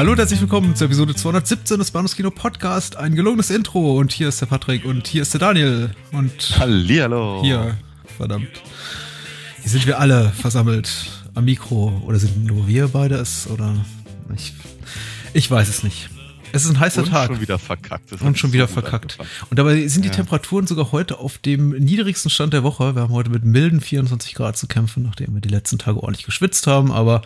Hallo und herzlich willkommen zur Episode 217 des Bahnhofskino Podcast. Ein gelungenes Intro und hier ist der Patrick und hier ist der Daniel und Hallihallo. hier, verdammt. Hier sind wir alle versammelt am Mikro oder sind nur wir beide es oder ich, ich weiß es nicht. Es ist ein heißer und Tag schon wieder verkackt. Das und schon wieder verkackt. angefangen. Und dabei sind die Ja. Temperaturen sogar heute auf dem niedrigsten Stand der Woche. Wir haben heute mit milden 24 Grad zu kämpfen, nachdem wir die letzten Tage ordentlich geschwitzt haben. Aber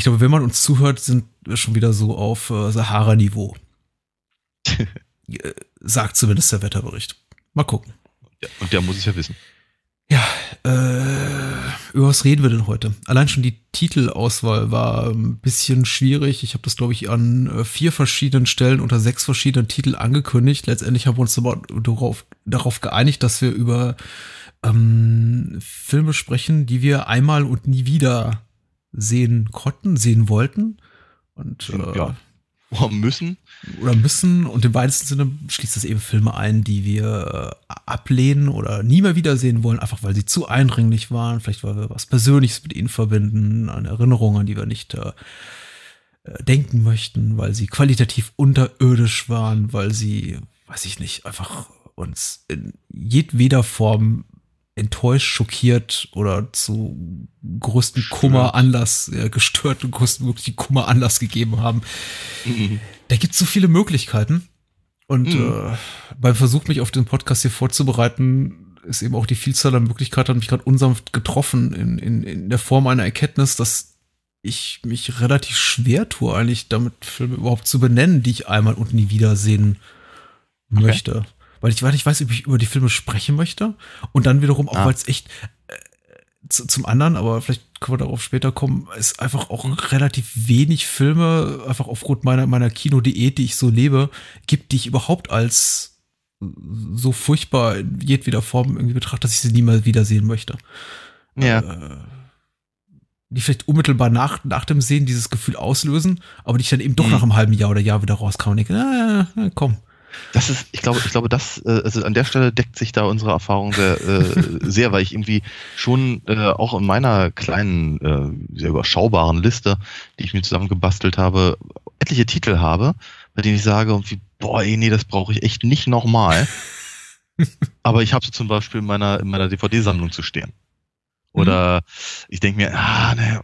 ich glaube, wenn man uns zuhört, sind wir schon wieder so auf äh, Sahara-Niveau. Äh, Sagt zumindest der Wetterbericht. Mal gucken. Ja, und der muss es ja wissen. Ja, äh, über was reden wir denn heute? Allein schon die Titelauswahl war ein bisschen schwierig. Ich habe das, glaube ich, an äh, vier verschiedenen Stellen unter sechs verschiedenen Titeln angekündigt. Letztendlich haben wir uns aber darauf, darauf geeinigt, dass wir über ähm, Filme sprechen, die wir einmal und nie wieder sehen konnten, sehen wollten. Und äh, Ja. Müssen. oder müssen und im weitesten Sinne schließt das eben Filme ein, die wir äh, ablehnen oder nie mehr wiedersehen wollen, einfach weil sie zu eindringlich waren, vielleicht weil wir was Persönliches mit ihnen verbinden, an Erinnerungen, an die wir nicht äh, äh, denken möchten, weil sie qualitativ unterirdisch waren, weil sie, weiß ich nicht, einfach uns in jedweder Form enttäuscht, schockiert oder zu größten Gestört. Kummer Anlass, äh, gestört und größtmöglichen Kummer Anlass gegeben haben. Mhm. Da gibt es so viele Möglichkeiten. Und Mhm. äh, beim Versuch, mich auf den Podcast hier vorzubereiten, ist eben auch die Vielzahl an Möglichkeiten, hat mich gerade unsanft getroffen in, in, in der Form einer Erkenntnis, dass ich mich relativ schwer tue, eigentlich damit Filme überhaupt zu benennen, die ich einmal und nie wiedersehen möchte. Weil ich, weil ich weiß, ob ich über die Filme sprechen möchte. Und dann wiederum auch, Ah. weil es echt äh, zu, zum anderen, aber vielleicht können wir darauf später kommen, es einfach auch relativ wenig Filme, einfach aufgrund meiner, meiner Kinodiät, die ich so lebe, gibt, die ich überhaupt als so furchtbar in jedweder Form irgendwie betrachte, dass ich sie nie mal wiedersehen möchte. Ja. Äh, die vielleicht unmittelbar nach, nach dem Sehen dieses Gefühl auslösen, aber die ich dann eben doch Mhm. nach einem halben Jahr oder Jahr wieder rauskam und denke, ah, komm. Das ist, ich glaube, ich glaube, das, äh, also an der Stelle deckt sich da unsere Erfahrung sehr, äh, sehr, weil ich irgendwie schon äh, auch in meiner kleinen, äh, sehr überschaubaren Liste, die ich mir zusammengebastelt habe, etliche Titel habe, bei denen ich sage, irgendwie, boah, ey, nee, das brauche ich echt nicht nochmal. Aber ich habe sie zum Beispiel in meiner, in meiner DVD-Sammlung zu stehen. Oder ich denke mir, ah, ne,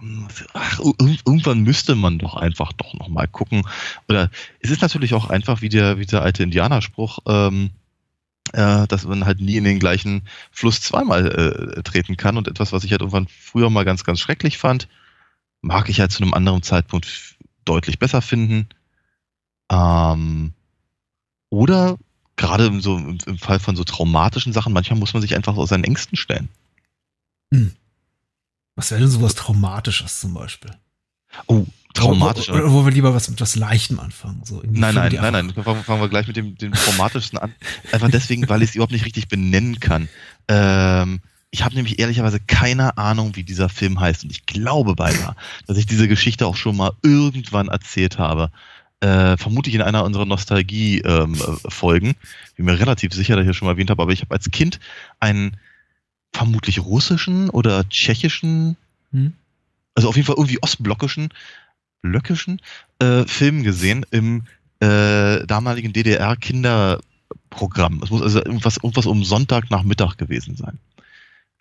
ach, ir- irgendwann müsste man doch einfach doch nochmal gucken. Oder es ist natürlich auch einfach wie der, wie der alte Indianerspruch, ähm, äh, dass man halt nie in den gleichen Fluss zweimal äh, treten kann. Und etwas, was ich halt irgendwann früher mal ganz, ganz schrecklich fand, mag ich halt zu einem anderen Zeitpunkt deutlich besser finden. Ähm, oder gerade im, so, im Fall von so traumatischen Sachen, manchmal muss man sich einfach aus seinen Ängsten stellen. Was wäre denn sowas Traumatisches zum Beispiel? Oh, traumatisch. Oder, oder wollen wir lieber was mit was Leichtem anfangen? So Nein, nein, nein, nein. Fangen, fangen wir gleich mit dem, dem traumatischsten an. Einfach deswegen, weil ich es überhaupt nicht richtig benennen kann. Ähm, ich habe nämlich ehrlicherweise keine Ahnung, wie dieser Film heißt. Und ich glaube beinahe, dass ich diese Geschichte auch schon mal irgendwann erzählt habe. Äh, vermutlich in einer unserer Nostalgie-Folgen. Bin mir relativ sicher, dass ich das schon mal erwähnt habe. Aber ich habe als Kind einen vermutlich russischen oder tschechischen Hm? also auf jeden Fall irgendwie ostblockischen, blöckischen äh, Film gesehen im äh, damaligen DDR-Kinderprogramm. Es muss also irgendwas, irgendwas um Sonntagnachmittag gewesen sein.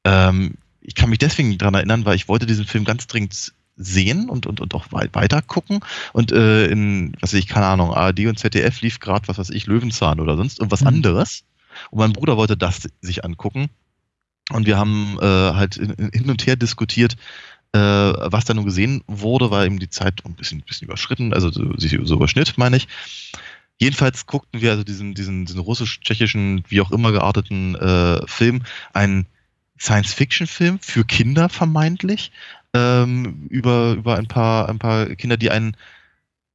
Ähm, ich kann mich deswegen daran erinnern, weil ich wollte diesen Film ganz dringend sehen und, und, und auch wei- weiter gucken. Und äh, in, was weiß ich, keine Ahnung, ARD und ZDF lief gerade, was weiß ich, Löwenzahn oder sonst irgendwas Mhm. anderes. Und mein Bruder wollte das sich angucken. Und wir haben äh, halt in- in- hin und her diskutiert, äh, was da nun gesehen wurde, war eben die Zeit ein bisschen, bisschen überschritten, also so, sich so überschnitt, meine ich. Jedenfalls guckten wir also diesen, diesen, diesen russisch-tschechischen, wie auch immer gearteten äh, Film, einen Science-Fiction-Film für Kinder vermeintlich, ähm, über, über ein paar, ein paar Kinder, die einen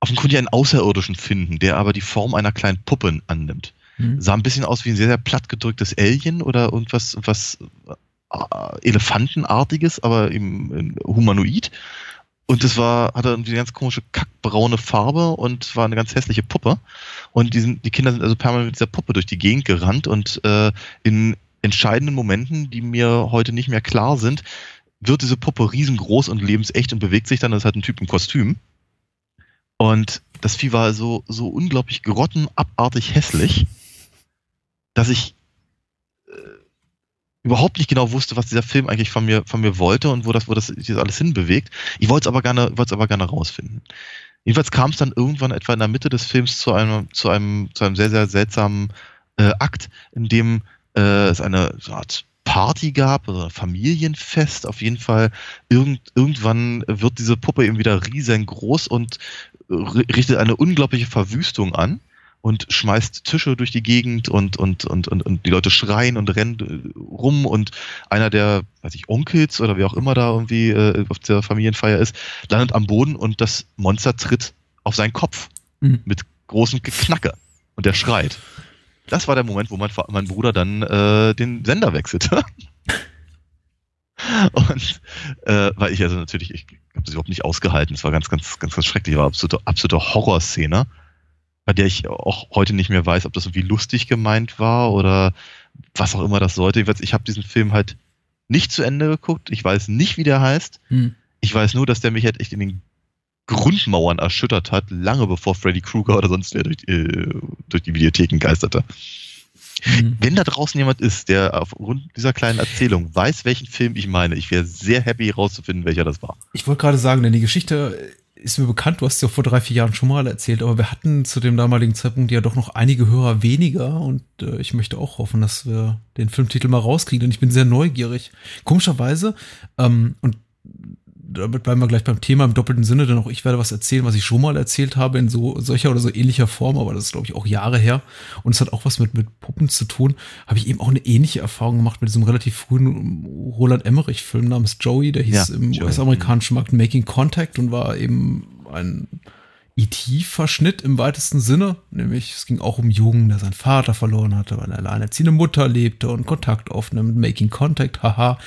offenkundig einen Außerirdischen finden, der aber die Form einer kleinen Puppe annimmt. Mhm. Sah ein bisschen aus wie ein sehr, sehr plattgedrücktes Alien oder irgendwas was äh, Elefantenartiges, aber im, humanoid. Und es war, hatte irgendwie eine ganz komische kackbraune Farbe und war eine ganz hässliche Puppe. Und die, sind, die Kinder sind also permanent mit dieser Puppe durch die Gegend gerannt und äh, in entscheidenden Momenten, die mir heute nicht mehr klar sind, wird diese Puppe riesengroß und lebensecht und bewegt sich dann. Das hat ein Typ im Kostüm. Und das Vieh war so, so unglaublich grottenabartig hässlich, dass ich äh, überhaupt nicht genau wusste, was dieser Film eigentlich von mir, von mir wollte und wo das, wo das sich alles hinbewegt. Ich wollte es aber gerne, wollte es aber gerne rausfinden. Jedenfalls kam es dann irgendwann etwa in der Mitte des Films zu einem, zu einem, zu einem sehr, sehr seltsamen äh, Akt, in dem äh, es eine so Art Party gab oder Familienfest. Auf jeden Fall irgend, irgendwann wird diese Puppe eben wieder riesengroß und richtet eine unglaubliche Verwüstung an und schmeißt Tische durch die Gegend und, und, und, und, und die Leute schreien und rennen äh, rum und einer der, weiß ich, Onkels oder wie auch immer da irgendwie äh, auf der Familienfeier ist, landet am Boden und das Monster tritt auf seinen Kopf mhm. mit großem Geknacke und der schreit. Das war der Moment, wo mein, mein Bruder dann äh, den Sender wechselte. Und äh, weil ich also natürlich, ich habe das überhaupt nicht ausgehalten. Es war ganz, ganz, ganz, ganz schrecklich. War absolute, absolute Horrorszene, bei der ich auch heute nicht mehr weiß, ob das irgendwie lustig gemeint war oder was auch immer das sollte. Ich habe diesen Film halt nicht zu Ende geguckt. Ich weiß nicht, wie der heißt. Hm. Ich weiß nur, dass der mich halt echt in den Grundmauern erschüttert hat, lange bevor Freddy Krueger oder sonst wer durch, äh, durch die Videotheken geisterte. Mhm. Wenn da draußen jemand ist, der aufgrund dieser kleinen Erzählung weiß, welchen Film ich meine, ich wäre sehr happy herauszufinden, welcher das war. Ich wollte gerade sagen, denn die Geschichte ist mir bekannt, du hast sie ja vor drei, vier Jahren schon mal erzählt, aber wir hatten zu dem damaligen Zeitpunkt ja doch noch einige Hörer weniger und äh, ich möchte auch hoffen, dass wir den Filmtitel mal rauskriegen, denn ich bin sehr neugierig. Komischerweise, ähm, und damit bleiben wir gleich beim Thema im doppelten Sinne, denn auch ich werde was erzählen, was ich schon mal erzählt habe in so solcher oder so ähnlicher Form, aber das ist, glaube ich, auch Jahre her. Und es hat auch was mit, mit Puppen zu tun. Habe ich eben auch eine ähnliche Erfahrung gemacht mit diesem relativ frühen Roland Emmerich-Film namens Joey, der hieß ja, im US-amerikanischen Markt Making Contact und war eben ein E.T.-Verschnitt im weitesten Sinne, nämlich es ging auch um Jungen, der seinen Vater verloren hatte, weil er alleinerziehende Mutter lebte und Kontakt aufnimmt, Making Contact, haha,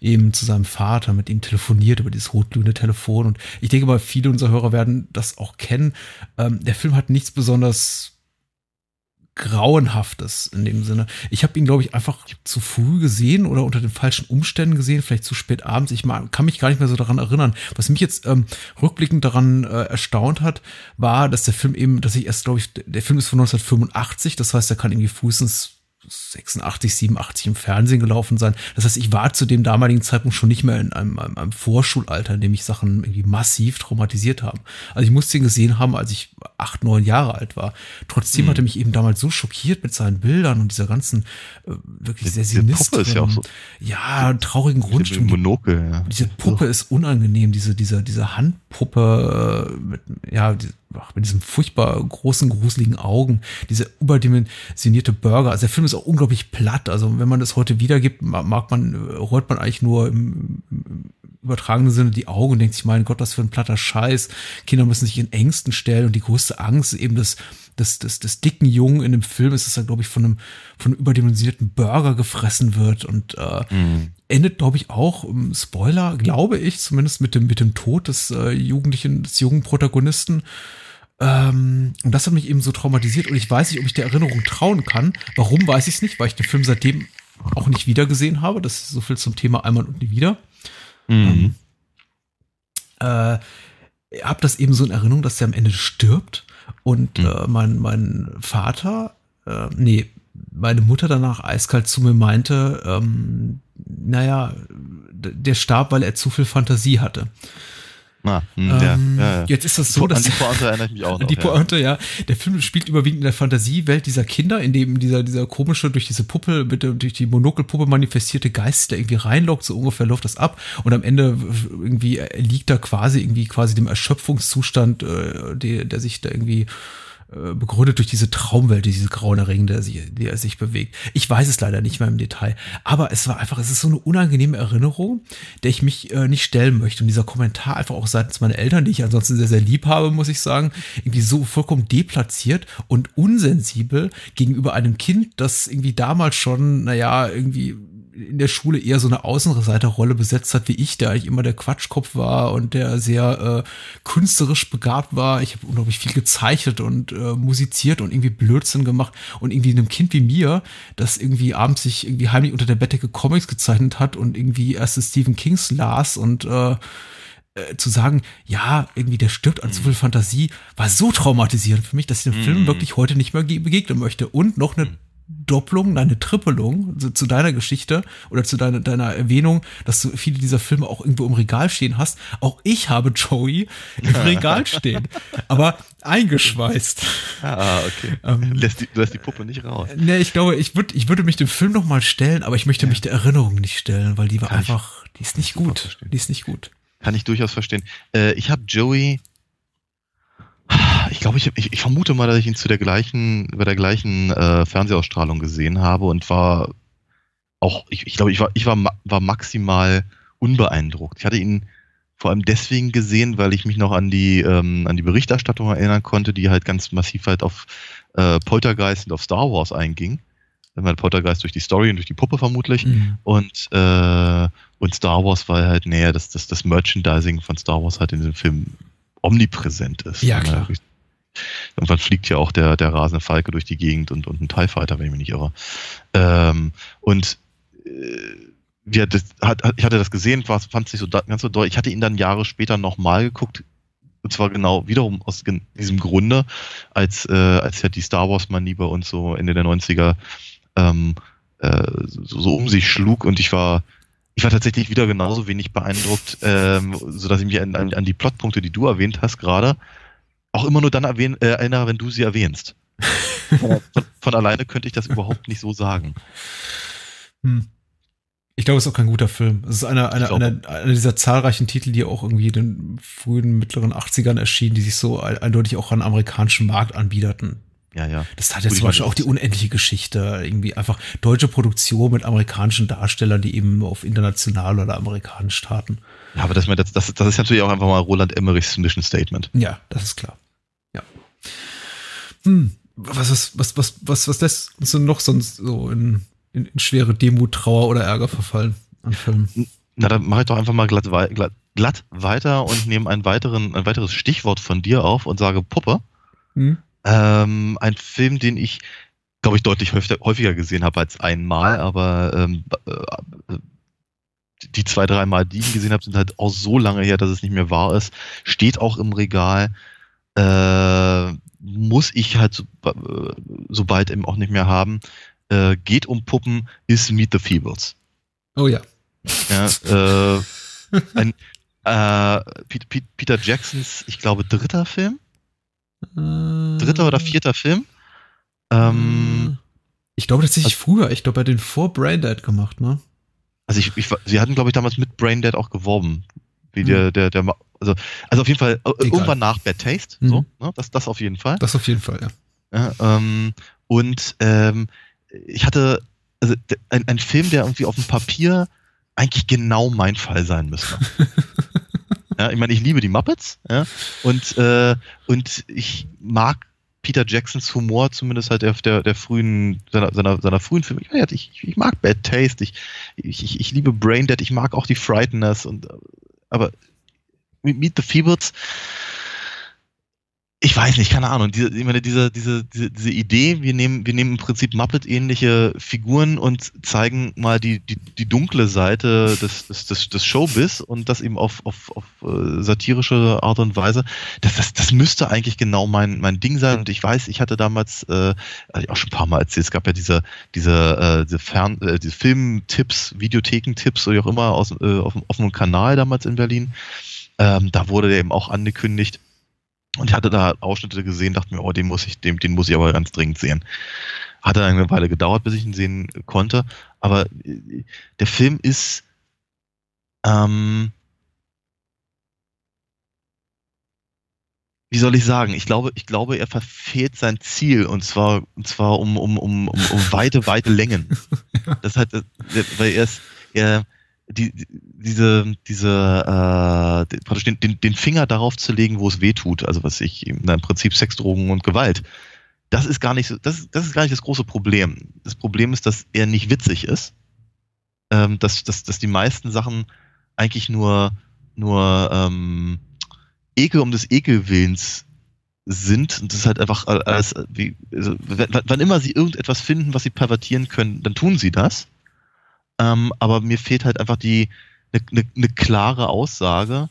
eben zu seinem Vater, mit ihm telefoniert über dieses rotglühende Telefon und ich denke mal, viele unserer Hörer werden das auch kennen. Ähm, der Film hat nichts besonders Grauenhaftes in dem Sinne. Ich habe ihn, glaube ich, einfach zu früh gesehen oder unter den falschen Umständen gesehen, vielleicht zu spät abends. Ich kann mich gar nicht mehr so daran erinnern. Was mich jetzt ähm, rückblickend daran äh, erstaunt hat, war, dass der Film eben, dass ich erst, glaube ich, der Film ist von 1985, das heißt, er kann irgendwie frühestens 86, 87 im Fernsehen gelaufen sein. Das heißt, ich war zu dem damaligen Zeitpunkt schon nicht mehr in einem, einem, einem Vorschulalter, in dem mich Sachen irgendwie massiv traumatisiert haben. Also ich musste ihn gesehen haben, als ich acht, neun Jahre alt war. Trotzdem mhm. hat er mich eben damals so schockiert mit seinen Bildern und dieser ganzen äh, wirklich sehr sinistren, ist ja, so ja traurigen Grundstück. Monokel, ja. Diese Puppe ist unangenehm, diese, diese, diese Handpuppe äh, mit, ja, die, ach, mit diesen furchtbar großen, gruseligen Augen, diese überdimensionierte Burger. Also der Film ist auch unglaublich platt. Also wenn man das heute wiedergibt, mag man, rollt man eigentlich nur im, im übertragenen Sinne die Augen und denkt sich, mein Gott, was für ein platter Scheiß. Kinder müssen sich in Ängsten stellen und die größte Angst eben des, des, des, des dicken Jungen in dem Film ist, dass er, glaube ich, von einem, von einem überdimensionierten Burger gefressen wird und äh, mhm. endet, glaube ich, auch, um, Spoiler, glaube ich, zumindest mit dem, mit dem Tod des äh, Jugendlichen, des jungen Protagonisten. Ähm, und das hat mich eben so traumatisiert und ich weiß nicht, ob ich der Erinnerung trauen kann. Warum weiß ich es nicht, weil ich den Film seitdem auch nicht wiedergesehen habe. Das ist so viel zum Thema einmal und nie wieder. Mhm. Ähm, äh, habe das eben so in Erinnerung, dass er am Ende stirbt und mhm. äh, mein, mein Vater, äh, nee, meine Mutter danach eiskalt zu mir meinte, ähm, naja, der starb, weil er zu viel Fantasie hatte. Ah, mh, hm, ähm, ja, ja. Jetzt ist das so, dass. An die Pointe erinnere ich mich auch noch. Die Pointe, ja. ja. Der Film spielt überwiegend in der Fantasiewelt dieser Kinder, in dem dieser, dieser komische, durch diese Puppe, bitte, durch die Monokelpuppe manifestierte Geist, der irgendwie reinlockt, so ungefähr läuft das ab. Und am Ende irgendwie liegt da quasi, irgendwie quasi dem Erschöpfungszustand, äh, der, der sich da irgendwie äh, begründet durch diese Traumwelt, diese grauen Ringe, der, die er sich bewegt. Ich weiß es leider nicht mehr im Detail, aber es war einfach, es ist so eine unangenehme Erinnerung, der ich mich äh, nicht stellen möchte. Und dieser Kommentar einfach auch seitens meiner Eltern, die ich ansonsten sehr, sehr lieb habe, muss ich sagen, irgendwie so vollkommen deplatziert und unsensibel gegenüber einem Kind, das irgendwie damals schon, naja, irgendwie in der Schule eher so eine Außenseiterrolle besetzt hat wie ich, der eigentlich immer der Quatschkopf war und der sehr äh, künstlerisch begabt war. Ich habe unglaublich viel gezeichnet und äh, musiziert und irgendwie Blödsinn gemacht und irgendwie einem Kind wie mir, das irgendwie abends sich irgendwie heimlich unter der Bettdecke Comics gezeichnet hat und irgendwie erste Stephen Kings las und äh, äh, zu sagen, ja, irgendwie der stirbt an zu viel Fantasie, war so traumatisierend für mich, dass ich den Film wirklich heute nicht mehr begegnen möchte. Und noch eine Doppelung, eine Trippelung zu, deiner Geschichte oder zu deiner, deiner Erwähnung, dass du viele dieser Filme auch irgendwo im Regal stehen hast. Auch ich habe Joey im Regal stehen, aber eingeschweißt. Ah, okay. Ähm, lässt die, du lässt die Puppe nicht raus. Nee, ich glaube, ich, würd, ich würde mich dem Film noch mal stellen, aber ich möchte ja. mich der Erinnerung nicht stellen, weil die war Kann einfach, ich, die ist nicht gut. Die ist nicht gut. Kann ich durchaus verstehen. Äh, ich habe Joey ich glaube, ich, ich, ich, vermute mal, dass ich ihn zu der gleichen, bei der gleichen äh, Fernsehausstrahlung gesehen habe und war auch, ich, ich glaube, ich war, ich war, war maximal unbeeindruckt. Ich hatte ihn vor allem deswegen gesehen, weil ich mich noch an die, ähm, an die Berichterstattung erinnern konnte, die halt ganz massiv halt auf äh, Poltergeist und auf Star Wars einging. Wenn Poltergeist durch die Story und durch die Puppe vermutlich. Mhm. Und, äh, und Star Wars war halt näher, dass das, das Merchandising von Star Wars halt in dem Film omnipräsent ist. Ja, klar. Irgendwann fliegt ja auch der, der rasende Falke durch die Gegend und, und ein TIE Fighter, wenn ich mich nicht irre. Ähm, und äh, ja, das, hat, ich hatte das gesehen, fand es nicht so ganz so doll. Ich hatte ihn dann Jahre später nochmal geguckt, und zwar genau wiederum aus diesem Grunde, als, äh, als ja die Star Wars-Manie bei uns so Ende der 90er ähm, äh, so, so um sich schlug und ich war ich war tatsächlich wieder genauso wenig beeindruckt, ähm, so dass ich mich an, an, die Plotpunkte, die du erwähnt hast, gerade auch immer nur dann erwähn, äh, erinnere, wenn du sie erwähnst. von, von, alleine könnte ich das überhaupt nicht so sagen. Hm. Ich glaube, es ist auch kein guter Film. Es ist einer, einer, einer, einer dieser zahlreichen Titel, die auch irgendwie in den frühen, mittleren 80ern erschienen, die sich so eindeutig auch an amerikanischen Markt anbiederten. Ja, ja. Das hat ja zum Beispiel auch die unendliche Geschichte. Irgendwie einfach deutsche Produktion mit amerikanischen Darstellern, die eben auf international oder amerikanisch starten. Ja, aber das, das, das, das ist natürlich auch einfach mal Roland Emmerichs Mission Statement. Ja, das ist klar. Ja. Hm. Was, was, was, was, was, was lässt uns denn noch sonst so in, in, in schwere Demut, Trauer oder Ärger verfallen an Filmen? Na, dann mache ich doch einfach mal glatt, glatt, glatt weiter und nehme ein, weiteren, ein weiteres Stichwort von dir auf und sage Puppe. Hm? Ähm, ein Film, den ich, glaube ich, deutlich häufiger gesehen habe als einmal, aber ähm, äh, die zwei, drei Mal, die ich gesehen habe, sind halt auch so lange her, dass es nicht mehr wahr ist. Steht auch im Regal. Äh, muss ich halt so, äh, sobald eben auch nicht mehr haben. Äh, geht um Puppen, ist Meet the Feebles. Oh ja. ja äh, ein, äh, Peter Jacksons, ich glaube, dritter Film. Dritter oder vierter Film. Ähm, ich glaube tatsächlich also, früher. Ich glaube, er hat den vor Braindead gemacht, ne? Also ich, ich sie hatten, glaube ich, damals mit Braindead auch geworben. Wie hm. der, der, der, also, also auf jeden Fall äh, Egal. irgendwann nach Bad Taste, mhm. so, ne? das, das auf jeden Fall. Das auf jeden Fall, ja. ja ähm, und ähm, ich hatte also ein, ein Film, der irgendwie auf dem Papier eigentlich genau mein Fall sein müsste. Ja, ich meine, ich liebe die Muppets, ja, und, äh, und ich mag Peter Jacksons Humor, zumindest halt der, der, der frühen, seiner, seiner, seiner frühen Filme. Ich, ich, ich mag Bad Taste, ich, ich, ich liebe Braindead, ich mag auch die Frighteners und, aber Meet the Feebles, ich weiß nicht, keine Ahnung. Diese, ich meine, diese, diese, diese, Idee, wir nehmen, wir nehmen im Prinzip Muppet-ähnliche Figuren und zeigen mal die, die, die dunkle Seite des, des, des, des Showbiz und das eben auf, auf, auf äh, satirische Art und Weise. Das, das, das müsste eigentlich genau mein, mein Ding sein. Und ich weiß, ich hatte damals, äh, ich auch schon ein paar Mal erzählt, es gab ja diese, diese, äh, diese, Fern, äh, diese Filmtipps, Videothekentipps oder wie auch immer aus, äh, auf dem offenen Kanal damals in Berlin. Ähm, da wurde eben auch angekündigt und ich hatte da Ausschnitte gesehen, dachte mir, oh, den muss ich, den, den muss ich aber ganz dringend sehen. Hat dann eine Weile gedauert, bis ich ihn sehen konnte. Aber äh, der Film ist, ähm, wie soll ich sagen, ich glaube, ich glaube, er verfehlt sein Ziel und zwar, und zwar um, um, um, um, um weite, weite Längen. Das hat, weil er ist, er, die, diese, diese, äh, praktisch den, den, den Finger darauf zu legen, wo es weh tut, also was ich, im Prinzip Sex, Drogen und Gewalt. Das ist gar nicht so, das, das ist gar nicht das große Problem. Das Problem ist, dass er nicht witzig ist. Ähm, dass, dass, dass die meisten Sachen eigentlich nur, nur ähm, Ekel um des Ekelwillens sind. Und das ist halt einfach alles, wie, also, wann immer sie irgendetwas finden, was sie pervertieren können, dann tun sie das. Ähm, aber mir fehlt halt einfach die eine ne, ne klare Aussage,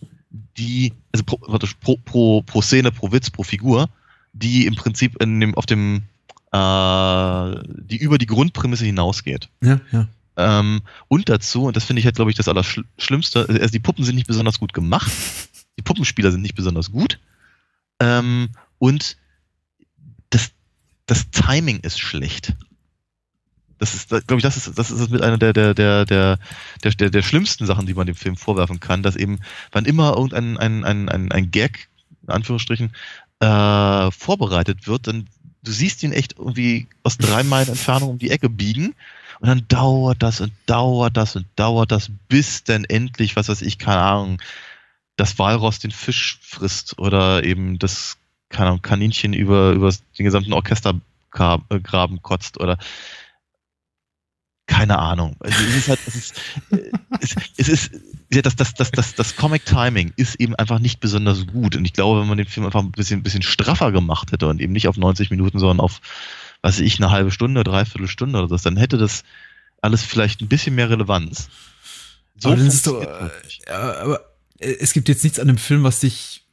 die, also pro, pro, pro, pro Szene, pro Witz, pro Figur, die im Prinzip in dem, auf dem, äh, die über die Grundprämisse hinausgeht. Ja, ja. Ähm, und dazu, und das finde ich halt, glaube ich, das Allerschlimmste, also die Puppen sind nicht besonders gut gemacht. Die Puppenspieler sind nicht besonders gut. Ähm, und das, das Timing ist schlecht. Das ist, glaube ich, das ist, das ist mit einer der, der, der, der, der, der, der schlimmsten Sachen, die man dem Film vorwerfen kann, dass eben, wann immer irgendein ein, ein, ein, ein Gag, in Anführungsstrichen, äh, vorbereitet wird, dann du siehst ihn echt irgendwie aus drei Meilen Entfernung um die Ecke biegen und dann dauert das und dauert das und dauert das, bis dann endlich, was weiß ich, keine Ahnung, das Walross den Fisch frisst oder eben das keine Ahnung, Kaninchen über, über den gesamten Orchestergraben kotzt oder keine Ahnung. Also es ist halt, es ist, es, es ist ja, das, das, das, das, das Comic Timing ist eben einfach nicht besonders gut. Und ich glaube, wenn man den Film einfach ein bisschen, ein bisschen straffer gemacht hätte und eben nicht auf 90 Minuten, sondern auf, weiß ich, eine halbe Stunde, dreiviertel Stunde oder so, dann hätte das alles vielleicht ein bisschen mehr Relevanz. So aber, du, äh, aber es gibt jetzt nichts an dem Film, was dich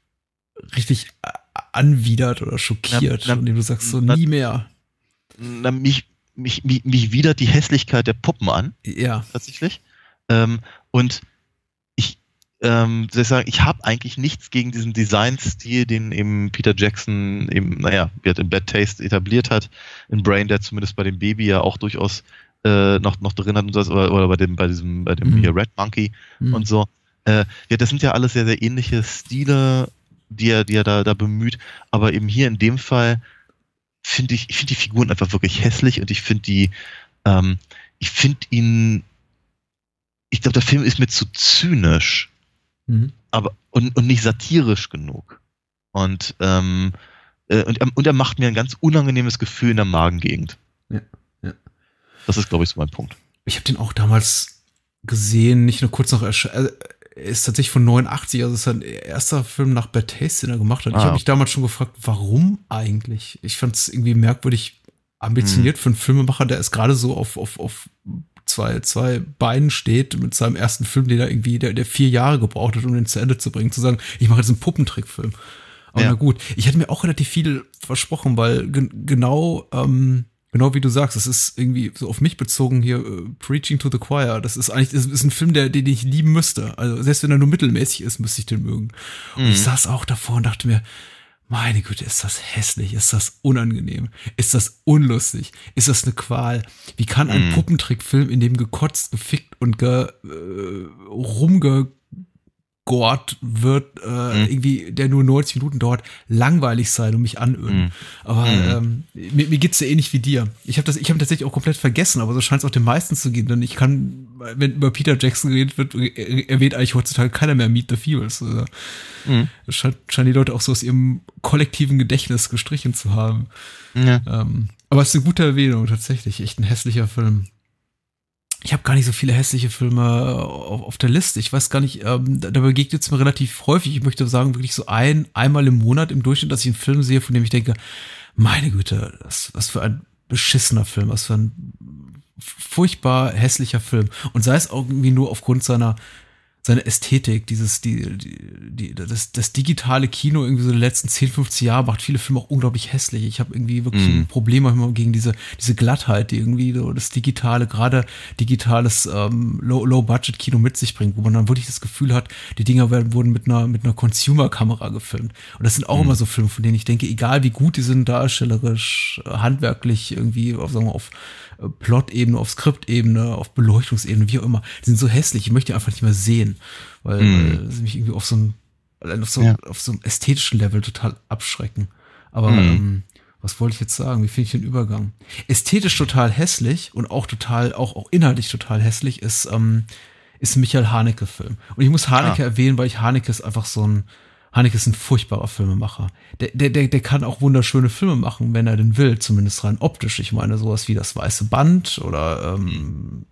richtig anwidert oder schockiert, na, na, von dem du sagst, so na, nie mehr. Na, mich, mich, mich, mich widert die Hässlichkeit der Puppen an. Ja. Tatsächlich. Ähm, und ich, ähm, soll ich sagen, ich habe eigentlich nichts gegen diesen Designstil, den eben Peter Jackson eben, naja, in Bad Taste etabliert hat, in Brain, der zumindest bei dem Baby ja auch durchaus äh, noch, noch drin hat und so, oder, oder bei dem, bei diesem, bei dem mhm. hier Red Monkey mhm. und so. Äh, ja, das sind ja alles sehr, sehr ähnliche Stile, die er, die er da, da bemüht, aber eben hier in dem Fall finde ich, ich finde die Figuren einfach wirklich hässlich und ich finde die, ähm, ich finde ihn, ich glaube, der Film ist mir zu zynisch, mhm. aber und, und nicht satirisch genug. Und, ähm, äh, und, und er macht mir ein ganz unangenehmes Gefühl in der Magengegend. Ja, ja. Das ist, glaube ich, so mein Punkt. Ich habe den auch damals gesehen, nicht nur kurz nach Erscheinung. Ist tatsächlich von 89, also ist sein erster Film nach Bad Taste, den er gemacht hat. Ah. Ich habe mich damals schon gefragt, warum eigentlich? Ich fand es irgendwie merkwürdig ambitioniert hm. für einen Filmemacher, der ist gerade so auf, auf, auf zwei, zwei Beinen steht mit seinem ersten Film, den er irgendwie, der, der vier Jahre gebraucht hat, um den zu Ende zu bringen, zu sagen, ich mache jetzt einen Puppentrickfilm. Aber ja. na gut, ich hätte mir auch relativ viel versprochen, weil genau ähm, Genau wie du sagst, es ist irgendwie so auf mich bezogen hier, uh, Preaching to the Choir. Das ist eigentlich, das ist ein Film, der, den ich lieben müsste. Also selbst wenn er nur mittelmäßig ist, müsste ich den mögen. Und mhm. ich saß auch davor und dachte mir, meine Güte, ist das hässlich, ist das unangenehm, ist das unlustig, ist das eine Qual? Wie kann ein mhm. Puppentrickfilm, in dem gekotzt, gefickt und ge, äh, rumge Gort wird, äh, mhm. irgendwie, der nur 90 Minuten dauert, langweilig sein und mich anöden. Mhm. Aber mhm. ähm, mir, mir geht's ja ähnlich wie dir. Ich habe das, ich habe tatsächlich auch komplett vergessen, aber so scheint es auch den meisten zu gehen, denn ich kann, wenn über Peter Jackson geredet wird, erwähnt eigentlich heutzutage keiner mehr Meet the Feebles. Also, mhm. scheint, scheinen die Leute auch so aus ihrem kollektiven Gedächtnis gestrichen zu haben. Ja. Ähm, aber es ist eine gute Erwähnung, tatsächlich. Echt ein hässlicher Film ich habe gar nicht so viele hässliche Filme äh, auf, auf der Liste. Ich weiß gar nicht, ähm, da, da begegnet es mir relativ häufig. Ich möchte sagen, wirklich so ein, einmal im Monat im Durchschnitt, dass ich einen Film sehe, von dem ich denke, meine Güte, was, was für ein beschissener Film, was für ein furchtbar hässlicher Film. Und sei es irgendwie nur aufgrund seiner seine Ästhetik, dieses, die, die, die, das, das digitale Kino irgendwie so die letzten 10, 15 Jahre macht viele Filme auch unglaublich hässlich. Ich habe irgendwie wirklich mm. ein Problem manchmal gegen diese, diese Glattheit, die irgendwie so das digitale, gerade digitales ähm, Low-Budget-Kino mit sich bringt, wo man dann wirklich das Gefühl hat, die Dinger werden, wurden mit einer, mit einer Consumer-Kamera gefilmt. Und das sind auch mm. immer so Filme, von denen ich denke, egal wie gut die sind, darstellerisch, handwerklich, irgendwie, auf, sagen wir, auf Plot-Ebene, auf Skript-Ebene, auf Beleuchtungsebene, wie auch immer, die sind so hässlich, ich möchte die einfach nicht mehr sehen, weil, mm. sie mich irgendwie auf so ein Allein auf so, ja. auf so einem ästhetischen Level total abschrecken. Aber mhm. ähm, was wollte ich jetzt sagen? Wie finde ich den Übergang? Ästhetisch total hässlich und auch total, auch, auch inhaltlich total hässlich ist, ähm, ist ein Michael Haneke-Film. Und ich muss Haneke ah. erwähnen, weil ich Haneke ist einfach so ein, Haneke ist ein furchtbarer Filmemacher. Der, der, der, der kann auch wunderschöne Filme machen, wenn er denn will, zumindest rein optisch. Ich meine, sowas wie das Weiße Band oder ähm,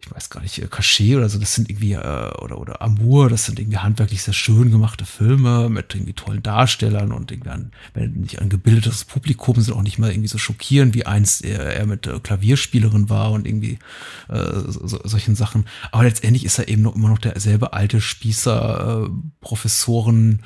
ich weiß gar nicht, Cachet oder so, das sind irgendwie, äh, oder, oder Amour, das sind irgendwie handwerklich sehr schön gemachte Filme mit irgendwie tollen Darstellern und irgendwie an, wenn nicht ein gebildetes Publikum sind auch nicht mal irgendwie so schockierend, wie einst er, er mit äh, Klavierspielerin war und irgendwie äh, so, solchen Sachen. Aber letztendlich ist er eben noch immer noch derselbe alte Spießer, äh, Professoren,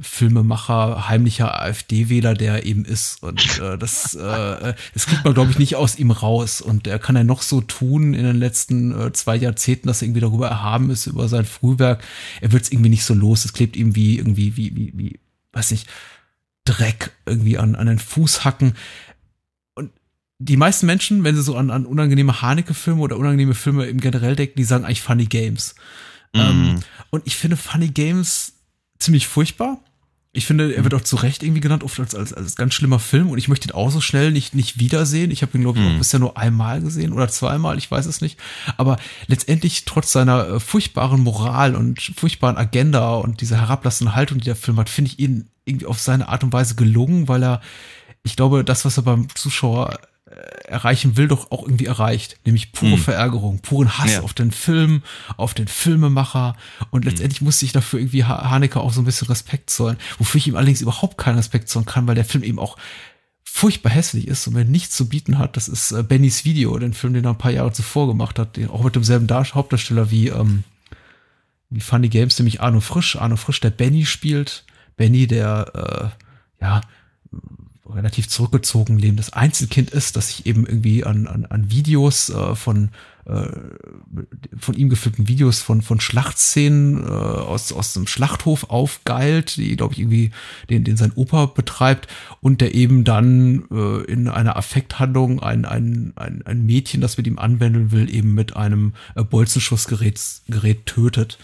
Filmemacher, heimlicher AfD-Wähler, der eben ist. Und äh, das, äh, das kriegt man, glaube ich, nicht aus ihm raus. Und er kann ja noch so tun in den letzten äh, zwei Jahrzehnten, dass er irgendwie darüber erhaben ist, über sein Frühwerk. Er wird es irgendwie nicht so los. Es klebt ihm wie irgendwie, wie, wie, wie, weiß nicht, Dreck irgendwie an, an den Fußhacken. Und die meisten Menschen, wenn sie so an, an unangenehme Haneke-Filme oder unangenehme Filme im generell denken, die sagen eigentlich Funny Games. Mm. Ähm, und ich finde Funny Games ziemlich furchtbar. Ich finde, er wird auch zu Recht irgendwie genannt, oft als, als, als ganz schlimmer Film und ich möchte ihn auch so schnell nicht, nicht wiedersehen. Ich habe ihn, glaube ich, mhm. bisher nur einmal gesehen oder zweimal, ich weiß es nicht. Aber letztendlich, trotz seiner äh, furchtbaren Moral und furchtbaren Agenda und dieser herablassenden Haltung, die der Film hat, finde ich ihn irgendwie auf seine Art und Weise gelungen, weil er, ich glaube, das, was er beim Zuschauer erreichen will, doch auch irgendwie erreicht. Nämlich pure mhm. Verärgerung, puren Hass ja. auf den Film, auf den Filmemacher. Und hm. letztendlich mhm. musste ich dafür irgendwie Haneke auch so ein bisschen Respekt zollen. Wofür ich ihm allerdings überhaupt keinen Respekt zollen kann, weil der Film eben auch furchtbar hässlich ist und mir nichts zu bieten hat. Das ist äh, Bennys Video, den Film, den er ein paar Jahre zuvor gemacht hat, den, auch mit demselben Dar Hauptdarsteller wie, ähm, wie Funny Games, nämlich Arno Frisch. Arno Frisch, der Benny spielt. Benny, der, äh, ja, relativ zurückgezogen lebendes Einzelkind ist, dass sich eben irgendwie an, an, an Videos äh, von äh, von ihm gefilmten Videos von von Schlachtszenen äh, aus aus dem Schlachthof aufgeilt, die glaube ich irgendwie den den sein Opa betreibt und der eben dann äh, in einer Affekthandlung ein, ein ein ein Mädchen, das mit ihm anwenden will, eben mit einem äh, Bolzenschussgerät Gerät tötet.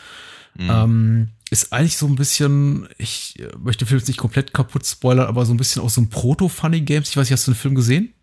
Mhm. Ähm, ist eigentlich so ein bisschen, ich äh, möchte den Film jetzt nicht komplett kaputt spoilern, aber so ein bisschen auch so ein Proto-Funny Games. Ich weiß nicht, hast du den Film gesehen?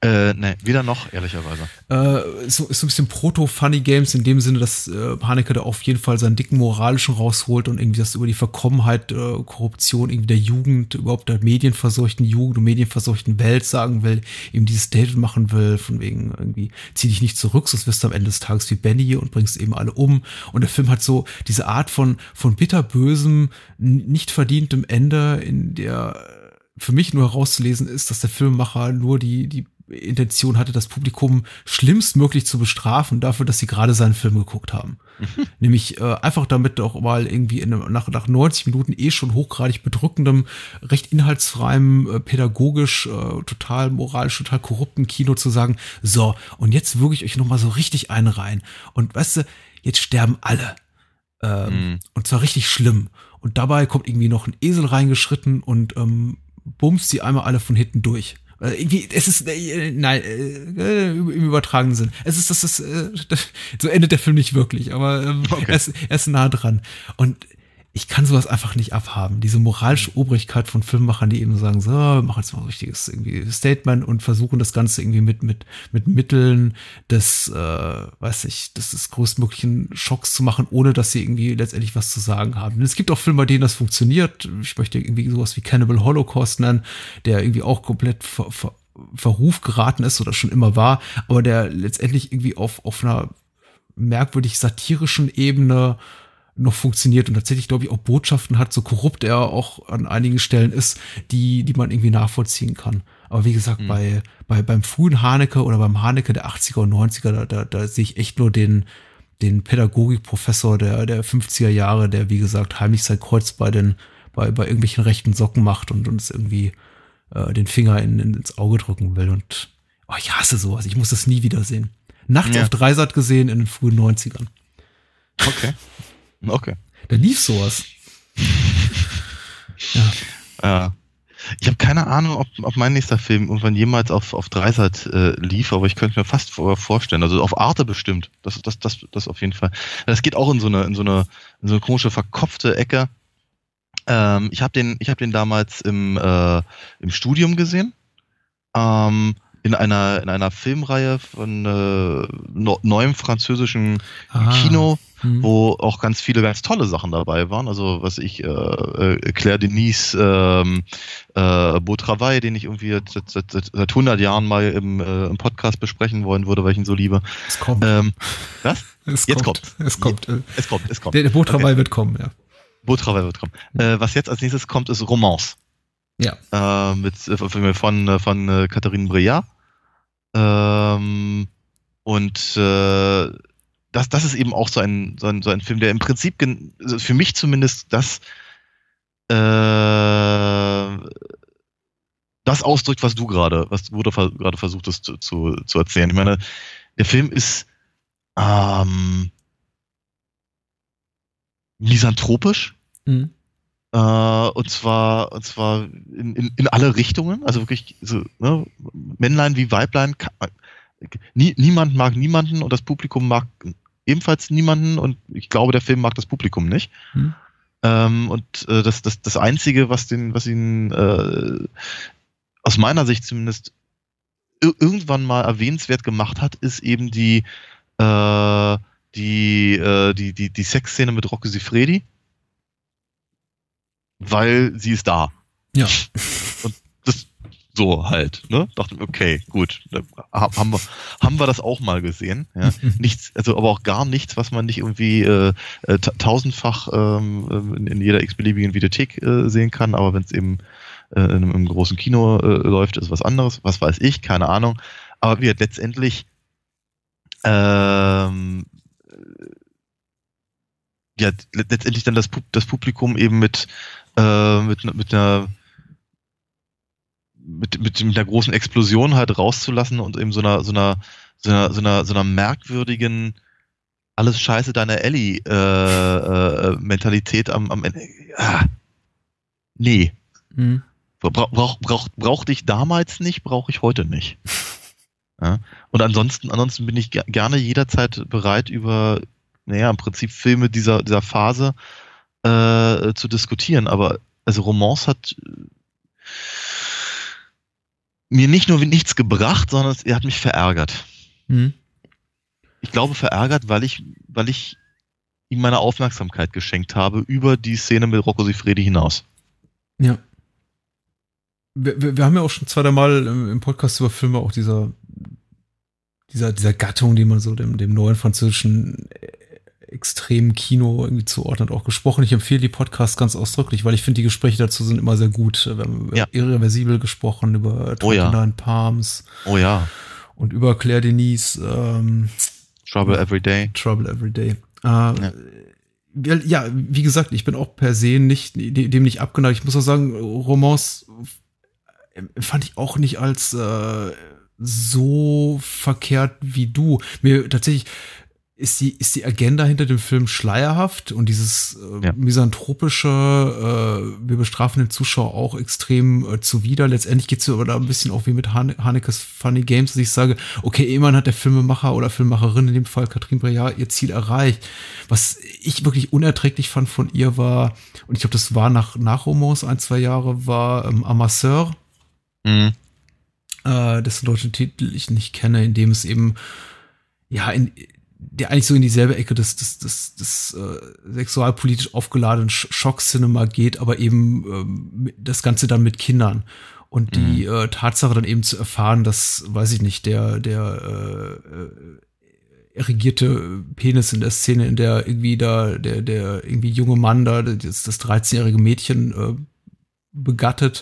Äh, ne, weder noch, ehrlicherweise. Äh, so, ist so ein bisschen Proto-Funny Games in dem Sinne, dass äh, Haneke da auf jeden Fall seinen dicken moralischen rausholt und irgendwie das über die Verkommenheit, äh, Korruption irgendwie der Jugend, überhaupt der medienverseuchten Jugend und medienverseuchten Welt sagen will, eben dieses Statement machen will, von wegen irgendwie, zieh dich nicht zurück, sonst wirst du am Ende des Tages wie Benny und bringst eben alle um. Und der Film hat so diese Art von, von bitterbösem, nicht verdientem Ende, in der für mich nur herauszulesen ist, dass der Filmemacher nur die, die Intention hatte, das Publikum schlimmstmöglich zu bestrafen dafür, dass sie gerade seinen Film geguckt haben. Nämlich äh, einfach damit auch mal irgendwie in nach, nach 90 Minuten eh schon hochgradig bedrückendem, recht inhaltsfreiem, äh, pädagogisch, äh, total moralisch, total korrupten Kino zu sagen, so, und jetzt würge ich euch nochmal so richtig einen rein. Und weißt du, jetzt sterben alle. Ähm, mhm. Und zwar richtig schlimm. Und dabei kommt irgendwie noch ein Esel reingeschritten und ähm, bumst sie einmal alle von hinten durch. Also irgendwie, es ist, äh, nein, äh, im übertragenen Sinn. Es ist, das ist, äh, das, so endet der Film nicht wirklich, aber ähm, okay. er, ist, er ist nah dran. Und ich kann sowas einfach nicht abhaben. Diese moralische Obrigkeit von Filmemachern, die eben sagen, so, wir machen jetzt mal ein richtiges irgendwie Statement und versuchen das Ganze irgendwie mit, mit, mit Mitteln des, äh, weiß ich, des, des größtmöglichen Schocks zu machen, ohne dass sie irgendwie letztendlich was zu sagen haben. Und es gibt auch Filme, bei denen das funktioniert. Ich möchte irgendwie sowas wie Cannibal Holocaust nennen, der irgendwie auch komplett ver, ver, Verruf geraten ist oder schon immer war, aber der letztendlich irgendwie auf, auf einer merkwürdig satirischen Ebene noch funktioniert und tatsächlich, glaube ich, auch Botschaften hat, so korrupt er auch an einigen Stellen ist, die, die man irgendwie nachvollziehen kann. Aber wie gesagt, mhm. bei, bei, beim frühen Haneke oder beim Haneke der 80er und 90er, da, da, da sehe ich echt nur den, den Pädagogikprofessor der, der 50er Jahre, der, wie gesagt, heimlich sein Kreuz bei den, bei, bei irgendwelchen rechten Socken macht und uns irgendwie äh, den Finger in, in, ins Auge drücken will. Und oh, ich hasse sowas. Ich muss das nie wieder sehen. Nachts ja. auf Dreisat gesehen in den frühen 90ern. Okay. Okay. Da lief sowas. ja. ja. Ich habe keine Ahnung, ob, ob mein nächster Film irgendwann jemals auf, auf Dreisat äh, lief, aber ich könnte mir fast vor, vorstellen. Also auf Arte bestimmt. Das, das, das, das auf jeden Fall. Das geht auch in so eine, in so eine, in so eine komische verkopfte Ecke. Ähm, ich habe den, ich habe den damals im, äh, im Studium gesehen. Ähm, in einer, in einer Filmreihe von äh, neuem französischen ah. Kino mhm. wo auch ganz viele ganz tolle Sachen dabei waren. Also was ich, äh, äh Claire Denise, ähm, äh, Beau Travail, den ich irgendwie seit, seit, seit, seit 100 Jahren mal im, äh, im Podcast besprechen wollen würde, weil ich ihn so liebe. Es kommt. Ähm, was? Es jetzt kommt. kommt. Es kommt. Es kommt. Es kommt. Der, der Beau Travail okay. wird kommen, ja. Beau Travail wird kommen. Äh, was jetzt als nächstes kommt, ist Romance. Ja. Äh, mit, äh, von, von, von äh, Catherine Breillat. Ähm, und äh, das, das ist eben auch so ein, so ein, so ein Film, der im Prinzip, also für mich zumindest, das, äh, das ausdrückt, was du gerade, was du gerade versuchtest zu, zu, zu erzählen. Ich meine, der Film ist ähm, misanthropisch. Mhm. Äh, und zwar, und zwar in, in, in alle Richtungen. Also wirklich so, ne, Männlein wie Weiblein. Nie, niemand mag niemanden und das Publikum mag ebenfalls niemanden und ich glaube, der Film mag das Publikum nicht. Hm. Ähm, und äh, das, das, das Einzige, was den, was ihn äh, aus meiner Sicht zumindest irgendwann mal erwähnenswert gemacht hat, ist eben die, äh, die, äh, die, die, die Sexszene mit Rocco Sifredi. Weil sie ist da. Ja. Und das, so halt, ne? Dachte, okay, gut, haben wir, haben wir das auch mal gesehen. Ja? nichts, also aber auch gar nichts, was man nicht irgendwie äh, äh tausendfach ähm, in, in jeder x-beliebigen Videothek äh, sehen kann, aber wenn es eben äh, in einem, im großen Kino äh, läuft, ist was anderes. Was weiß ich, keine Ahnung. Aber wir letztendlich ähm, ja, letztendlich dann das, das Publikum eben mit, äh, mit, mit einer mit, mit, mit einer großen Explosion halt rauszulassen und eben so einer, so einer, so einer, so einer, so einer merkwürdigen alles scheiße deine Ellie äh, äh, Mentalität am, am Ende. Ah, nee. Mhm. Bra brauch, brauch, brauchte ich damals nicht, brauche ich heute nicht. Ja? Und ansonsten, ansonsten bin ich gerne jederzeit bereit, über, naja, im Prinzip Filme dieser, dieser Phase äh, zu diskutieren. Aber also Romance hat mir nicht nur nichts gebracht, sondern er hat mich verärgert. Mhm. Ich glaube verärgert, weil ich, weil ich ihm meine Aufmerksamkeit geschenkt habe über die Szene mit Rocco Sifredi hinaus. Ja. Wir, wir, wir haben ja auch schon zweimal im Podcast über Filme auch dieser, dieser, dieser Gattung, die man so dem, dem neuen französischen extremen Kino irgendwie zuordnet, auch gesprochen. Ich empfehle die Podcasts ganz ausdrücklich, weil ich finde, die Gespräche dazu sind immer sehr gut. Wir haben ja. Irreversibel gesprochen, über oh, ja. Palms. Oh ja. Und über Claire Denise. Ähm, Trouble Every Day. Trouble Every Day. Äh, ja. ja. wie gesagt, ich bin auch per se nicht, dem nicht abgeneigt. Ich muss auch sagen, Romance fand ich auch nicht als äh, so verkehrt wie du. Mir tatsächlich, ist die, ist die Agenda hinter dem Film schleierhaft und dieses äh, ja. misanthropische, äh, wir bestrafen den Zuschauer auch extrem äh, zuwider. Letztendlich geht es aber da ein bisschen auch wie mit Han Hanekes Funny Games, dass ich sage, okay, immerhin hat der Filmemacher oder Filmemacherin, in dem Fall Katrin Breillat, ihr Ziel erreicht. Was ich wirklich unerträglich fand von ihr war, und ich glaube, das war nach, nach Romance ein, zwei Jahre, war ähm, Amasseur. Mhm. Äh, dessen deutschen Titel ich nicht kenne, in dem es eben ja, in, der eigentlich so in dieselbe Ecke des, des, des, des äh, sexualpolitisch aufgeladenen Schock-Cinema geht, aber eben ähm, das Ganze dann mit Kindern. Und die mhm. äh, Tatsache dann eben zu erfahren, dass, weiß ich nicht, der, der äh, äh erregierte Penis in der Szene, in der irgendwie da der, der irgendwie junge Mann da, das, das 13-jährige Mädchen äh, begattet,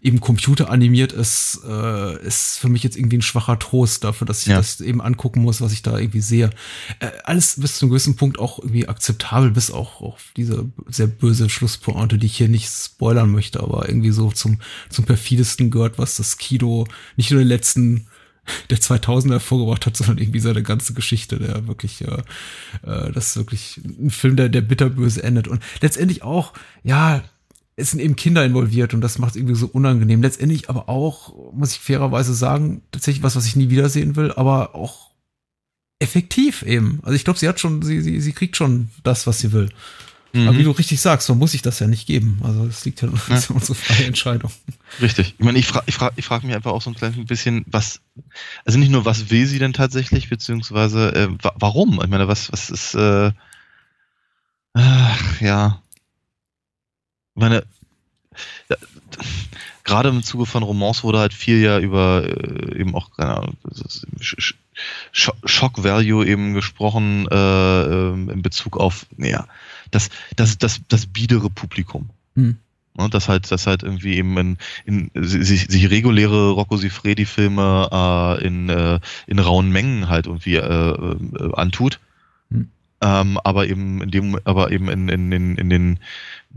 eben computeranimiert ist, äh, ist für mich jetzt irgendwie ein schwacher Trost dafür, dass ich ja. das eben angucken muss, was ich da irgendwie sehe. Äh, alles bis zu einem gewissen Punkt auch irgendwie akzeptabel, bis auch auf diese sehr böse Schlusspointe, die ich hier nicht spoilern möchte, aber irgendwie so zum, zum perfidesten gehört, was das Kino nicht nur den letzten der 2000er hervorgebracht hat, sondern irgendwie seine ganze Geschichte, der wirklich, äh, äh, das ist wirklich ein Film, der, der bitterböse endet. Und letztendlich auch, ja, es sind eben Kinder involviert und das macht es irgendwie so unangenehm. Letztendlich aber auch, muss ich fairerweise sagen, tatsächlich was, was ich nie wiedersehen will, aber auch effektiv eben. Also ich glaube, sie hat schon, sie, sie, sie kriegt schon das, was sie will. Mhm. Aber wie du richtig sagst, so muss ich das ja nicht geben. Also es liegt ja, ja. unsere freie Entscheidung. Richtig. Ich meine, ich frage ich frag, ich frag mich einfach auch so ein kleines bisschen, was, also nicht nur, was will sie denn tatsächlich, beziehungsweise äh, warum? Ich meine, was, was ist, äh, äh ja. Ich meine, ja, gerade im Zuge von Romance wurde halt viel ja über äh, eben auch, keine Ahnung, Shock Value eben gesprochen äh, ähm, in Bezug auf, naja, das, das, das, das biedere Publikum. Hm. Das halt, das halt irgendwie eben in, in sich, sich reguläre Rocco Sifredi-Filme äh, in, äh, in rauen Mengen halt irgendwie äh, äh, antut. Hm. Ähm, aber eben in dem, aber eben in, in, in, in den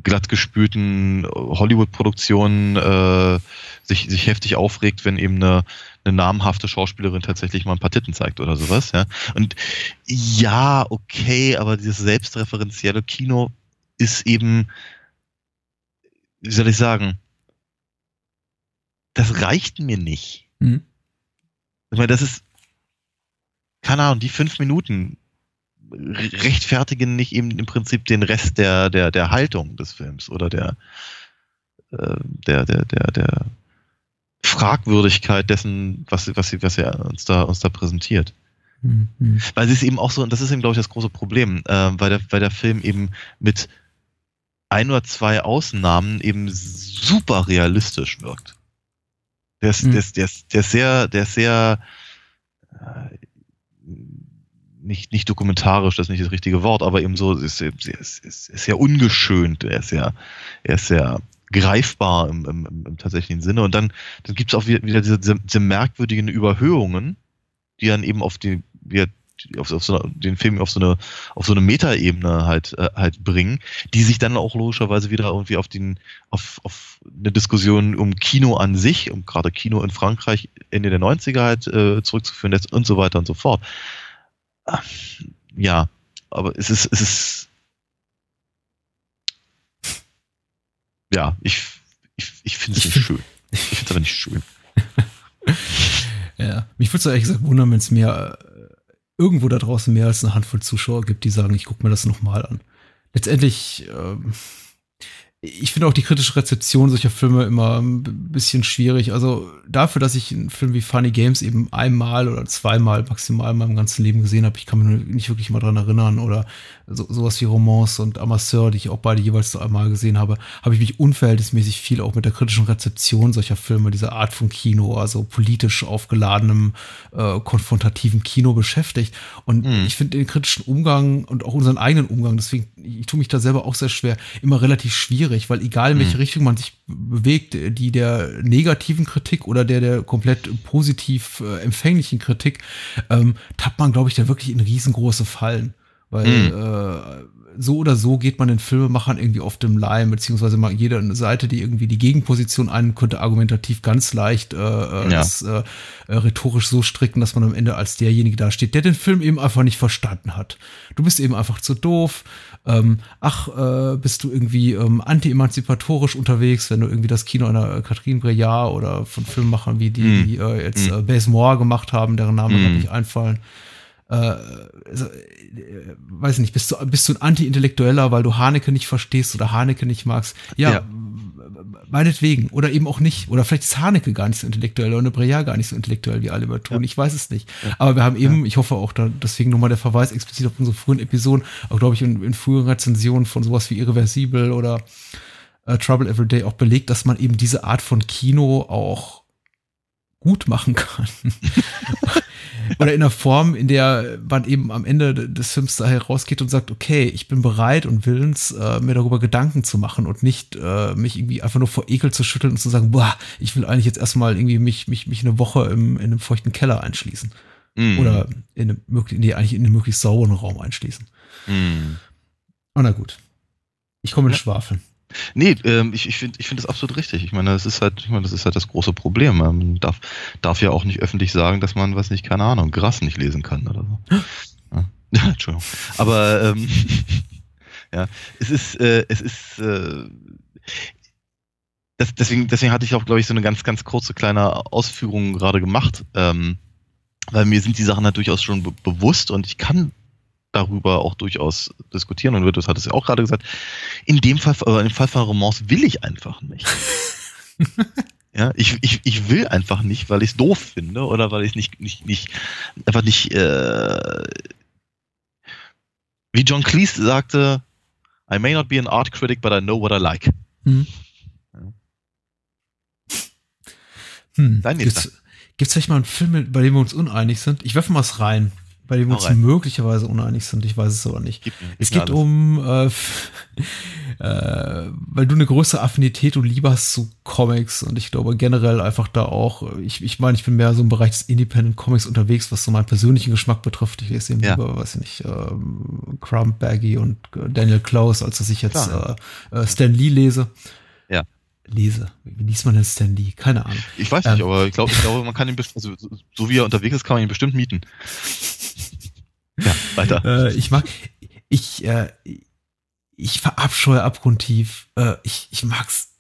glatt gespülten Hollywood-Produktionen äh, sich, sich heftig aufregt, wenn eben eine, eine namhafte Schauspielerin tatsächlich mal ein paar Titten zeigt oder sowas, ja. Und ja, okay, aber dieses selbstreferenzielle Kino ist eben, wie soll ich sagen, das reicht mir nicht. Mhm. Ich meine, das ist, keine Ahnung, die fünf Minuten rechtfertigen nicht eben im Prinzip den Rest der, der, der Haltung des Films oder der, äh, der, der, der, der Fragwürdigkeit dessen, was, was, was er uns da, uns da präsentiert. Mhm. Weil sie ist eben auch so, und das ist eben, glaube ich, das große Problem, äh, weil, der, weil der Film eben mit ein oder zwei Ausnahmen eben super realistisch wirkt. Der ist, mhm. der ist, der ist, der ist sehr, der ist sehr, äh, nicht, nicht dokumentarisch, das ist nicht das richtige Wort, aber eben so, ist, ist, ist, ist sehr ungeschönt, er ist sehr, er ist sehr greifbar im, im, im tatsächlichen Sinne. Und dann, dann gibt es auch wieder diese, diese, merkwürdigen Überhöhungen, die dann eben auf die, wie, auf, auf so den Film auf so eine auf so eine Metaebene halt äh, halt bringen, die sich dann auch logischerweise wieder irgendwie auf den auf, auf eine Diskussion um Kino an sich, um gerade Kino in Frankreich Ende der 90er halt äh, zurückzuführen und so weiter und so fort ja, aber es ist, es ist, ja, ich, ich, ich finde es nicht schön. Ich finde es aber nicht schön. ja, mich würde es ehrlich gesagt wundern, wenn es mehr äh, irgendwo da draußen mehr als eine Handvoll Zuschauer gibt, die sagen, ich gucke mir das nochmal an. Letztendlich, ähm, ich finde auch die kritische Rezeption solcher Filme immer ein bisschen schwierig. Also dafür, dass ich einen Film wie Funny Games eben einmal oder zweimal maximal in meinem ganzen Leben gesehen habe, ich kann mich nicht wirklich mal dran erinnern oder so, sowas wie Romance und Amasseur, die ich auch beide jeweils so einmal gesehen habe, habe ich mich unverhältnismäßig viel auch mit der kritischen Rezeption solcher Filme, dieser Art von Kino, also politisch aufgeladenem, äh, konfrontativen Kino beschäftigt. Und mhm. ich finde den kritischen Umgang und auch unseren eigenen Umgang, deswegen, ich tue mich da selber auch sehr schwer, immer relativ schwierig, weil egal in welche mhm. Richtung man sich bewegt, die der negativen Kritik oder der der komplett positiv äh, empfänglichen Kritik, ähm, tappt man, glaube ich, da wirklich in riesengroße Fallen. Weil mhm. äh, so oder so geht man den Filmemachern irgendwie auf dem Leim, beziehungsweise mal jede Seite, die irgendwie die Gegenposition ein, könnte argumentativ ganz leicht äh, äh, ja. das äh, äh, rhetorisch so stricken, dass man am Ende als derjenige dasteht, der den Film eben einfach nicht verstanden hat. Du bist eben einfach zu doof. Ähm, ach, äh, bist du irgendwie ähm, anti-emanzipatorisch unterwegs, wenn du irgendwie das Kino einer Catherine Breillat oder von Filmemachern wie die, mm. die äh, jetzt mm. äh, Base Moore gemacht haben, deren Namen mm. nicht einfallen äh, also, äh, weiß nicht, bist du, bist du ein Anti-Intellektueller, weil du Haneke nicht verstehst oder Haneke nicht magst? Ja, ja, meinetwegen. Oder eben auch nicht. Oder vielleicht ist Haneke gar nicht so intellektuell oder Breja gar nicht so intellektuell, wie alle übertun. Ja. Ich weiß es nicht. Ja. Aber wir haben eben, ich hoffe auch, da, deswegen nochmal der Verweis explizit auf unsere frühen Episoden, auch glaube ich in, in früheren Rezensionen von sowas wie Irreversibel oder äh, Trouble Every Day auch belegt, dass man eben diese Art von Kino auch gut machen kann. Oder in einer Form, in der man eben am Ende des Films da herausgeht und sagt, okay, ich bin bereit und willens, äh, mir darüber Gedanken zu machen und nicht äh, mich irgendwie einfach nur vor Ekel zu schütteln und zu sagen, boah, ich will eigentlich jetzt erstmal irgendwie mich, mich, mich eine Woche im, in einem feuchten Keller einschließen. Mm. Oder in einem, nee, eigentlich in einem möglichst sauberen Raum einschließen. Mm. Oh, na gut. Ich komme in ja. Schwafeln. Nee, ähm, ich, ich finde ich find das absolut richtig. Ich meine, das ist halt, ich meine, das ist halt das große Problem. Man darf, darf ja auch nicht öffentlich sagen, dass man, was nicht, keine Ahnung, Gras nicht lesen kann oder so. Ja. Entschuldigung. Aber ähm, ja, es ist, äh, es ist, äh, das, deswegen, deswegen hatte ich auch, glaube ich, so eine ganz, ganz kurze kleine Ausführung gerade gemacht. Ähm, weil mir sind die Sachen halt durchaus schon be bewusst und ich kann darüber auch durchaus diskutieren und Virtus hat es ja auch gerade gesagt. In dem Fall, äh, im Fall von Romance will ich einfach nicht. ja, ich, ich, ich will einfach nicht, weil ich es doof finde oder weil ich nicht, nicht, nicht, einfach nicht, äh, wie John Cleese sagte, I may not be an art critic, but I know what I like. Hm. Hm. Dein nächster. Gibt es vielleicht mal einen Film, bei dem wir uns uneinig sind? Ich werfe mal was rein, bei dem wir uns möglicherweise uneinig sind. Ich weiß es aber nicht. Gib, gib es geht alles. um, äh, äh, weil du eine größere Affinität und Liebe hast zu Comics und ich glaube generell einfach da auch, ich, ich meine, ich bin mehr so im Bereich des Independent Comics unterwegs, was so meinen persönlichen Geschmack betrifft. Ich lese eben ja. lieber, weiß ich nicht, ähm, Crumb Baggy und Daniel Klaus, als dass ich jetzt äh, äh, Stan Lee lese lese. Wie liest man denn Stan Lee? Keine Ahnung. Ich weiß nicht, ähm, aber ich glaube, ich glaube, man kann ihn, also, so wie er unterwegs ist, kann man ihn bestimmt mieten. ja, weiter. Äh, ich mag, ich, äh, ich verabscheue abgrundtief. Äh, ich, ich mag's.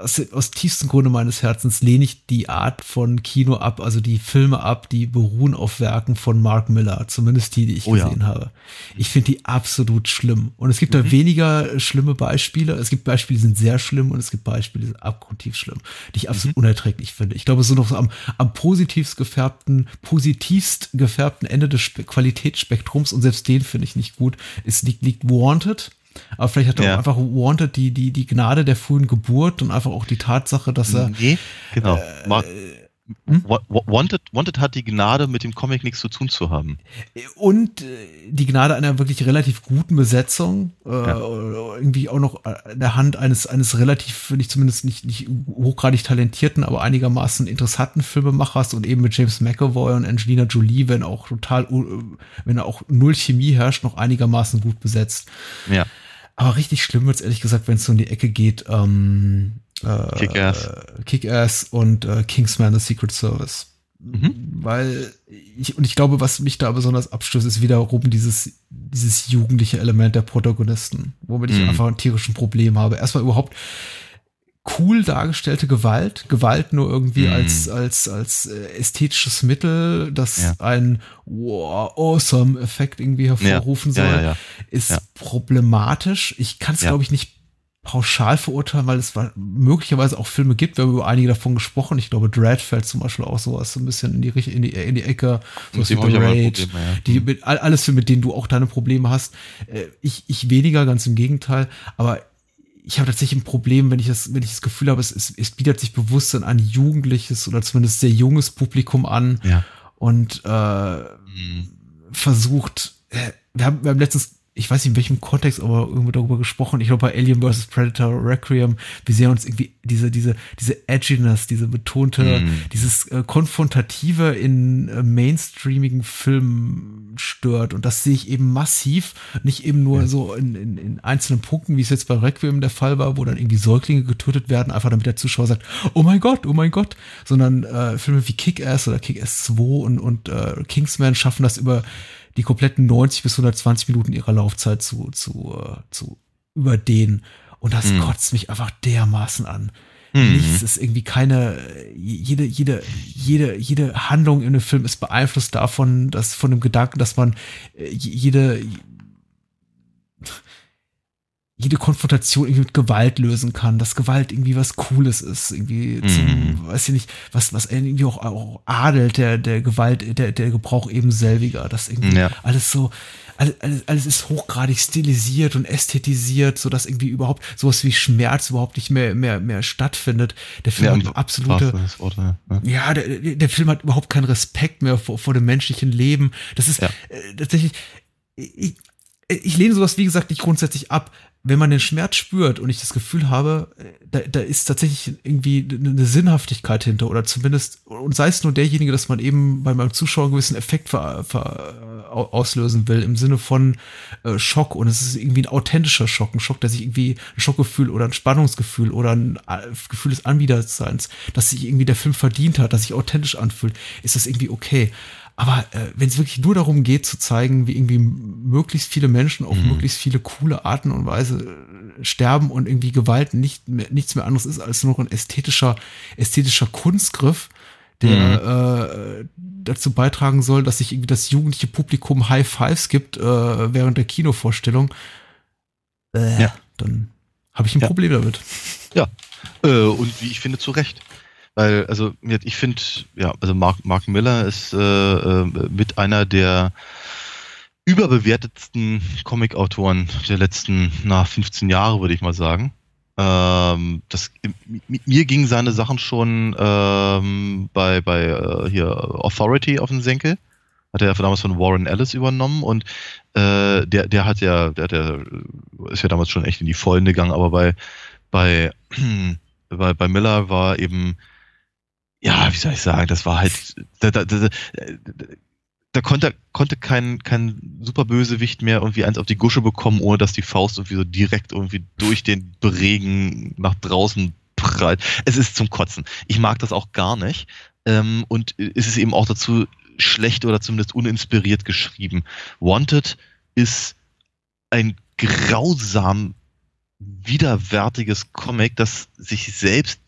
Aus, aus tiefstem Grunde meines Herzens lehne ich die Art von Kino ab, also die Filme ab, die beruhen auf Werken von Mark Miller, zumindest die, die ich oh, gesehen ja. habe. Ich finde die absolut schlimm. Und es gibt mhm. da weniger schlimme Beispiele. Es gibt Beispiele, die sind sehr schlimm und es gibt Beispiele, die sind abgrundtief schlimm, die ich absolut mhm. unerträglich finde. Ich glaube, so noch so am, am positivst gefärbten, positivst gefärbten Ende des Spe Qualitätsspektrums und selbst den finde ich nicht gut. Es liegt, liegt Wanted aber vielleicht hat er ja. auch einfach Wanted die, die, die Gnade der frühen Geburt und einfach auch die Tatsache, dass er. Nee, genau. Äh, hm? Wanted, Wanted hat die Gnade, mit dem Comic nichts zu tun zu haben. Und äh, die Gnade einer wirklich relativ guten Besetzung, äh, ja. irgendwie auch noch in der Hand eines, eines relativ, finde ich zumindest nicht, nicht hochgradig talentierten, aber einigermaßen interessanten Filmemachers und eben mit James McAvoy und Angelina Jolie, wenn auch total, wenn auch null Chemie herrscht, noch einigermaßen gut besetzt. Ja. Aber richtig schlimm wird es ehrlich gesagt, wenn es so in die Ecke geht. Ähm, äh, Kick-Ass. Kick-Ass und äh, Kingsman The Secret Service. Mhm. Weil ich, und ich glaube, was mich da besonders abstößt, ist wiederum dieses, dieses jugendliche Element der Protagonisten, womit ich mhm. einfach ein tierischen Problem habe. Erstmal überhaupt cool dargestellte Gewalt, Gewalt nur irgendwie mm. als als als äh, ästhetisches Mittel, das ja. ein wow, awesome Effekt irgendwie hervorrufen ja. soll, ja, ist problematisch. Ich kann es glaube ich nicht pauschal verurteilen, weil es möglicherweise auch Filme gibt. Wir haben über einige davon gesprochen. Ich glaube, Dread fällt zum Beispiel auch sowas so ein bisschen in die, in die, in die Ecke. So wie The Raid, die, mit, alles Filme, mit denen du auch deine Probleme hast. Äh, ich, ich weniger, ganz im Gegenteil. Aber ich habe tatsächlich ein Problem, wenn ich das, wenn ich das Gefühl habe, es, es, es bietet sich bewusst an ein jugendliches oder zumindest sehr junges Publikum an ja. und äh, mhm. versucht, äh, wir haben, wir haben letztens ich weiß nicht in welchem Kontext, aber irgendwo darüber gesprochen. Ich glaube bei Alien vs. Predator Requiem, wie sehr uns irgendwie diese, diese, diese Edginess, diese betonte, mm. dieses äh, Konfrontative in äh, mainstreamigen Filmen stört. Und das sehe ich eben massiv, nicht eben nur ja. so in, in, in einzelnen Punkten, wie es jetzt bei Requiem der Fall war, wo dann irgendwie Säuglinge getötet werden, einfach damit der Zuschauer sagt, oh mein Gott, oh mein Gott, sondern äh, Filme wie Kick-Ass oder Kick-Ass 2 und, und äh, Kingsman schaffen das über die kompletten 90 bis 120 Minuten ihrer Laufzeit zu, zu, äh, zu überdehnen. Und das mhm. kotzt mich einfach dermaßen an. Mhm. Nichts ist irgendwie keine, jede, jede, jede, jede Handlung in einem Film ist beeinflusst davon, dass von dem Gedanken, dass man äh, jede, jede Konfrontation irgendwie mit Gewalt lösen kann, dass Gewalt irgendwie was Cooles ist, irgendwie zum, mm. weiß ich nicht, was, was irgendwie auch, auch adelt, der, der Gewalt, der, der Gebrauch eben selbiger, dass irgendwie ja. alles so, alles, alles, alles ist hochgradig stilisiert und ästhetisiert, so dass irgendwie überhaupt sowas wie Schmerz überhaupt nicht mehr, mehr, mehr stattfindet. Der Film ja, hat absolute, Wort, ja, ja der, der Film hat überhaupt keinen Respekt mehr vor, vor dem menschlichen Leben. Das ist äh, tatsächlich, ich, ich lehne sowas, wie gesagt, nicht grundsätzlich ab, wenn man den Schmerz spürt und ich das Gefühl habe, da, da ist tatsächlich irgendwie eine Sinnhaftigkeit hinter oder zumindest, und sei es nur derjenige, dass man eben bei meinem Zuschauer einen gewissen Effekt ver, ver, auslösen will im Sinne von äh, Schock. Und es ist irgendwie ein authentischer Schock, ein Schock, der sich irgendwie ein Schockgefühl oder ein Spannungsgefühl oder ein äh, Gefühl des Anwiderseins, dass sich irgendwie der Film verdient hat, dass sich authentisch anfühlt, ist das irgendwie okay. Aber äh, wenn es wirklich nur darum geht, zu zeigen, wie irgendwie möglichst viele Menschen auf mhm. möglichst viele coole Arten und Weise äh, sterben und irgendwie Gewalt nicht mehr, nichts mehr anderes ist als nur ein ästhetischer, ästhetischer Kunstgriff, der mhm. äh, dazu beitragen soll, dass sich irgendwie das jugendliche Publikum High Fives gibt äh, während der Kinovorstellung, äh, ja. dann habe ich ein ja. Problem damit. Ja, äh, und wie ich finde, zu Recht. Weil, also, ich finde, ja, also Mark, Mark Miller ist äh, äh, mit einer der überbewertetsten Comic-Autoren der letzten, na, 15 Jahre, würde ich mal sagen. Ähm, das, mir gingen seine Sachen schon ähm, bei, bei äh, hier Authority auf den Senkel. Hat er ja damals von Warren Ellis übernommen und äh, der, der hat ja, der, der ist ja damals schon echt in die Vollen gegangen, aber bei, bei, bei, bei Miller war eben ja, wie soll ich sagen, das war halt, da, da, da, da konnte, konnte kein, kein Superbösewicht mehr irgendwie eins auf die Gusche bekommen, ohne dass die Faust irgendwie so direkt irgendwie durch den Regen nach draußen prallt. Es ist zum Kotzen. Ich mag das auch gar nicht. Ähm, und es ist eben auch dazu schlecht oder zumindest uninspiriert geschrieben. Wanted ist ein grausam widerwärtiges Comic, das sich selbst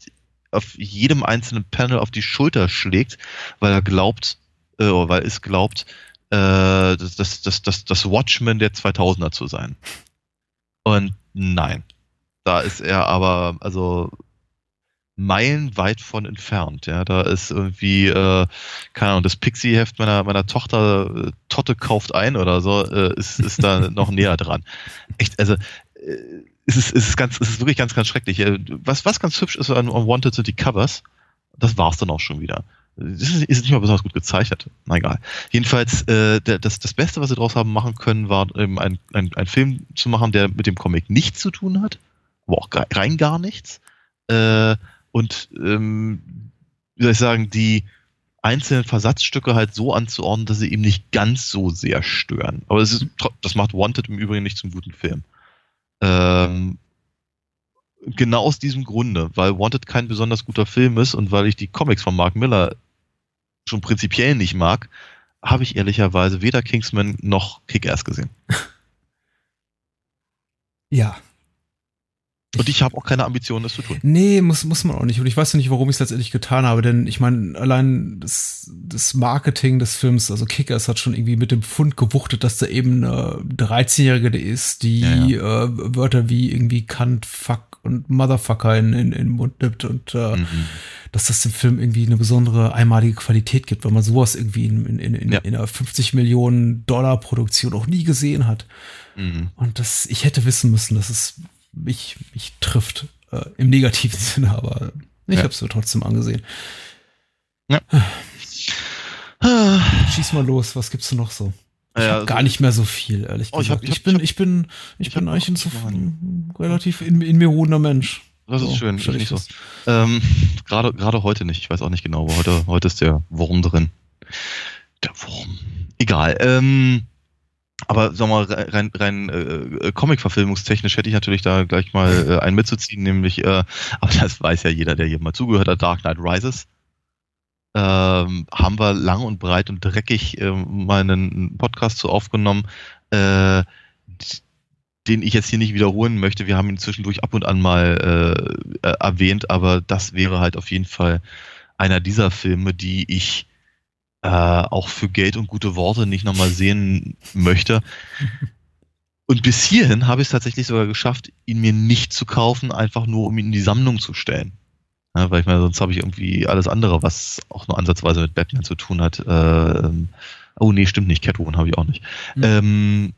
auf jedem einzelnen Panel auf die Schulter schlägt, weil er glaubt, äh, weil es glaubt, äh, das, das, das, das, das Watchmen der 2000er zu sein. Und nein, da ist er aber, also meilenweit von entfernt. Ja, da ist irgendwie, äh, keine Ahnung, das Pixie-Heft meiner, meiner Tochter äh, Totte kauft ein oder so, äh, ist, ist da noch näher dran. Echt, also äh, es ist, es ist ganz, es ist wirklich ganz, ganz schrecklich. Äh, was, was ganz hübsch ist an Wanted sind die Covers. Das war's dann auch schon wieder. Das ist, ist nicht mal besonders gut gezeichnet. Na egal. Jedenfalls, äh, das, das Beste, was sie draus haben machen können, war eben ein, ein, ein Film zu machen, der mit dem Comic nichts zu tun hat, aber auch rein gar nichts. Äh, und ähm, wie soll ich sagen, die einzelnen Versatzstücke halt so anzuordnen, dass sie eben nicht ganz so sehr stören. Aber es ist, das macht Wanted im Übrigen nicht zum guten Film. Ähm, genau aus diesem Grunde, weil Wanted kein besonders guter Film ist und weil ich die Comics von Mark Miller schon prinzipiell nicht mag, habe ich ehrlicherweise weder Kingsman noch Kick-Ass gesehen. Ja, und ich habe auch keine Ambitionen, das zu tun. Nee, muss, muss man auch nicht. Und ich weiß ja nicht, warum ich es letztendlich getan habe, denn ich meine, allein das, das Marketing des Films, also Kickers hat schon irgendwie mit dem Fund gewuchtet, dass da eben eine 13-Jährige ist, die ja, ja. Äh, Wörter wie irgendwie Kant, Fuck und Motherfucker in, in, in den Mund nimmt und äh, mhm. dass das dem Film irgendwie eine besondere einmalige Qualität gibt, weil man sowas irgendwie in, in, in, ja. in einer 50 Millionen Dollar Produktion auch nie gesehen hat. Mhm. Und das, ich hätte wissen müssen, dass es mich, mich trifft. Äh, Im negativen Sinne, aber ich ja. habe es mir trotzdem angesehen. Ja. Schieß mal los, was gibt's denn noch so? Ich ja, habe also gar nicht mehr so viel, ehrlich oh, gesagt. Ich, hab, ich, ich, bin, ich bin, ich, ich bin eigentlich ein, so relativ in, in, mir ruhender Mensch. Das ist so, schön, ich nicht so. Ähm, gerade, gerade heute nicht. Ich weiß auch nicht genau, aber heute, heute ist der Wurm drin. Der Wurm. Egal. Ähm, aber sag mal, rein, rein äh, Comic-verfilmungstechnisch hätte ich natürlich da gleich mal äh, einen mitzuziehen, nämlich, äh, aber das weiß ja jeder, der hier mal zugehört hat, Dark Knight Rises. Ähm, haben wir lang und breit und dreckig äh, mal einen Podcast zu aufgenommen, äh, den ich jetzt hier nicht wiederholen möchte. Wir haben ihn zwischendurch ab und an mal äh, äh erwähnt, aber das wäre halt auf jeden Fall einer dieser Filme, die ich äh, auch für Geld und gute Worte nicht nochmal sehen möchte. Und bis hierhin habe ich es tatsächlich sogar geschafft, ihn mir nicht zu kaufen, einfach nur um ihn in die Sammlung zu stellen. Ja, weil ich meine, sonst habe ich irgendwie alles andere, was auch nur ansatzweise mit Batman zu tun hat. Äh, oh nee, stimmt nicht, Catwoman habe ich auch nicht. Mhm. Ähm,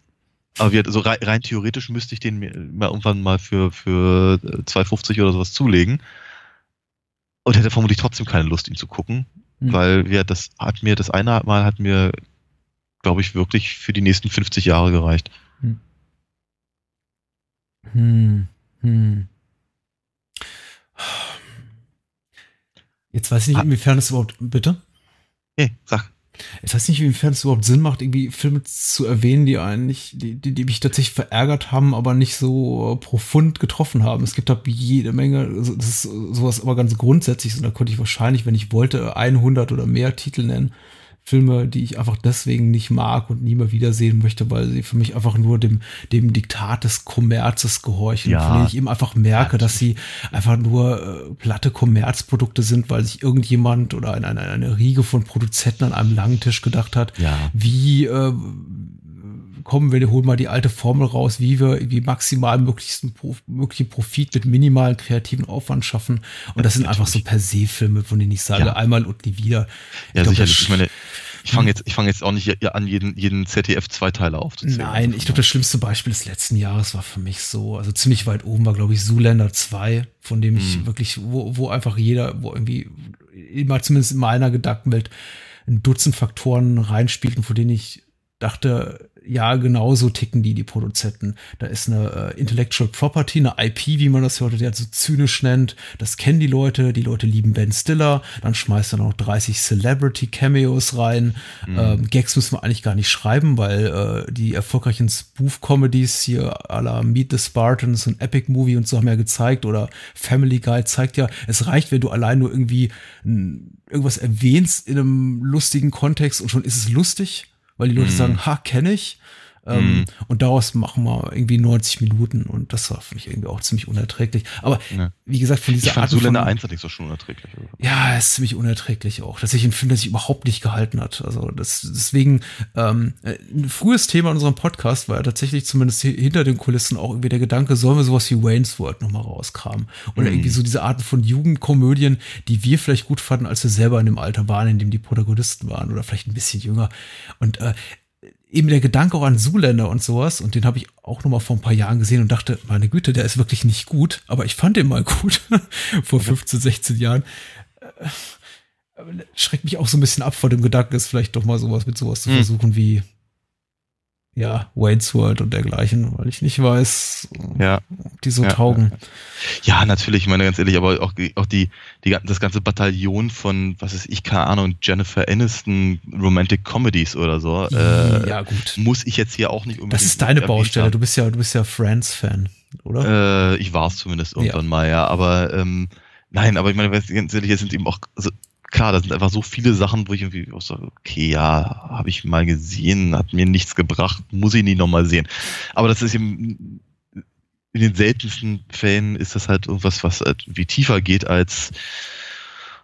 aber wir, so rein, rein, theoretisch müsste ich den mir mal irgendwann mal für, für 2,50 oder sowas zulegen. Und hätte vermutlich trotzdem keine Lust, ihn zu gucken. Mhm. Weil wir, das hat mir, das eine Mal hat mir, glaube ich, wirklich für die nächsten 50 Jahre gereicht. Hm. Hm. Hm. Jetzt weiß ich nicht, inwiefern es überhaupt. Bitte? Nee, sag. Ich weiß nicht, inwiefern es überhaupt Sinn macht, irgendwie Filme zu erwähnen, die eigentlich, die, die, die mich tatsächlich verärgert haben, aber nicht so profund getroffen haben. Es gibt da jede Menge, also das ist sowas aber ganz grundsätzlich, und da konnte ich wahrscheinlich, wenn ich wollte, 100 oder mehr Titel nennen, Filme, die ich einfach deswegen nicht mag und nie mehr wiedersehen möchte, weil sie für mich einfach nur dem, dem Diktat des Kommerzes gehorchen. Ja. Von denen ich eben einfach merke, dass sie einfach nur äh, platte Kommerzprodukte sind, weil sich irgendjemand oder eine, eine, eine Riege von Produzenten an einem langen Tisch gedacht hat, ja. wie äh, kommen wir, holen mal die alte Formel raus, wie wir irgendwie maximal möglichsten möglichen Profit mit minimalen kreativen Aufwand schaffen. Und das sind einfach so per se Filme, von denen ich sage, ja. einmal und nie wieder. Ich ja, glaub, sicherlich. Ich meine, ich fange jetzt, ich fange jetzt auch nicht an, jeden, jeden ZDF-Zweiteiler aufzuzählen. Nein, ich glaube, das schlimmste Beispiel des letzten Jahres war für mich so, also ziemlich weit oben war, glaube ich, Zoolander 2, von dem ich hm. wirklich, wo, wo einfach jeder, wo irgendwie immer zumindest in meiner Gedankenwelt ein Dutzend Faktoren reinspielten, von denen ich dachte, ja, genau so ticken die, die Produzenten. Da ist eine äh, Intellectual Property, eine IP, wie man das heute so zynisch nennt. Das kennen die Leute. Die Leute lieben Ben Stiller. Dann schmeißt er noch 30 Celebrity Cameos rein. Mhm. Ähm, Gags müssen wir eigentlich gar nicht schreiben, weil äh, die erfolgreichen Spoof-Comedies hier à la Meet the Spartans und Epic Movie und so haben ja gezeigt oder Family Guy zeigt ja, es reicht, wenn du allein nur irgendwie irgendwas erwähnst in einem lustigen Kontext und schon ist es lustig weil die Leute mhm. sagen, ha, kenne ich. Ähm, mhm. Und daraus machen wir irgendwie 90 Minuten und das war für mich irgendwie auch ziemlich unerträglich. Aber ja. wie gesagt, von dieser ich Art. Zuländer von, 1 hatte ich so schon unerträglich. Ja, ist ziemlich unerträglich auch. Dass ich ein Film, der sich überhaupt nicht gehalten hat. Also das, deswegen ähm, ein frühes Thema in unserem Podcast war ja tatsächlich zumindest hinter den Kulissen auch irgendwie der Gedanke, sollen wir sowas wie Wayne's World nochmal rauskramen? Oder mhm. irgendwie so diese Arten von Jugendkomödien, die wir vielleicht gut fanden, als wir selber in dem Alter waren, in dem die Protagonisten waren oder vielleicht ein bisschen jünger. Und äh, eben der Gedanke auch an Zuländer und sowas, und den habe ich auch noch mal vor ein paar Jahren gesehen und dachte, meine Güte, der ist wirklich nicht gut, aber ich fand den mal gut vor 15, 16 Jahren. Äh, schreckt mich auch so ein bisschen ab vor dem Gedanken, es vielleicht doch mal sowas mit sowas zu hm. versuchen wie ja, Wayne's World und dergleichen, weil ich nicht weiß, ja. ob die so ja, taugen. Ja, ja. natürlich, ich meine ganz ehrlich, aber auch, auch die, die, das ganze Bataillon von, was ist ich, keine Ahnung, Jennifer Aniston Romantic Comedies oder so. Äh, ja, gut. Muss ich jetzt hier auch nicht unbedingt. Das ist deine Baustelle, du bist ja, du bist ja Friends-Fan, oder? Äh, ich war es zumindest irgendwann mal, ja, aber ähm, nein, aber ich meine, ganz ehrlich, es sind eben auch, also klar, da sind einfach so viele Sachen, wo ich irgendwie auch sage, okay, ja, habe ich mal gesehen, hat mir nichts gebracht, muss ich nie nochmal sehen. Aber das ist eben, in den seltensten Fällen ist das halt irgendwas, was halt wie tiefer geht als,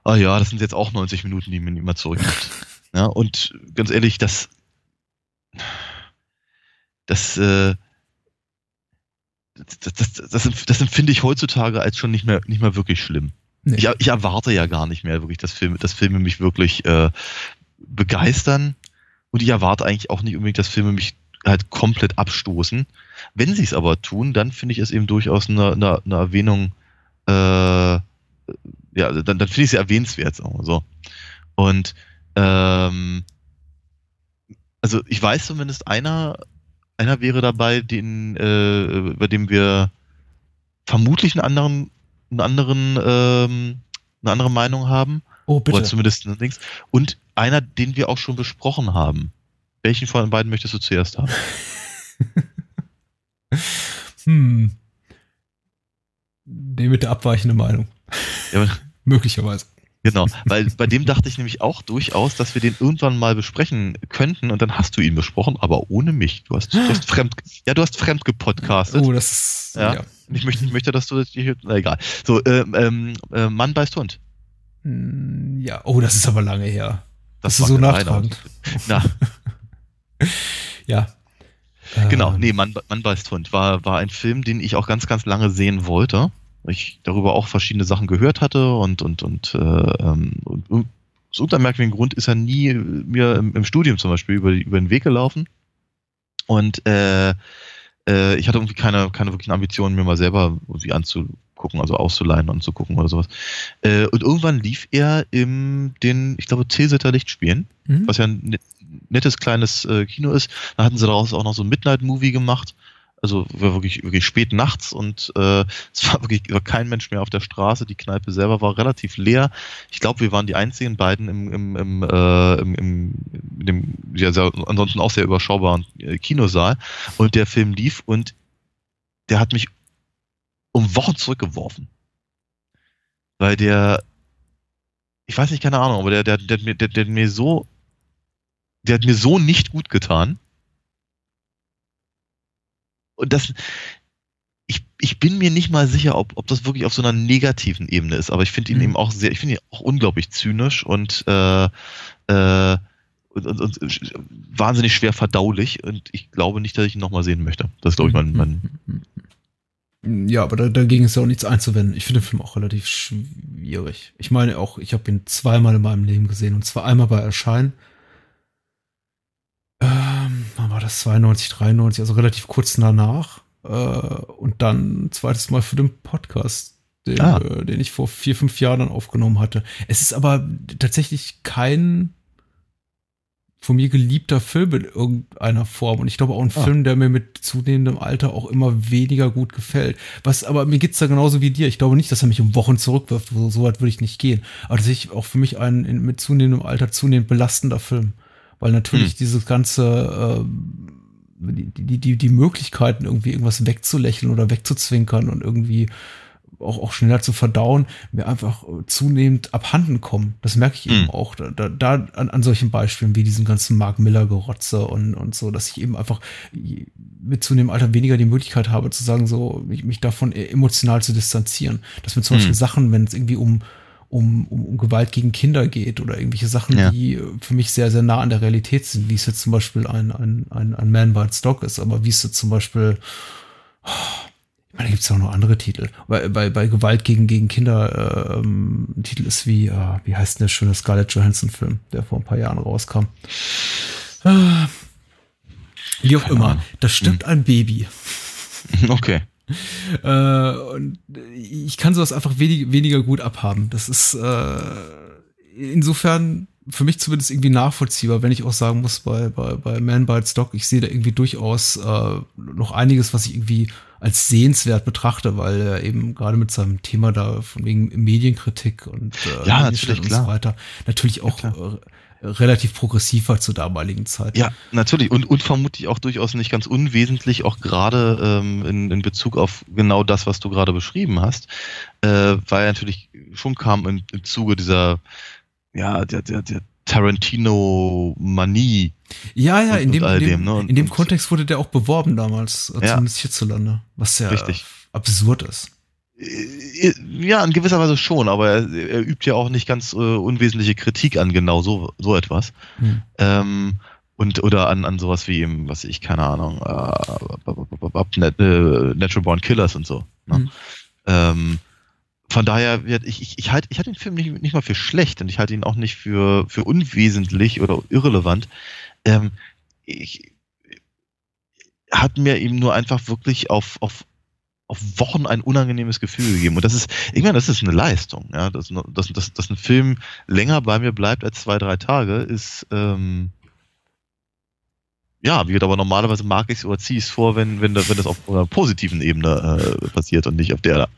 ah ja, das sind jetzt auch 90 Minuten, die mir niemand zurückgibt. Ja, und ganz ehrlich, das, das, äh, das, das, das, das empfinde ich heutzutage als schon nicht mehr, nicht mehr wirklich schlimm. Nee. Ich, ich, erwarte ja gar nicht mehr wirklich, dass Filme, dass Filme mich wirklich äh, begeistern. Und ich erwarte eigentlich auch nicht unbedingt, dass Filme mich halt komplett abstoßen. Wenn sie es aber tun, dann finde ich es eben durchaus eine, eine, eine Erwähnung, äh, ja, dann, dann finde ich sie erwähnenswert, so. Und ähm, also ich weiß zumindest, einer, einer wäre dabei, den, äh, bei dem wir vermutlich einen anderen einen anderen, ähm, eine andere Meinung haben. Oh, bitte. Oder zumindest links. Und einer, den wir auch schon besprochen haben. Welchen von den beiden möchtest du zuerst haben? hm. Den mit der abweichenden Meinung. Ja, Möglicherweise. Genau, weil bei dem dachte ich nämlich auch durchaus, dass wir den irgendwann mal besprechen könnten und dann hast du ihn besprochen, aber ohne mich. Du hast, du hast fremd, ja, du hast fremd gepodcastet. Oh, das ist, ja. ja. Ich möchte, ich möchte, dass du das hier, na egal. So, ähm, ähm, äh, Mann beißt Hund. Hm, ja, oh, das ist aber lange her. Das, das ist so nachtragend. Na. ja. Genau, ähm. nee, Mann, Mann beißt Hund war, war ein Film, den ich auch ganz, ganz lange sehen wollte ich darüber auch verschiedene Sachen gehört hatte und und und, äh, ähm, und aus irgendeinem merkwürdigen Grund ist er nie mir im, im Studium zum Beispiel über, über den Weg gelaufen und äh, äh, ich hatte irgendwie keine, keine wirklichen Ambitionen, mir mal selber irgendwie anzugucken, also auszuleihen und zu gucken oder sowas. Äh, und irgendwann lief er im den, ich glaube, Tilsiter Lichtspielen, mhm. was ja ein nettes kleines äh, Kino ist. Da hatten sie daraus auch noch so ein Midnight-Movie gemacht also war wirklich, wirklich spät nachts und äh, es war wirklich war kein Mensch mehr auf der Straße. Die Kneipe selber war relativ leer. Ich glaube, wir waren die einzigen beiden im, im, im, äh, im, im, dem ja, sehr, ansonsten auch sehr überschaubaren äh, Kinosaal. Und der Film lief und der hat mich um Wochen zurückgeworfen. Weil der, ich weiß nicht, keine Ahnung, aber der, der, der, der, der, der mir so der hat mir so nicht gut getan. Und das, ich, ich bin mir nicht mal sicher, ob, ob das wirklich auf so einer negativen Ebene ist, aber ich finde ihn mhm. eben auch sehr, ich finde ihn auch unglaublich zynisch und, äh, äh, und, und, und, wahnsinnig schwer verdaulich und ich glaube nicht, dass ich ihn nochmal sehen möchte. Das ist, glaube ich, mein, mein Ja, aber da, dagegen ist ja auch nichts einzuwenden. Ich finde den Film auch relativ schwierig. Ich meine auch, ich habe ihn zweimal in meinem Leben gesehen und zwar einmal bei Erscheinen. Ähm, wann war das? 92, 93, also relativ kurz danach. Äh, und dann ein zweites Mal für den Podcast, den, ah. äh, den ich vor vier, fünf Jahren dann aufgenommen hatte. Es ist aber tatsächlich kein von mir geliebter Film in irgendeiner Form. Und ich glaube auch ein ah. Film, der mir mit zunehmendem Alter auch immer weniger gut gefällt. Was, aber mir geht's da genauso wie dir. Ich glaube nicht, dass er mich um Wochen zurückwirft. So, so weit würde ich nicht gehen. Aber das ist auch für mich ein in, mit zunehmendem Alter zunehmend belastender Film. Weil natürlich hm. dieses ganze, äh, die, die, die Möglichkeiten, irgendwie irgendwas wegzulächeln oder wegzuzwinkern und irgendwie auch, auch schneller zu verdauen, mir einfach zunehmend abhanden kommen. Das merke ich eben mhm. auch. Da, da an, an solchen Beispielen wie diesem ganzen Mark Miller-Gerotze und, und so, dass ich eben einfach mit zunehmendem Alter weniger die Möglichkeit habe zu sagen, so mich, mich davon emotional zu distanzieren. Dass mir zum mhm. Beispiel Sachen, wenn es irgendwie um um, um, um Gewalt gegen Kinder geht oder irgendwelche Sachen, ja. die für mich sehr, sehr nah an der Realität sind, wie es jetzt zum Beispiel ein, ein, ein, ein Man Bites Dog ist, aber wie es jetzt zum Beispiel, oh, ich meine, da gibt es auch noch andere Titel. Bei, bei, bei Gewalt gegen, gegen Kinder, äh, ähm, ein Titel ist wie, äh, wie heißt denn der schöne Scarlett Johansson-Film, der vor ein paar Jahren rauskam. Äh, wie auch Keine immer, Ahnung. da stirbt hm. ein Baby. Okay. Äh, und ich kann sowas einfach wenig, weniger gut abhaben. Das ist äh, insofern für mich zumindest irgendwie nachvollziehbar, wenn ich auch sagen muss, bei, bei, bei Man Bites Dog, ich sehe da irgendwie durchaus äh, noch einiges, was ich irgendwie als sehenswert betrachte, weil er eben gerade mit seinem Thema da von wegen Medienkritik und äh, ja, und so weiter natürlich auch ja, relativ progressiv war zur damaligen Zeit. Ja, natürlich. Und, und vermutlich auch durchaus nicht ganz unwesentlich, auch gerade ähm, in, in Bezug auf genau das, was du gerade beschrieben hast, äh, weil natürlich schon kam im, im Zuge dieser, ja, der, der, der Tarantino-Manie. Ja, ja, in dem, in dem, ne? in dem Kontext wurde der auch beworben damals, ja, zumindest hierzulande, was ja richtig. absurd ist. Äh, ja, in gewisser Weise schon, aber er, er übt ja auch nicht ganz äh, unwesentliche Kritik an genau so, so etwas. Hm. Ähm, und oder an, an sowas wie eben, was ich, keine Ahnung, äh, Natural Born Killers und so. Ne? Hm. Ähm, von daher, ich, ich, ich, halt, ich halte den Film nicht, nicht mal für schlecht und ich halte ihn auch nicht für, für unwesentlich oder irrelevant. Ähm, ich, hat mir eben nur einfach wirklich auf, auf auf Wochen ein unangenehmes Gefühl gegeben. Und das ist, ich meine, das ist eine Leistung. Ja, dass, dass, dass, dass ein Film länger bei mir bleibt als zwei, drei Tage, ist, ähm, ja, wie gesagt, aber normalerweise mag ich es oder ziehe ich es vor, wenn, wenn, wenn das auf einer positiven Ebene äh, passiert und nicht auf der da.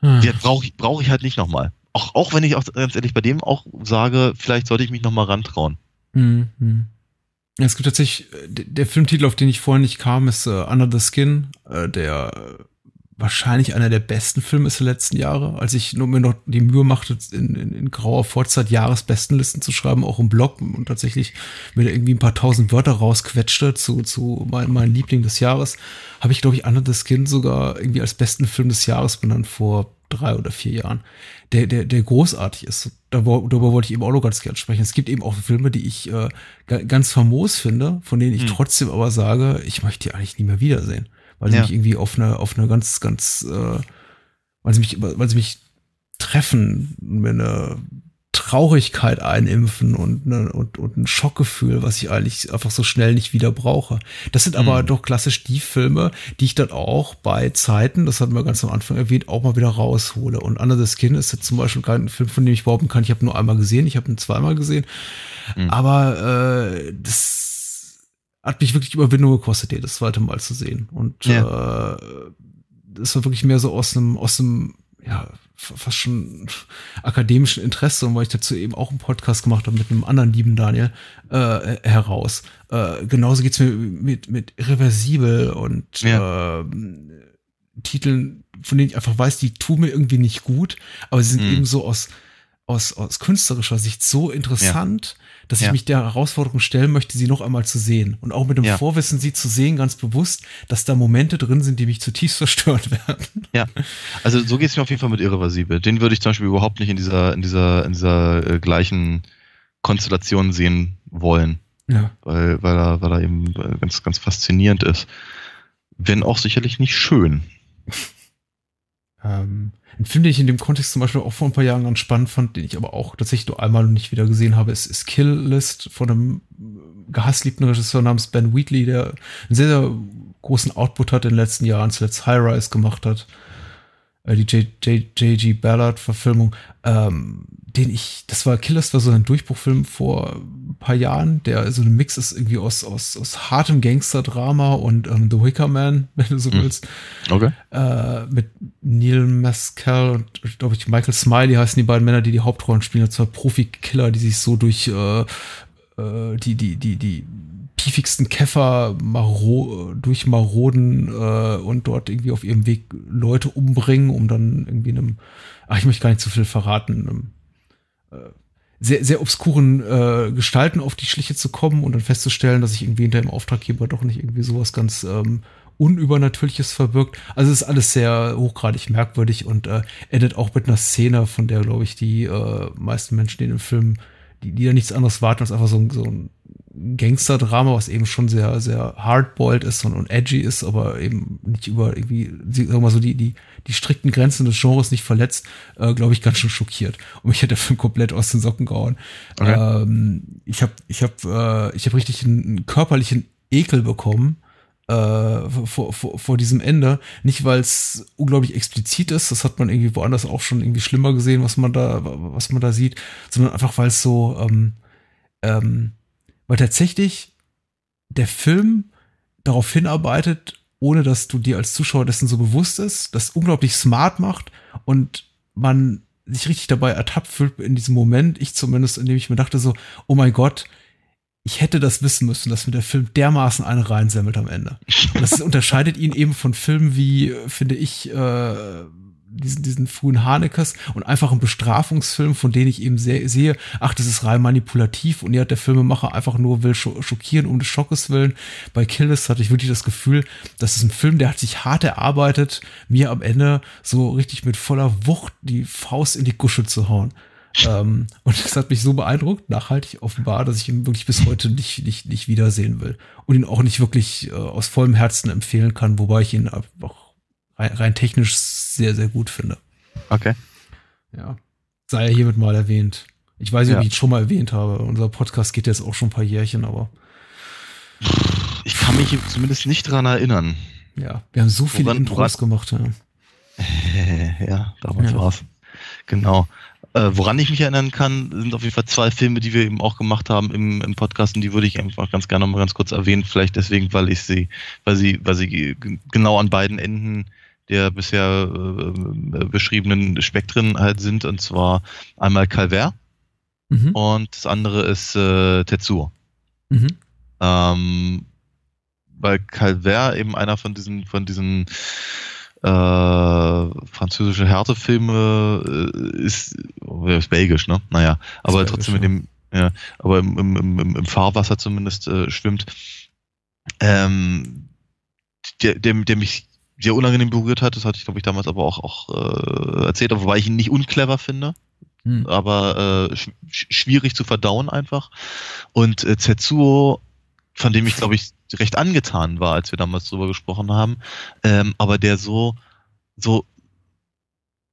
Hm. Brauche ich, brauch ich halt nicht nochmal. Auch, auch wenn ich auch ganz ehrlich bei dem auch sage, vielleicht sollte ich mich nochmal rantrauen. Hm, hm. Es gibt tatsächlich, äh, der Filmtitel, auf den ich vorher nicht kam, ist uh, Under the Skin, uh, der wahrscheinlich einer der besten Filme ist der letzten Jahre. Als ich nur mir noch die Mühe machte, in, in, in grauer Vorzeit Jahresbestenlisten zu schreiben, auch im Blog und tatsächlich mir da irgendwie ein paar tausend Wörter rausquetschte zu, zu meinem mein Liebling des Jahres, habe ich, glaube ich, Under the Skin sogar irgendwie als besten Film des Jahres benannt vor drei oder vier Jahren, der, der, der großartig ist. Darüber, darüber wollte ich eben auch noch ganz gerne sprechen. Es gibt eben auch Filme, die ich äh, ganz famos finde, von denen ich hm. trotzdem aber sage, ich möchte die eigentlich nie mehr wiedersehen. Weil sie ja. mich irgendwie auf eine, auf eine ganz, ganz, äh, weil sie mich, weil sie mich treffen, mir eine Traurigkeit einimpfen und, ne, und, und ein Schockgefühl, was ich eigentlich einfach so schnell nicht wieder brauche. Das sind aber mhm. doch klassisch die Filme, die ich dann auch bei Zeiten, das hatten wir ganz am Anfang erwähnt, auch mal wieder raushole. Und Under the Skin ist jetzt zum Beispiel kein Film, von dem ich behaupten kann, ich habe nur einmal gesehen, ich habe ihn zweimal gesehen. Mhm. Aber äh, das hat mich wirklich Überwindung gekostet, den das zweite Mal zu sehen. Und ja. äh, das war wirklich mehr so aus einem, aus einem, ja, fast schon akademischen Interesse und weil ich dazu eben auch einen Podcast gemacht habe mit einem anderen lieben Daniel äh, heraus. Äh, genauso geht's mir mit, mit Irreversibel und ja. äh, Titeln, von denen ich einfach weiß, die tun mir irgendwie nicht gut, aber sie sind mhm. eben so aus aus, aus künstlerischer Sicht so interessant, ja. Dass ich Ja. mich der Herausforderung stellen möchte, sie noch einmal zu sehen. Und auch mit dem Ja. Vorwissen, sie zu sehen, ganz bewusst, dass da Momente drin sind, die mich zutiefst verstört werden. Ja, also so geht es mir auf jeden Fall mit Irreversibel. Den würde ich zum Beispiel überhaupt nicht in dieser, in dieser, in dieser äh, gleichen Konstellation sehen wollen, Ja. weil, weil er, weil er eben äh, ganz, ganz faszinierend ist. Wenn auch sicherlich nicht schön. Ähm, ein Film, den ich in dem Kontext zum Beispiel auch vor ein paar Jahren ganz spannend fand, den ich aber auch tatsächlich nur einmal und nicht wieder gesehen habe, ist, ist Kill List von einem gehassliebten Regisseur namens Ben Wheatley, der einen sehr, sehr großen Output hat in den letzten Jahren, zuletzt High Rise gemacht hat. Äh, die J.G. Ballard-Verfilmung, ähm, den ich, das war Kill List, war so ein Durchbruchfilm vor ein paar Jahren, der so ein Mix ist irgendwie aus, aus, aus hartem Gangster-Drama und ähm, The Wicker Man, wenn du so Hm. willst Okay. äh, mit Neil Mescal und, glaube ich, Michael Smiley heißen die beiden Männer, die die Hauptrollen spielen. Zwei Profikiller, die sich so durch äh, äh, die, die, die, die piefigsten Käfer maro durchmaroden äh, und dort irgendwie auf ihrem Weg Leute umbringen, um dann irgendwie einem, ach, ich möchte gar nicht zu viel verraten, einem, äh, sehr, sehr obskuren äh, Gestalten auf die Schliche zu kommen und dann festzustellen, dass sich irgendwie hinter dem Auftraggeber doch nicht irgendwie sowas ganz ähm, Unübernatürliches verbirgt. Also ist alles sehr hochgradig merkwürdig und äh, endet auch mit einer Szene, von der, glaube ich, die äh, meisten Menschen, die in dem Film, die, die da nichts anderes warten, als einfach so, so ein Gangster-Drama, was eben schon sehr, sehr hardboiled ist und, und edgy ist, aber eben nicht über irgendwie, sagen wir mal so, die, die, die strikten Grenzen des Genres nicht verletzt, äh, glaube ich, ganz schön schockiert. Und mich hat der Film komplett aus den Socken gehauen. Okay. Ähm, ich habe ich hab, äh, ich hab richtig einen, einen körperlichen Ekel bekommen äh, vor, vor, vor diesem Ende. Nicht, weil es unglaublich explizit ist, das hat man irgendwie woanders auch schon irgendwie schlimmer gesehen, was man da, was man da sieht, sondern einfach, weil es so, ähm, ähm, weil tatsächlich der Film darauf hinarbeitet, ohne dass du dir als Zuschauer dessen so bewusst ist, das unglaublich smart macht und man sich richtig dabei ertappt fühlt in diesem Moment, ich zumindest, indem ich mir dachte so, oh mein Gott, ich hätte das wissen müssen, dass mir der Film dermaßen eine reinsemmelt am Ende. Und das unterscheidet ihn eben von Filmen wie, finde ich, äh, diesen, diesen frühen Hanekes und einfach ein Bestrafungsfilm, von denen ich eben sehr, sehe, ach, das ist rein manipulativ und hat der Filmemacher einfach nur will scho schockieren um des Schockes willen. Bei Killis hatte ich wirklich das Gefühl, das ist ein Film, der hat sich hart erarbeitet, mir am Ende so richtig mit voller Wucht die Faust in die Gusche zu hauen. ähm, und das hat mich so beeindruckt, nachhaltig offenbar, dass ich ihn wirklich bis heute nicht, nicht, nicht wiedersehen will. Und ihn auch nicht wirklich äh, aus vollem Herzen empfehlen kann, wobei ich ihn auch rein, rein technisch sehr, sehr gut finde. Okay. Ja. Sei ja hiermit mal erwähnt. Ich weiß nicht, ob Ja. ich ihn schon mal erwähnt habe. Unser Podcast geht jetzt auch schon ein paar Jährchen, aber Ich kann mich zumindest nicht dran erinnern. ja, wir haben so viele Woran- Intros gemacht. Ja. ja, damals Ja. war's. Genau. Äh, woran ich mich erinnern kann, sind auf jeden Fall zwei Filme, die wir eben auch gemacht haben im, im Podcast und die würde ich einfach ganz gerne mal ganz kurz erwähnen. Vielleicht deswegen, weil ich sie, weil sie, weil sie genau an beiden Enden der bisher äh, beschriebenen Spektren halt sind. Und zwar einmal Calvert Mhm. und das andere ist äh, Tetsuo. Mhm. Ähm, weil Calvert eben einer von diesen, von diesen äh, französische Härtefilme äh, ist, ist belgisch, ne? Naja, aber trotzdem mit dem, ja, aber im, im, im, im Fahrwasser zumindest äh, schwimmt. Ähm, der, der, der mich sehr unangenehm berührt hat, das hatte ich, glaube ich, damals aber auch, auch äh, erzählt, wobei ich ihn nicht unclever finde Mhm. aber äh, sch- schwierig zu verdauen einfach. Und äh, Tetsuo, von dem ich glaube ich recht angetan war, als wir damals drüber gesprochen haben, ähm, aber der so so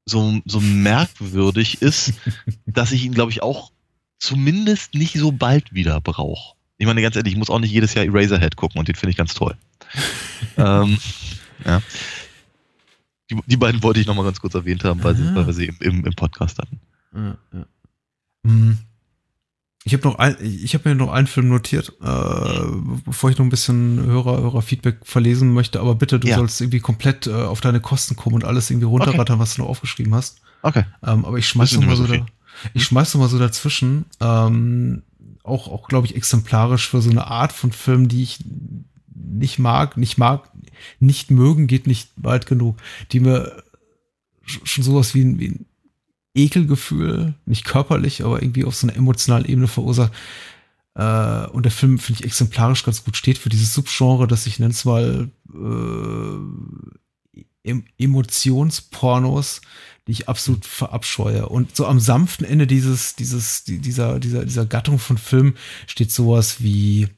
so so merkwürdig ist, dass ich ihn glaube ich auch zumindest nicht so bald wieder brauche. Ich meine ganz ehrlich, ich muss auch nicht jedes Jahr Eraserhead gucken und den finde ich ganz toll. ähm, ja. Die, die beiden wollte ich noch mal ganz kurz erwähnt haben, weil, sie, Ah. weil wir sie im, im, im Podcast hatten. Ja, ja. Hm. Ich habe noch ein, ich habe mir noch einen Film notiert, äh, bevor ich noch ein bisschen Hörer, Hörer-Feedback verlesen möchte, aber bitte, du Ja. sollst irgendwie komplett äh, auf deine Kosten kommen und alles irgendwie runterrattern, was du noch aufgeschrieben hast. Okay. Ähm, aber ich schmeiß noch mal so, so da, ich schmeiß noch mal so dazwischen, ähm, auch, auch glaube ich, exemplarisch für so eine Art von Film, die ich nicht mag, nicht mag, nicht mögen, geht nicht weit genug, die mir sch- schon sowas wie ein, wie ein Ekelgefühl, nicht körperlich, aber irgendwie auf so einer emotionalen Ebene verursacht. Äh, und der Film, finde ich, exemplarisch ganz gut steht für dieses Subgenre, das ich nenne es mal äh, Emotionspornos, die ich absolut verabscheue. Und so am sanften Ende dieses, dieses, dieser, dieser, dieser Gattung von Film steht sowas wie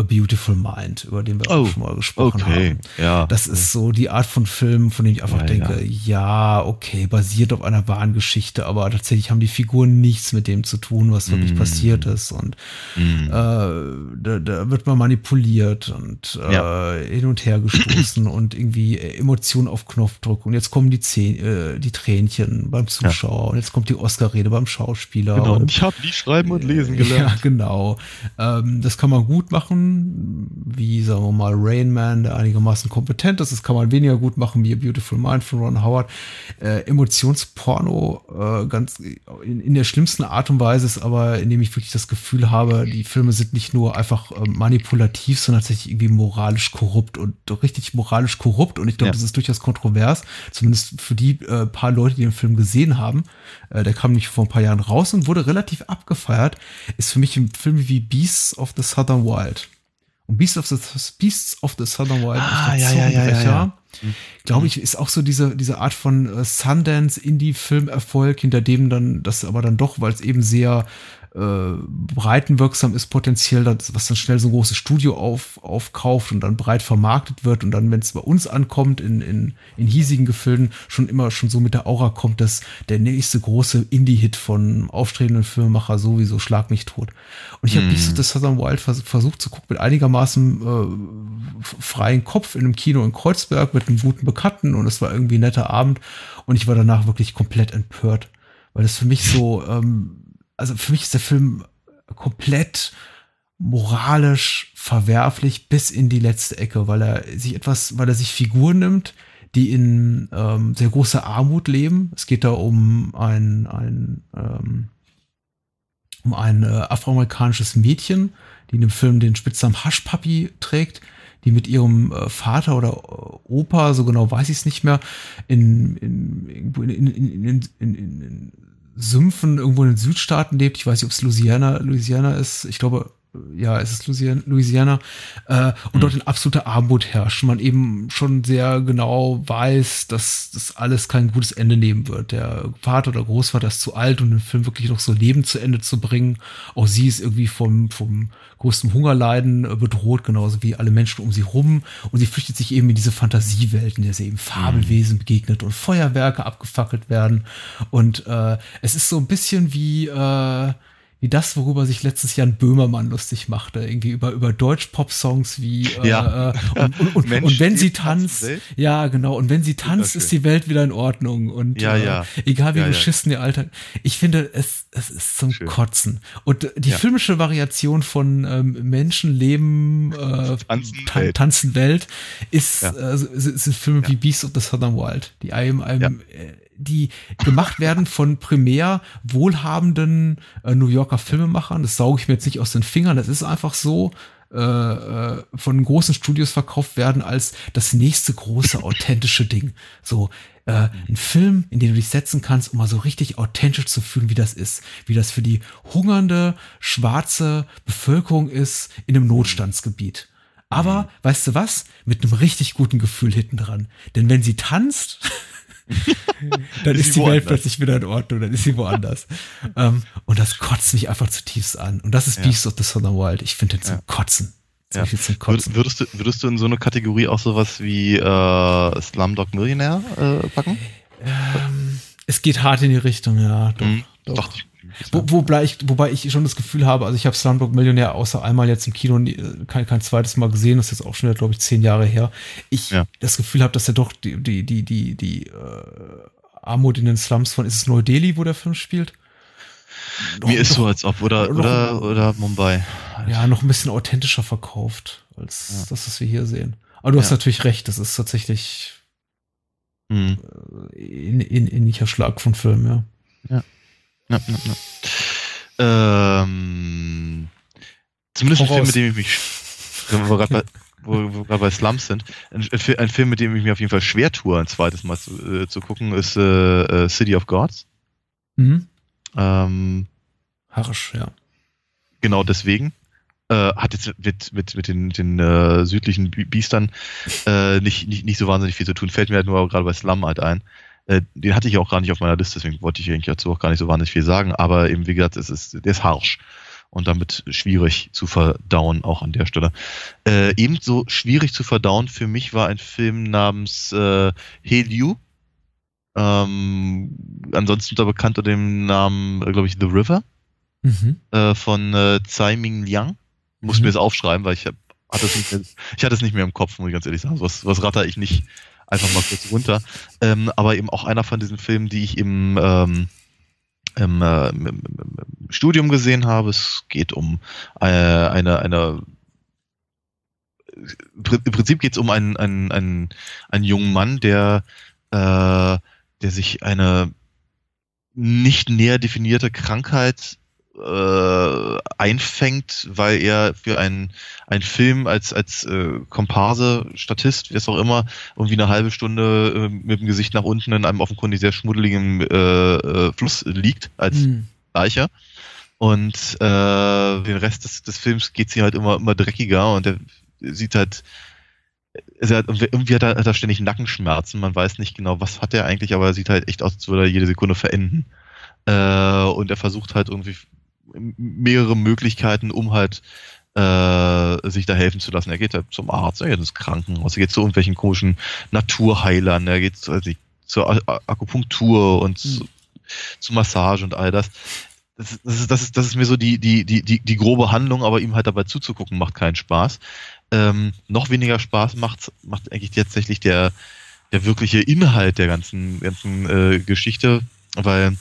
A Beautiful Mind, über den wir oh, auch schon mal gesprochen okay. haben. Ja. Das ist so die Art von Film, von dem ich einfach ja, denke, ja. ja. okay, basiert auf einer wahren Geschichte, aber tatsächlich haben die Figuren nichts mit dem zu tun, was wirklich mm. passiert ist. Und mm. äh, da, da, wird man manipuliert und äh, ja. hin und her gestoßen und irgendwie Emotionen auf Knopfdruck. Und jetzt kommen die, Zäh äh, die Tränchen beim Zuschauer und jetzt kommt die Oscar-Rede beim Schauspieler. Genau, und, ich habe nie schreiben und lesen gelernt. Ja, genau. Ähm, das kann man gut machen wie sagen wir mal Rain Man, der einigermaßen kompetent ist. Das kann man weniger gut machen wie A Beautiful Mind von Ron Howard. Äh, Emotionsporno äh, ganz in, in, der schlimmsten Art und Weise ist aber, indem ich wirklich das Gefühl habe, die Filme sind nicht nur einfach äh, manipulativ, sondern tatsächlich irgendwie moralisch korrupt und richtig moralisch korrupt. Und ich glaube, ja. das ist durchaus kontrovers, zumindest für die äh, paar Leute, die den Film gesehen haben. Äh, der kam nicht vor ein paar Jahren raus und wurde relativ abgefeiert. Ist für mich ein Film wie Beasts of the Southern Wild. Und Beasts of the, Beasts of the Southern Wild, ah, ja, ja, ja, ja, ja. glaube ich, ist auch so diese, diese Art von äh, Sundance-Indie-Filmerfolg, hinter dem dann, das aber dann doch, weil es eben sehr äh, breitenwirksam ist potenziell, das, was dann schnell so ein großes Studio auf, aufkauft und dann breit vermarktet wird und dann, wenn es bei uns ankommt, in, in, in hiesigen Gefilden, schon immer schon so mit der Aura kommt, dass der nächste große Indie-Hit von aufstrebenden Filmemacher sowieso Schlag mich tot. Und ich habe mm. so das Southern Wild vers versucht zu gucken mit einigermaßen äh, freien Kopf in einem Kino in Kreuzberg mit einem guten Bekannten und es war irgendwie ein netter Abend und ich war danach wirklich komplett empört, weil das für mich so ähm, also für mich ist der Film komplett moralisch verwerflich bis in die letzte Ecke, weil er sich etwas, weil er sich Figuren nimmt, die in ähm, sehr großer Armut leben. Es geht da um ein, ein ähm, um ein äh, afroamerikanisches Mädchen, die in dem Film den Spitznamen Hushpuppy trägt, die mit ihrem äh, Vater oder äh, Opa, so genau weiß ich es nicht mehr, in, in, in, in, in, in Sümpfen irgendwo in den Südstaaten lebt. Ich weiß nicht, ob es Louisiana, Louisiana ist. Ich glaube, ja, es ist Louisiana, Louisiana äh, und mhm. dort in absoluter Armut herrscht. Man eben schon sehr genau weiß, dass das alles kein gutes Ende nehmen wird. Der Vater oder Großvater ist zu alt, um den Film wirklich noch so Leben zu Ende zu bringen. Auch sie ist irgendwie vom, vom größten Hungerleiden äh, bedroht, genauso wie alle Menschen um sie rum. Und sie flüchtet sich eben in diese Fantasiewelt, in der sie eben Fabelwesen mhm. begegnet und Feuerwerke abgefackelt werden. Und äh, es ist so ein bisschen wie äh, wie das, worüber sich letztes Jahr ein Böhmermann lustig machte, irgendwie über, über Deutsch-Pop-Songs wie äh, ja. äh, und, und, und, und, wenn sie tanzt, ja genau, und wenn sie tanzt, ist die Welt wieder in Ordnung und ja, ja. Äh, egal wie ja, beschissen ihr Alltag. Ich finde, es, es ist zum Schön. Kotzen. Und die filmische Variation von ähm, Menschenleben, äh, tanzen, ta Welt. tanzen Welt ist, äh, sind Filme wie Beast of the Southern Wild, die einem, einem äh, die gemacht werden von primär wohlhabenden äh, New Yorker Filmemachern. Das sauge ich mir jetzt nicht aus den Fingern. Das ist einfach so äh, äh, von großen Studios verkauft werden als das nächste große authentische Ding. So äh, ein Film, in den du dich setzen kannst, um mal so richtig authentisch zu fühlen, wie das ist, wie das für die hungernde schwarze Bevölkerung ist in einem Notstandsgebiet. Aber weißt du was? Mit einem richtig guten Gefühl hinten dran. Denn wenn sie tanzt dann ist, ist die Welt plötzlich wieder in Ordnung, dann ist sie woanders. um, ähm, und das kotzt mich einfach zutiefst an. Und das ist ja. Beast of the Southern Wild. Ich finde den zum ja. Kotzen. Ja. Würdest, du, würdest du in so eine Kategorie auch sowas wie äh, Slumdog Millionär äh, packen? Ähm, es geht hart in die Richtung, ja. Doch, mhm. doch. Dachte ich wo, wobei, ich, wobei ich schon das Gefühl habe, also ich habe Slumdog Millionär außer einmal jetzt im Kino kein, kein zweites Mal gesehen, das ist jetzt auch schon, glaube ich, zehn Jahre her. Ich ja. das Gefühl habe, dass er doch die, die, die, die, die äh, Armut in den Slums von, ist es Neu-Delhi, wo der Film spielt? Mir ist so, als ob, oder, noch, oder, oder Mumbai. Ja, noch ein bisschen authentischer verkauft, als ja. das, was wir hier sehen. Aber du ja. hast natürlich recht, das ist tatsächlich mhm. in, in, ähnlicher Schlag von Film, ja. Ja. Ja, ja, ja. Ähm, zumindest ein Film, mit dem ich mich, wo wir gerade bei, bei Slums sind, ein, ein, Film, mit dem ich mir auf jeden Fall schwer tue, ein zweites Mal zu, äh, zu gucken, ist äh, äh City of Gods. Mhm. Ähm, Harsch, ja. genau deswegen. Äh, hat jetzt mit, mit, mit den, den äh, südlichen Bi- Biestern äh, nicht, nicht, nicht so wahnsinnig viel zu tun. Fällt mir halt nur gerade bei Slum halt ein. Äh, den hatte ich auch gar nicht auf meiner Liste, deswegen wollte ich eigentlich dazu auch gar nicht so wahnsinnig viel sagen. Aber eben, wie gesagt, es ist, der ist harsch und damit schwierig zu verdauen, auch an der Stelle. Äh, ebenso schwierig zu verdauen für mich war ein Film namens äh, Hey Liu. Ähm, ansonsten da bekannt unter dem Namen, äh, glaube ich, The River Mhm. äh, von äh, Tsai Ming Liang. Muss Mhm. mir das aufschreiben, weil ich hab, hatte es nicht mehr, ich hatte es nicht mehr im Kopf, muss ich ganz ehrlich sagen. Was, was ratter ich nicht einfach mal kurz runter. Ähm, aber eben auch einer von diesen Filmen, die ich im, ähm, im, äh, im, im, Studium gesehen habe. Es geht um äh, eine, eine im Prinzip geht es um einen, einen, einen, einen jungen Mann, der, äh, der sich eine nicht näher definierte Krankheit äh, einfängt, weil er für einen, einen Film als, als äh, Komparse, Statist, wie es auch immer, irgendwie eine halbe Stunde äh, mit dem Gesicht nach unten in einem offenkundig sehr schmuddeligen äh, äh, Fluss liegt, als Mhm. Leiche. Und äh, den Rest des, des Films geht's hier halt immer, immer dreckiger und er sieht halt, also er hat, irgendwie hat er, hat er ständig Nackenschmerzen, man weiß nicht genau, was hat er eigentlich, aber er sieht halt echt aus, als würde er jede Sekunde verenden. Äh, und er versucht halt irgendwie mehrere Möglichkeiten, um halt äh, sich da helfen zu lassen. Er geht halt zum Arzt, er geht ins Krankenhaus, er geht zu irgendwelchen komischen Naturheilern, er geht zu, also zur Akupunktur und zu, zu Massage und all das. Das, ist- das, ist, das, ist, das ist mir so die, die, die, die, die grobe Handlung, aber ihm halt dabei zuzugucken, macht keinen Spaß. Ähm, noch weniger Spaß macht, macht eigentlich tatsächlich der, der wirkliche Inhalt der ganzen, ganzen äh, Geschichte, weil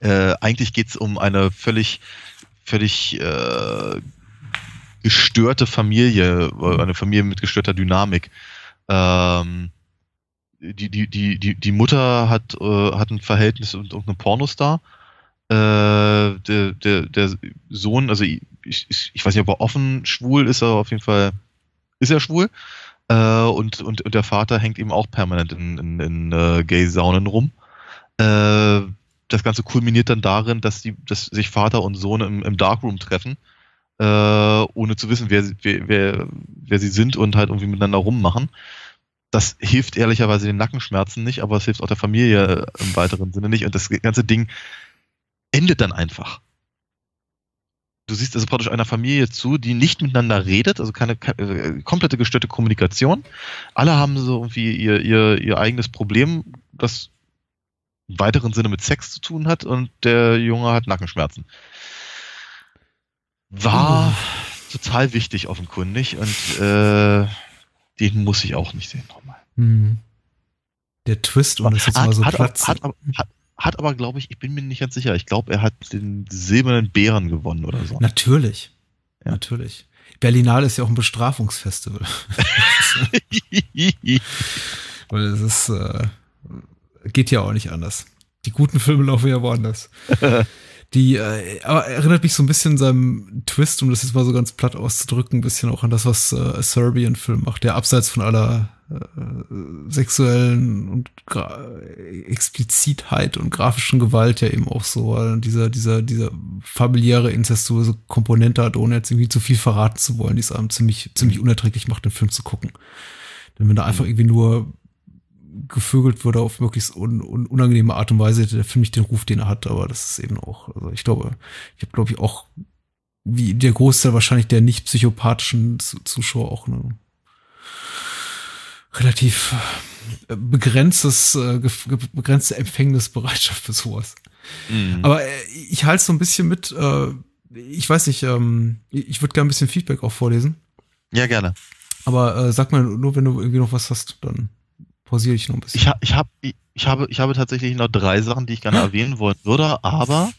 äh, eigentlich geht's um eine völlig, völlig äh, gestörte Familie, äh, eine Familie mit gestörter Dynamik. Ähm, die, die, die, die, die Mutter hat, äh, hat ein Verhältnis mit irgendeinem Pornostar. Äh, der, der, der Sohn, also ich, ich, ich weiß nicht, ob er offen schwul ist, aber auf jeden Fall ist er schwul. Äh, und, und, und der Vater hängt eben auch permanent in, in, in äh, Gay-Saunen rum. Äh, das Ganze kulminiert dann darin, dass, die, dass sich Vater und Sohn im, im Darkroom treffen, äh, ohne zu wissen, wer, sie- wer, wer, wer sie sind und halt irgendwie miteinander rummachen. Das hilft ehrlicherweise den Nackenschmerzen nicht, aber es hilft auch der Familie im weiteren Sinne nicht. Und das ganze Ding endet dann einfach. Du siehst also praktisch einer Familie zu, die nicht miteinander redet, also keine, äh, komplette gestörte Kommunikation. Alle haben so irgendwie ihr, ihr, ihr eigenes Problem, das weiteren Sinne mit Sex zu tun hat und der Junge hat Nackenschmerzen. War total wichtig offenkundig und äh, den muss ich auch nicht sehen nochmal. Mhm. Der Twist, um das jetzt mal so hat, platt hat, hat, aber- hat, hat aber, glaube ich, ich bin mir nicht ganz sicher. Ich glaube, er hat den silbernen Bären gewonnen oder so. Natürlich. Ja. Natürlich. Berlinale ist ja auch ein Bestrafungsfestival. Weil es ist, äh, geht ja auch nicht anders. Die guten Filme laufen ja woanders. Die, äh, aber erinnert mich so ein bisschen seinem Twist, um das jetzt mal so ganz platt auszudrücken, ein bisschen auch an das, was äh, Serbian-Film macht, der abseits von aller äh, sexuellen und Gra Explizitheit und grafischen Gewalt ja eben auch so äh, dieser, dieser, dieser familiäre, incestuöse Komponente hat, ohne jetzt irgendwie zu viel verraten zu wollen, die es einem ziemlich, ziemlich unerträglich macht, den Film zu gucken. Denn wenn da einfach irgendwie nur gevögelt wurde auf möglichst un, un, unangenehme Art und Weise, der Film nicht den Ruf, den er hat, aber das ist eben auch, also ich glaube, ich habe glaube ich auch, wie der Großteil wahrscheinlich der nicht psychopathischen Zu- Zuschauer auch eine relativ äh, begrenztes, äh, begrenzte Empfängnisbereitschaft für sowas. Mhm. Aber äh, ich halte so ein bisschen mit, äh, ich weiß nicht, ähm, ich würde gerne ein bisschen Feedback auch vorlesen. ja, gerne. Aber sag mal nur, wenn du irgendwie noch was hast, dann pausiere ich noch ein bisschen. Ich, ha, ich, hab, ich, ich, habe, ich habe tatsächlich noch drei Sachen, die ich gerne erwähnen wollen würde, aber,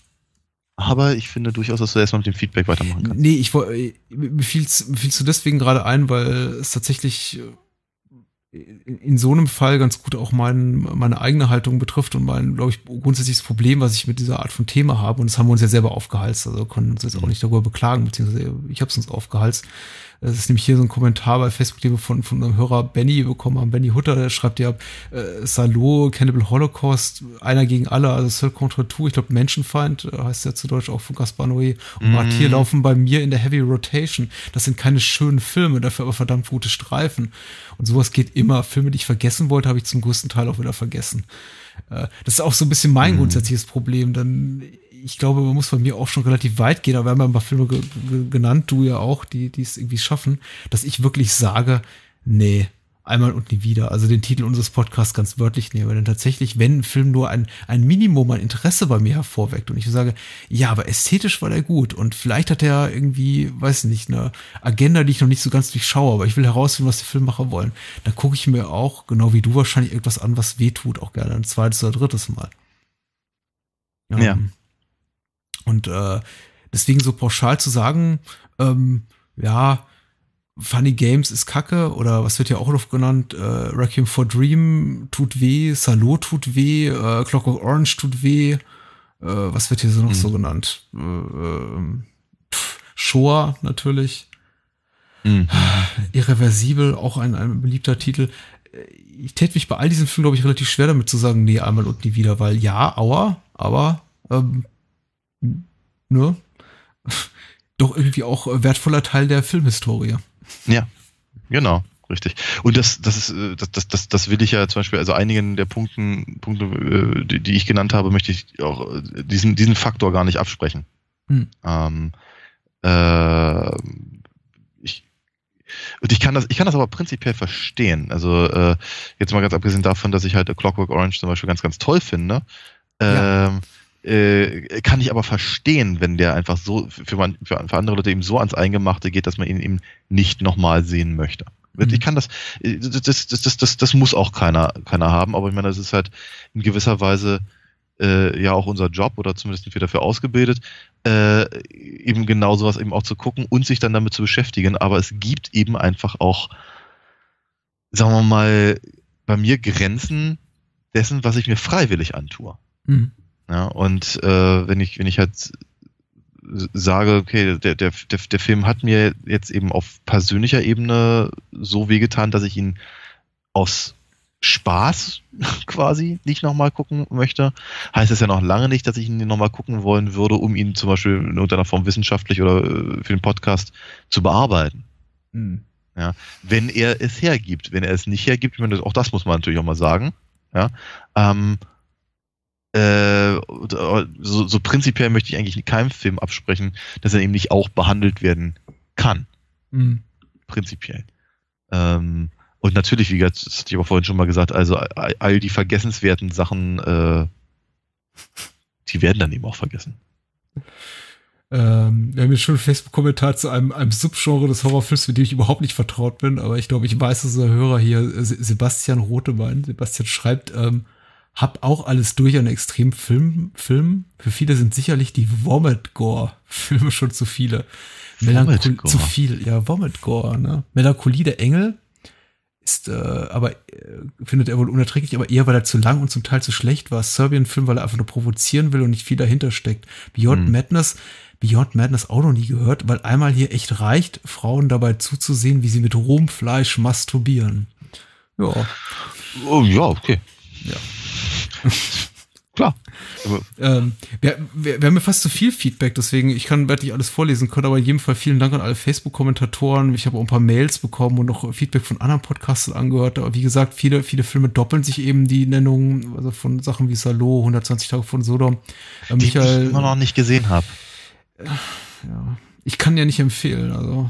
aber ich finde durchaus, dass du erstmal mit dem Feedback weitermachen kannst. Nee, ich mir fiel's, mir fiel's so deswegen gerade ein, weil es tatsächlich äh, in, so einem Fall ganz gut auch mein, meine eigene Haltung betrifft und mein, glaube ich, grundsätzliches Problem, was ich mit dieser Art von Thema habe. Und das haben wir uns ja selber aufgehalst. Also können uns jetzt auch nicht darüber beklagen, beziehungsweise ich habe es uns aufgehalst. Das ist nämlich hier so ein Kommentar bei Facebook, den wir von, von einem Hörer Benny bekommen haben. Benny Hutter, der schreibt ja, äh, Salo, Cannibal Holocaust, einer gegen alle, also Seul contre tout, ich glaube Menschenfeind, äh, heißt ja zu Deutsch auch von Gaspar Noé. Und mm. hier laufen bei mir in der Heavy Rotation. Das sind keine schönen Filme, dafür aber verdammt gute Streifen. Und sowas geht immer. Filme, die ich vergessen wollte, habe ich zum größten Teil auch wieder vergessen. Äh, das ist auch so ein bisschen mein mm. grundsätzliches Problem, denn ich glaube, man muss bei mir auch schon relativ weit gehen, aber wir haben ja ein paar Filme ge ge genannt, du ja auch, die die es irgendwie schaffen, dass ich wirklich sage, nee, einmal und nie wieder. Also den Titel unseres Podcasts ganz wörtlich nehme. Denn tatsächlich, wenn ein Film nur ein, ein Minimum an Interesse bei mir hervorweckt und ich sage, ja, aber ästhetisch war der gut und vielleicht hat er irgendwie, weiß nicht, eine Agenda, die ich noch nicht so ganz durchschaue, aber ich will herausfinden, was die Filmmacher wollen, dann gucke ich mir auch, genau wie du wahrscheinlich, irgendwas an, was weh tut, auch gerne ein zweites oder drittes Mal. Ja. ja. Und äh, deswegen so pauschal zu sagen, ähm, ja, Funny Games ist Kacke oder was wird ja auch noch genannt, äh, Requiem for Dream tut weh, Salo tut weh, äh, Clockwork Orange tut weh, äh, was wird hier so noch mhm. so genannt? Äh, äh, Shoah natürlich. Mhm. Irreversibel, auch ein, ein beliebter Titel. Ich täte mich bei all diesen Filmen, glaube ich, relativ schwer damit zu sagen, nee, einmal und nie wieder, weil ja, aua, aber ähm, ne? Doch irgendwie auch wertvoller Teil der Filmhistorie. Ja, genau. Richtig. Und das, das ist, äh, das, das, das, das will ich ja zum Beispiel, also einigen der Punkten, Punkte, äh, die, die ich genannt habe, möchte ich auch äh, diesen, diesen Faktor gar nicht absprechen. Hm. Ähm, äh, ich, und ich kann das, ich kann das aber prinzipiell verstehen. Also äh, jetzt mal ganz abgesehen davon, dass ich halt Clockwork Orange zum Beispiel ganz, ganz toll finde. Ja. Äh, kann ich aber verstehen, wenn der einfach so für, man, für, für, andere Leute eben so ans Eingemachte geht, dass man ihn eben nicht nochmal sehen möchte. Mhm. Ich kann das, das, das, das, das, das muss auch keiner, keiner haben, aber ich meine, das ist halt in gewisser Weise äh, ja auch unser Job oder zumindest sind wir dafür ausgebildet, äh, eben genau sowas eben auch zu gucken und sich dann damit zu beschäftigen. Aber es gibt eben einfach auch, sagen wir mal, bei mir Grenzen dessen, was ich mir freiwillig antue. Mhm. Ja, und äh, wenn ich, wenn ich halt sage, okay, der, der, der, der Film hat mir jetzt eben auf persönlicher Ebene so wehgetan, dass ich ihn aus Spaß quasi nicht nochmal gucken möchte, heißt es ja noch lange nicht, dass ich ihn nochmal gucken wollen würde, um ihn zum Beispiel in irgendeiner Form wissenschaftlich oder äh, für den Podcast zu bearbeiten. Mhm. Ja, wenn er es hergibt. Wenn er es nicht hergibt, ich meine, auch das muss man natürlich auch mal sagen. Ja, ähm, äh, so, so prinzipiell möchte ich eigentlich keinem Film absprechen, dass er eben nicht auch behandelt werden kann. Mhm. Prinzipiell. Ähm, und natürlich, wie gesagt, das hatte ich aber vorhin schon mal gesagt, also all, die vergessenswerten Sachen, äh, die werden dann eben auch vergessen. Ähm, wir haben jetzt schon einen Facebook-Kommentar zu einem, einem Subgenre des Horrorfilms, mit dem ich überhaupt nicht vertraut bin, aber ich glaube, ich weiß, dass unser Hörer hier, Sebastian Rotebein, Sebastian schreibt, ähm, hab auch alles durch an extremen Film, Filmen. Für viele sind sicherlich die Vomit-Gore-Filme schon zu viele. Melancholie, zu viel, ja, Vomit-Gore, ne? Melancholie der Engel ist äh, aber äh, findet er wohl unerträglich, aber eher weil er zu lang und zum Teil zu schlecht war. Serbian-Film, weil er einfach nur provozieren will und nicht viel dahinter steckt. Beyond hm. Madness, Beyond Madness auch noch nie gehört, weil einmal hier echt reicht, Frauen dabei zuzusehen, wie sie mit rohem Fleisch masturbieren. Ja. Oh, ja, okay. Ja. Klar. Ähm, wir, wir, wir, haben ja fast zu viel Feedback, deswegen, ich kann wirklich alles vorlesen können, aber in jedem Fall vielen Dank an alle Facebook-Kommentatoren. Ich habe auch ein paar Mails bekommen und noch Feedback von anderen Podcasts angehört. Aber wie gesagt, viele, viele Filme doppeln sich eben die Nennungen, also von Sachen wie Salo, 120 Tage von Sodom. Äh, Michael, die ich immer noch nicht gesehen habe. Ja, ich kann ja nicht empfehlen, also.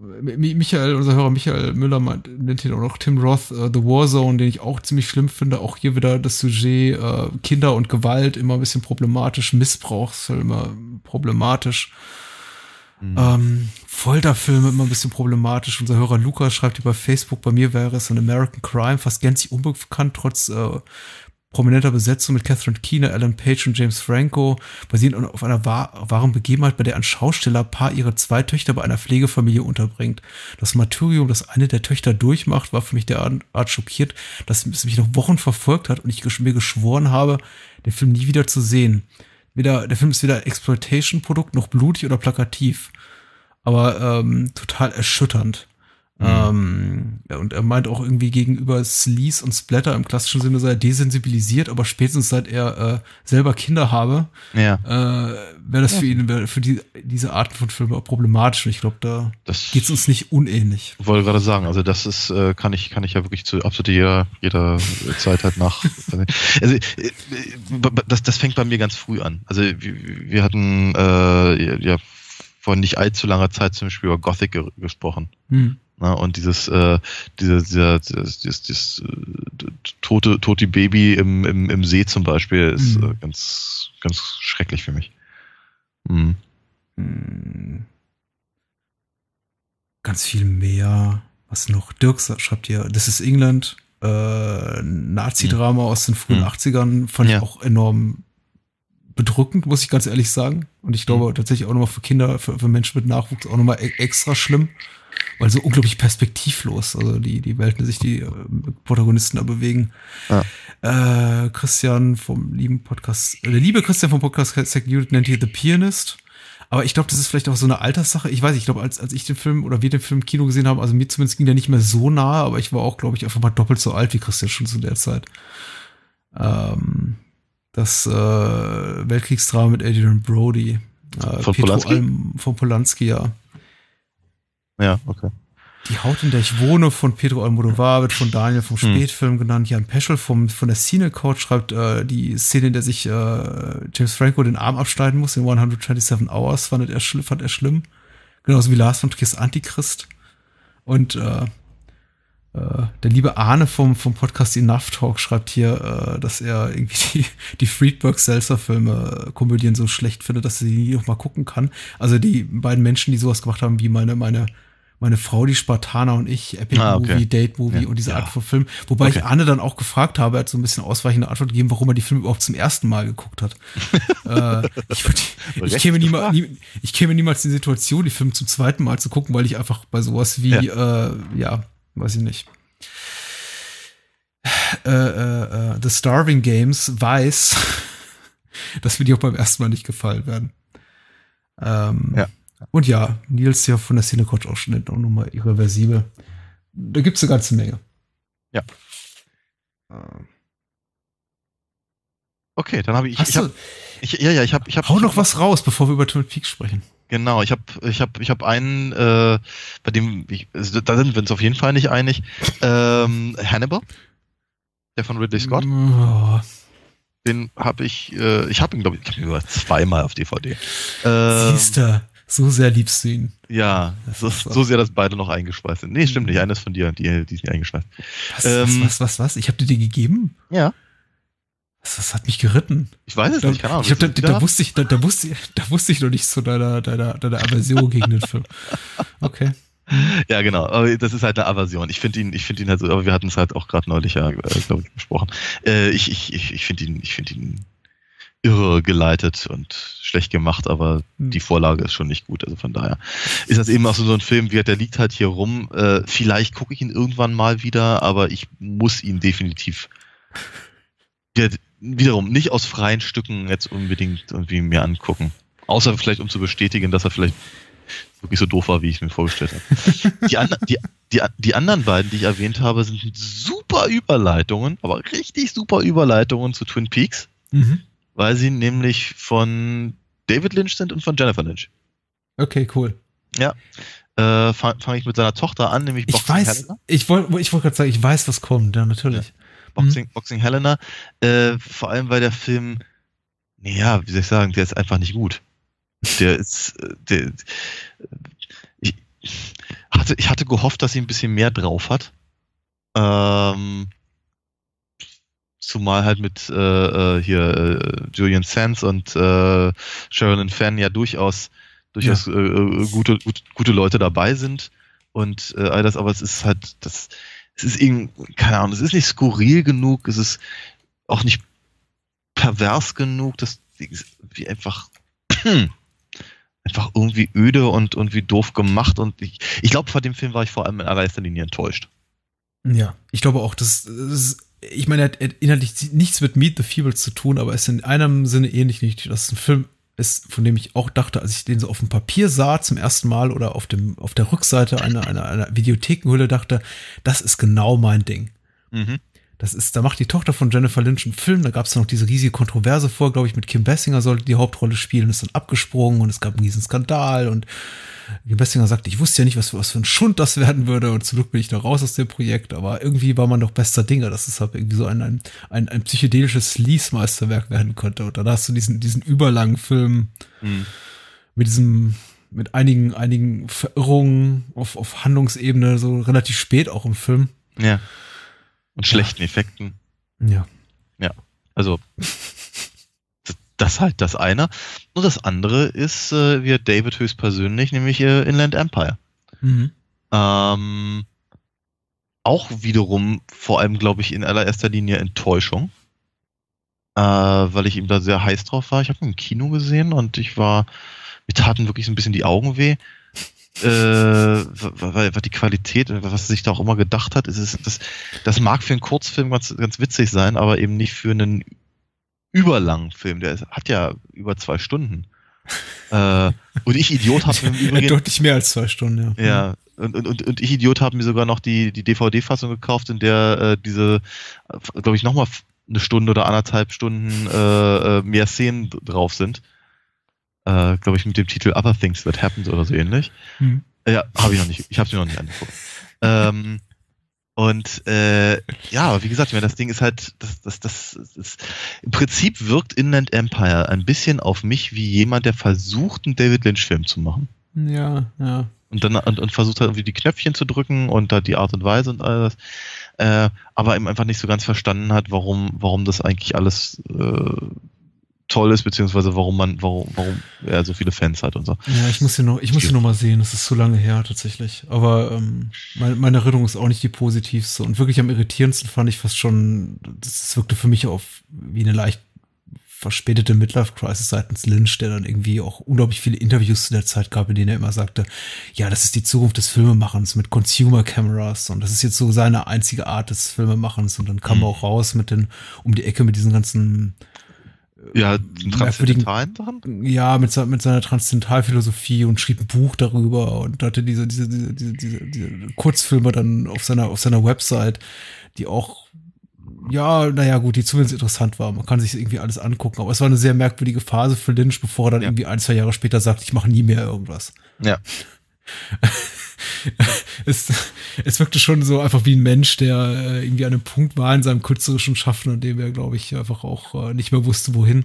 Michael, unser Hörer Michael Müller nennt ihn auch noch Tim Roth, uh, The Warzone, den ich auch ziemlich schlimm finde. Auch hier wieder das Sujet uh, Kinder und Gewalt immer ein bisschen problematisch, Missbrauchsfilme problematisch. Mhm. Ähm, Folterfilme immer ein bisschen problematisch. Unser Hörer Lukas schreibt über Facebook, bei mir wäre es ein American Crime, fast gänzlich unbekannt, trotz äh, prominenter Besetzung mit Catherine Keener, Alan Page und James Franco, basierend auf einer wahren Begebenheit, bei der ein Schaustellerpaar ihre zwei Töchter bei einer Pflegefamilie unterbringt. Das Martyrium, das eine der Töchter durchmacht, war für mich derart schockiert, dass es mich noch Wochen verfolgt hat und ich mir geschworen habe, den Film nie wieder zu sehen. Weder, der Film ist weder Exploitation-Produkt noch blutig oder plakativ. aber ähm, total erschütternd. Mhm. Ähm, ja, und er meint auch irgendwie gegenüber Sleaze und Splatter im klassischen Sinne sei er desensibilisiert, aber spätestens seit er äh, selber Kinder habe, Ja. äh, wäre das Ja. für ihn, für die, diese Arten von Filmen auch problematisch. Und ich glaube, da Das geht's uns nicht unähnlich. wollte gerade sagen, also das ist, äh, kann ich, kann ich ja wirklich zu absolut jeder, jeder Zeit halt nach. Also äh, das, das fängt bei mir ganz früh an. Also wir, wir hatten äh, ja vor nicht allzu langer Zeit zum Beispiel über Gothic ge gesprochen. Hm. Ne? Und dieses, äh, dieser, dieser, dieses, dieses, dieses äh, tote, tote Baby im, im, im See zum Beispiel ist Mhm. äh, ganz, ganz schrecklich für mich. Mhm. Hm. Ganz viel mehr. Was noch? Dirk schreibt hier, das ist England, äh, Nazi-Drama aus den frühen Hm. 80ern, fand Ja. ich auch enorm bedrückend, muss ich ganz ehrlich sagen. Und ich glaube tatsächlich auch nochmal für Kinder, für, für Menschen mit Nachwuchs auch nochmal e extra schlimm, weil so unglaublich perspektivlos, also die, die Welten, die sich die äh, Protagonisten da bewegen. Äh, Christian vom lieben Podcast, äh, der liebe Christian vom Podcast Second Unit nennt hier The Pianist. Aber ich glaube, das ist vielleicht auch so eine Alterssache. Ich weiß, nicht, ich glaube, als, als ich den Film oder wir den Film im Kino gesehen haben, also mir zumindest ging der nicht mehr so nahe, aber ich war auch, glaube ich, einfach mal doppelt so alt wie Christian schon zu der Zeit. Ähm, das äh, Weltkriegsdrama mit Adrian Brody. Äh, Von Pietro Polanski? Alm, von Polanski, ja. Ja, okay. Die Haut, in der ich wohne, von Pedro Almodovar, wird von Daniel vom Hm. Spätfilm genannt. Jan Peschel vom, von der Cine Code schreibt äh, die Szene, in der sich äh, James Franco den Arm abschneiden muss, in 127 Hours, fand er, schlimm, fand er schlimm. Genauso wie Lars von Triers Antichrist. Und äh, äh, der liebe Arne vom, vom Podcast Enough Talk schreibt hier, äh, dass er irgendwie die, die Friedberg-Seltzer-Filme, äh, Komödien so schlecht findet, dass er sie nie noch mal gucken kann. Also die beiden Menschen, die sowas gemacht haben, wie meine, meine, meine Frau, die Spartaner und ich, Epic Ah, okay. Movie, Date Movie Ja. und diese Ja. Art von Film. Wobei Okay. ich Arne dann auch gefragt habe, er hat so ein bisschen ausweichende Antwort gegeben, warum er die Filme überhaupt zum ersten Mal geguckt hat. äh, ich, ich, käme niemals, nie, ich käme niemals in die Situation, die Filme zum zweiten Mal zu gucken, weil ich einfach bei sowas wie, äh, ja, weiß ich nicht. Äh, äh, äh, The Starving Games weiß, dass mir die auch beim ersten Mal nicht gefallen werden. Ähm, Ja. Und ja, Nils ja von der Cinecoach auch schon auch nochmal irreversibel. Da gibt's eine ganze Menge. Ja. Äh, Okay, dann habe ich, Hast ich, du, hab, ich, ja, ja, ich habe, ich habe, hau noch was raus, bevor wir über Twin Peaks sprechen. Genau, ich habe, ich habe, ich habe einen, äh, bei dem, ich, also da sind wir uns auf jeden Fall nicht einig. Ähm, Hannibal, der von Ridley Scott, Oh, den habe ich, äh, ich habe ihn glaube ich, ich hab ihn sogar zweimal auf DVD. Ähm, Siehst du, so sehr liebst du ihn. ja, Das so, ist so. sehr, dass beide noch eingeschweißt sind. Nee, stimmt nicht, einer ist von dir, die, die ist nicht eingeschweißt. Was, Ähm, was, was, was, was? Ich habe dir die gegeben? Ja, Was, was hat mich geritten? ich weiß es Da, nicht, keine Ahnung. ich hab, da, da, wusste ich, da, da, wusste, ich- da wusste ich noch nichts zu deiner, deiner, deiner Aversion gegen den Film. Okay. Ja, genau. Aber das ist halt eine Aversion. Ich finde ihn, ich finde ihn halt so, aber wir hatten es halt auch gerade neulich ja, äh, glaube ich, besprochen. Äh, ich ich, ich, ich finde ihn, ich finde ihn irre geleitet und schlecht gemacht, aber Hm. die Vorlage ist schon nicht gut. Also von daher ist das eben auch so, ein Film, wie der liegt halt hier rum. Äh, vielleicht gucke ich ihn irgendwann mal wieder, aber ich muss ihn definitiv wieder, wiederum nicht aus freien Stücken jetzt unbedingt irgendwie mir angucken. Außer vielleicht, um zu bestätigen, dass er vielleicht wirklich so doof war, wie ich es mir vorgestellt habe. Die, and die, die, die anderen beiden, die ich erwähnt habe, sind super Überleitungen, aber richtig super Überleitungen zu Twin Peaks, Mhm. Weil sie nämlich von David Lynch sind und von Jennifer Lynch. Okay, cool. Äh, Fange fang ich mit seiner Tochter an, nämlich Ich Boxing weiß, Helena. ich wollte ich wollte gerade sagen, ich weiß, was kommt, ja, natürlich. Boxing, Boxing Helena. Äh, vor allem, weil der Film, naja, wie soll ich sagen, der ist einfach nicht gut. Der ist, äh, der, ich hatte, ich hatte gehofft, dass sie ein bisschen mehr drauf hat. Ähm, zumal halt mit äh, äh, hier äh, Julian Sands und äh, Sherilyn Fenn ja durchaus durchaus äh, äh, gute, gute gute Leute dabei sind. Und äh, all das, aber es ist halt das es ist irgendwie, keine Ahnung, es ist nicht skurril genug, es ist auch nicht pervers genug, das ist wie einfach einfach irgendwie öde und irgendwie doof gemacht. Und ich, ich glaube, vor dem Film war ich vor allem in allererster Linie enttäuscht. Ja, ich glaube auch, dass, das ich meine, er hat inhaltlich nichts mit Meet the Feebles zu tun, aber es ist in einem Sinne ähnlich nicht. Das ist ein Film, das, von dem ich auch dachte, als ich den so auf dem Papier sah zum ersten Mal oder auf dem, auf der Rückseite einer, einer, einer Videothekenhülle dachte, das ist genau mein Ding. Mhm. Das ist, da macht die Tochter von Jennifer Lynch einen Film, da gab es noch diese riesige Kontroverse vor, glaube ich, mit Kim Bessinger sollte die Hauptrolle spielen, ist dann abgesprungen und es gab einen riesen Skandal und Kim Bessinger sagte, ich wusste ja nicht, was, was für ein Schund das werden würde und zum Glück bin ich da raus aus dem Projekt, aber irgendwie war man doch bester Dinge, dass es halt irgendwie so ein, ein, ein, ein psychedelisches Sleaze-Meisterwerk werden könnte und dann hast du diesen, diesen überlangen Film mhm. mit diesem mit einigen, einigen Verirrungen auf, auf Handlungsebene, so relativ spät auch im Film. Ja. Und schlechten ja. Effekten. Ja. Ja. Also, das halt das eine. Und das andere ist, äh, wie David höchstpersönlich, nämlich äh, Inland Empire. Mhm. Ähm, auch wiederum, vor allem, glaube ich, in allererster Linie Enttäuschung. Äh, weil ich ihm da sehr heiß drauf war. Ich habe ihn im Kino gesehen und ich war, mir taten wirklich so ein bisschen die Augen weh äh, weil, weil die Qualität, was sich da auch immer gedacht hat, ist es, das, das mag für einen Kurzfilm ganz, ganz witzig sein, aber eben nicht für einen überlangen Film. Der hat ja über zwei Stunden. äh, und ich Idiot habe mir übrigens, deutlich mehr als zwei Stunden, ja. Ja, und, und, und ich Idiot habe mir sogar noch die, die DVD-Fassung gekauft, in der äh, diese, glaube ich, nochmal eine Stunde oder anderthalb Stunden äh, äh, mehr Szenen drauf sind äh, glaube ich, mit dem Titel Other Things That Happened oder so ähnlich. Hm. Ja, habe ich noch nicht. Ich habe mir noch nicht angeguckt. ähm, und äh, ja, wie gesagt, das Ding ist halt, das, das, das, das, im Prinzip wirkt Inland Empire ein bisschen auf mich wie jemand, der versucht, einen David Lynch-Film zu machen. Ja, ja. Und dann und, und versucht halt irgendwie die Knöpfchen zu drücken und da die Art und Weise und alles. Äh, aber eben einfach nicht so ganz verstanden hat, warum, warum das eigentlich alles äh, toll ist, beziehungsweise warum man, warum, warum er so viele Fans hat und so. Ja, ich muss hier noch, ich muss hier noch mal sehen, das ist zu lange her tatsächlich. Aber ähm, meine, meine Erinnerung ist auch nicht die positivste und wirklich am irritierendsten fand ich fast schon, das wirkte für mich auf wie eine leicht verspätete Midlife-Crisis seitens Lynch, der dann irgendwie auch unglaublich viele Interviews zu der Zeit gab, in denen er immer sagte, ja, das ist die Zukunft des Filmemachens mit Consumer Cameras und das ist jetzt so seine einzige Art des Filmemachens und dann kam mhm. er auch raus mit den, um die Ecke mit diesen ganzen ja, transzendentalen Sachen? Ja, mit, mit seiner Transzendentalphilosophie und schrieb ein Buch darüber und hatte diese, diese, diese, diese, diese, Kurzfilme dann auf seiner, auf seiner Website, die auch, ja, naja, gut, die zumindest interessant waren. Man kann sich irgendwie alles angucken, aber es war eine sehr merkwürdige Phase für Lynch, bevor er dann ja. irgendwie ein, zwei Jahre später sagt, ich mache nie mehr irgendwas. Ja. es, es wirkte schon so einfach wie ein Mensch, der äh, irgendwie an einem Punkt war in seinem künstlerischen Schaffen, an dem er, glaube ich, einfach auch äh, nicht mehr wusste, wohin.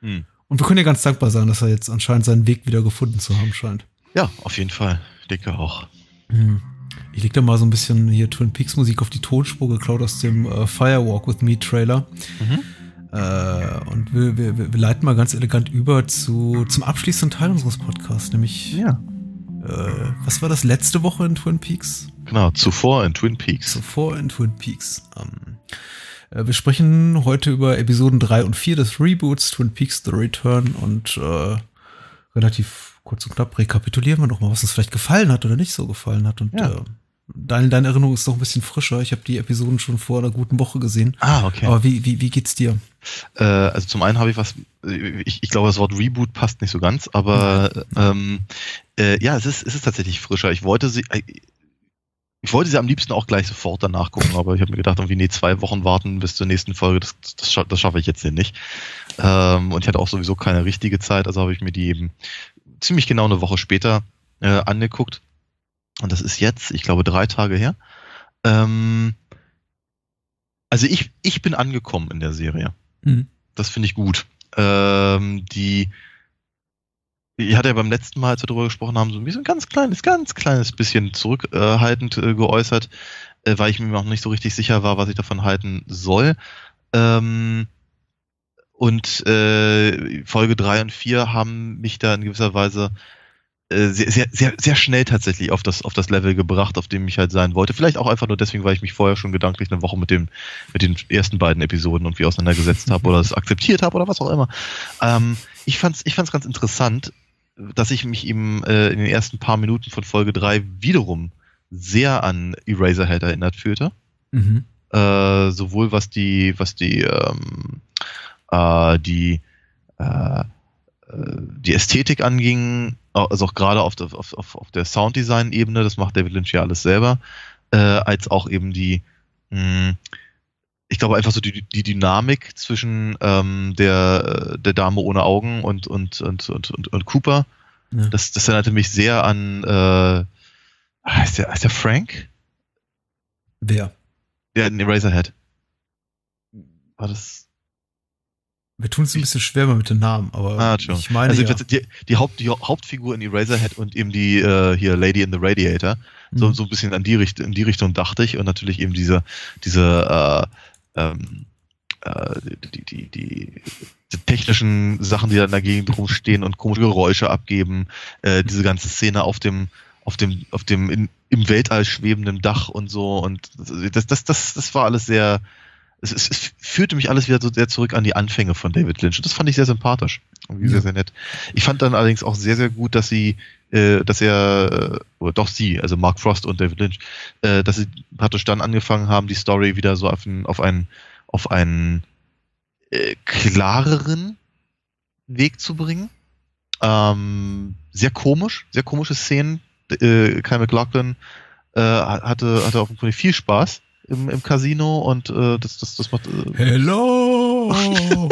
Hm. Und wir können ja ganz dankbar sein, dass er jetzt anscheinend seinen Weg wieder gefunden zu haben scheint. Ja, auf jeden Fall. Ich denke auch. Hm. Ich leg da mal so ein bisschen hier Twin Peaks Musik auf die Tonspur geklaut aus dem äh, Firewalk with Me Trailer. Mhm. Äh, und wir, wir, wir leiten mal ganz elegant über zu, zum abschließenden Teil unseres Podcasts, nämlich ja was war das letzte Woche in Twin Peaks? Genau, zuvor in Twin Peaks. Zuvor in Twin Peaks. Ähm, äh, wir sprechen heute über Episoden 3 und 4 des Reboots Twin Peaks The Return und äh, relativ kurz und knapp rekapitulieren wir doch mal, was uns vielleicht gefallen hat oder nicht so gefallen hat. Und ja. äh, deine, deine Erinnerung ist doch ein bisschen frischer. Ich habe die Episoden schon vor einer guten Woche gesehen. Ah, okay. Aber wie, wie, wie geht's dir? Äh, also zum einen habe ich was, ich, ich glaube, das Wort Reboot passt nicht so ganz, aber mhm. ähm, äh, ja, es ist, es ist tatsächlich frischer. Ich wollte sie, äh, ich wollte sie am liebsten auch gleich sofort danach gucken, aber ich habe mir gedacht, irgendwie nee, zwei Wochen warten bis zur nächsten Folge, das, das, das schaffe ich jetzt hier nicht. Ähm, und ich hatte auch sowieso keine richtige Zeit, also habe ich mir die eben ziemlich genau eine Woche später äh, angeguckt. Und das ist jetzt, ich glaube, drei Tage her. Ähm, also ich, ich bin angekommen in der Serie. Mhm. Das finde ich gut. Ähm, die, ich hatte ja beim letzten Mal, als wir darüber gesprochen haben, so ein ganz kleines, ganz kleines bisschen zurückhaltend äh, geäußert, äh, weil ich mir noch nicht so richtig sicher war, was ich davon halten soll. Ähm, und äh, Folge 3 und 4 haben mich da in gewisser Weise äh, sehr, sehr, sehr, sehr schnell tatsächlich auf das, auf das Level gebracht, auf dem ich halt sein wollte. Vielleicht auch einfach nur deswegen, weil ich mich vorher schon gedanklich eine Woche mit dem, mit den ersten beiden Episoden irgendwie auseinandergesetzt habe oder es akzeptiert habe oder was auch immer. Ähm, ich fand's, ich fand's ganz interessant, dass ich mich eben äh, in den ersten paar Minuten von Folge 3 wiederum sehr an Eraserhead erinnert fühlte. Mhm. Äh, sowohl was die, was die, ähm, äh, die, äh, die Ästhetik anging, also auch gerade auf der, auf, auf der Sounddesign-Ebene, das macht David Lynch ja alles selber, äh, als auch eben die, mh, ich glaube einfach so die, die Dynamik zwischen ähm, der, der Dame ohne Augen und, und, und, und, und, und Cooper. Ja. Das, das erinnerte mich sehr an, äh, heißt der, heißt der Frank? Wer? Der in Eraserhead. War das? Wir tun es ein bisschen schwer mit den Namen, aber ah, ich meine. Also ja. die, die, Haupt, die Hauptfigur in Eraserhead und eben die äh, hier Lady in the Radiator, mhm. so, so ein bisschen an die Richtung, in die Richtung dachte ich und natürlich eben diese, diese äh, ähm, äh, die, die, die, die, technischen Sachen, die dann dagegen rumstehen und komische Geräusche abgeben, äh, diese ganze Szene auf dem, auf dem, auf dem in, im Weltall schwebenden Dach und so. Und das, das, das, das war alles sehr, es, es, es, führte mich alles wieder so sehr zurück an die Anfänge von David Lynch. Und das fand ich sehr sympathisch. Irgendwie sehr, sehr nett. Ich fand dann allerdings auch sehr, sehr gut, dass sie, äh, dass er, äh, oder doch sie, also Mark Frost und David Lynch, äh, dass sie praktisch dann angefangen haben, die Story wieder so auf, ein, auf einen, auf einen äh, klareren Weg zu bringen. Ähm, sehr komisch, sehr komische Szenen. Äh, Kyle McLaughlin äh, hatte, hatte Fall viel Spaß im, im Casino und äh, das, das, das macht. Äh, Hello!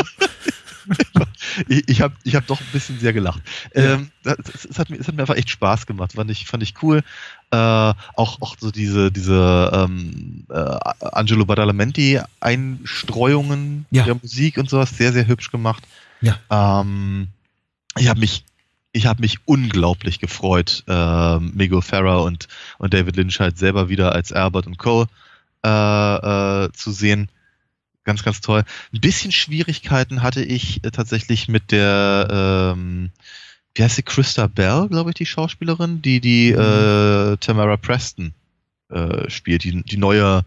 ich ich habe ich hab doch ein bisschen sehr gelacht. Ähm, es, hat mir, es hat mir einfach echt Spaß gemacht, fand ich, fand ich cool. Äh, auch, auch so diese, diese ähm, äh, Angelo Badalamenti Einstreuungen ja. der Musik und sowas, sehr, sehr hübsch gemacht. Ja. Ähm, ich habe mich ich habe mich unglaublich gefreut, äh, Miguel Ferrer und, und David Lynch halt selber wieder als Albert und Cole äh, äh, zu sehen. Ganz, ganz toll. Ein bisschen Schwierigkeiten hatte ich äh, tatsächlich mit der, ähm, wie heißt sie, Christa Bell, glaube ich, die Schauspielerin, die die mhm. äh, Tamara Preston äh, spielt, die, die neue,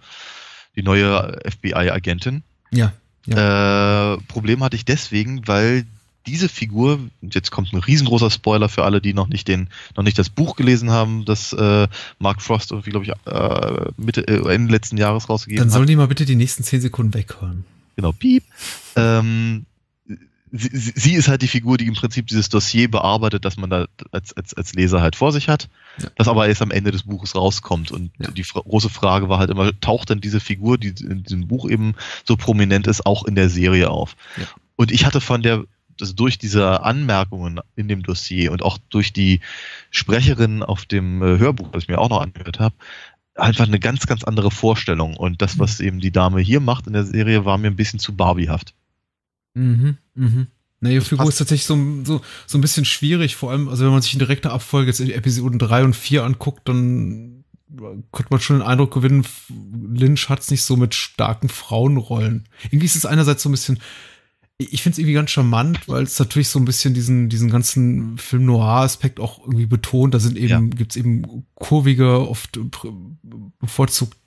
die neue FBI-Agentin. Ja. ja. Äh, Problem hatte ich deswegen, weil diese Figur, jetzt kommt ein riesengroßer Spoiler für alle, die noch nicht den, noch nicht das Buch gelesen haben, das äh, Mark Frost irgendwie, glaube ich, äh, Mitte, äh, Ende letzten Jahres rausgegeben hat. Dann sollen die mal bitte die nächsten zehn Sekunden weghören. Genau, piep. Ähm, sie, sie, ist halt die Figur, die im Prinzip dieses Dossier bearbeitet, das man da als, als, als Leser halt vor sich hat, ja. das aber erst am Ende des Buches rauskommt. Und ja. die große Frage war halt immer, taucht denn diese Figur, die in diesem Buch eben so prominent ist, auch in der Serie auf? Ja. Und ich hatte von der also durch diese Anmerkungen in dem Dossier und auch durch die Sprecherin auf dem äh, Hörbuch, das ich mir auch noch angehört habe, einfach eine ganz, ganz andere Vorstellung. Und das, was mhm. eben die Dame hier macht in der Serie, war mir ein bisschen zu Barbiehaft. Mhm, mhm. Na, ihre Figur ist tatsächlich so, so, so ein bisschen schwierig, vor allem, also wenn man sich in direkter Abfolge jetzt in Episoden 3 und 4 anguckt, dann könnte man schon den Eindruck gewinnen, Lynch hat es nicht so mit starken Frauenrollen. Irgendwie ist es einerseits so ein bisschen ich finde es irgendwie ganz charmant, weil es natürlich so ein bisschen diesen, diesen ganzen Film Noir-Aspekt auch irgendwie betont. Da sind eben, ja. gibt's eben kurvige, oft bevorzugt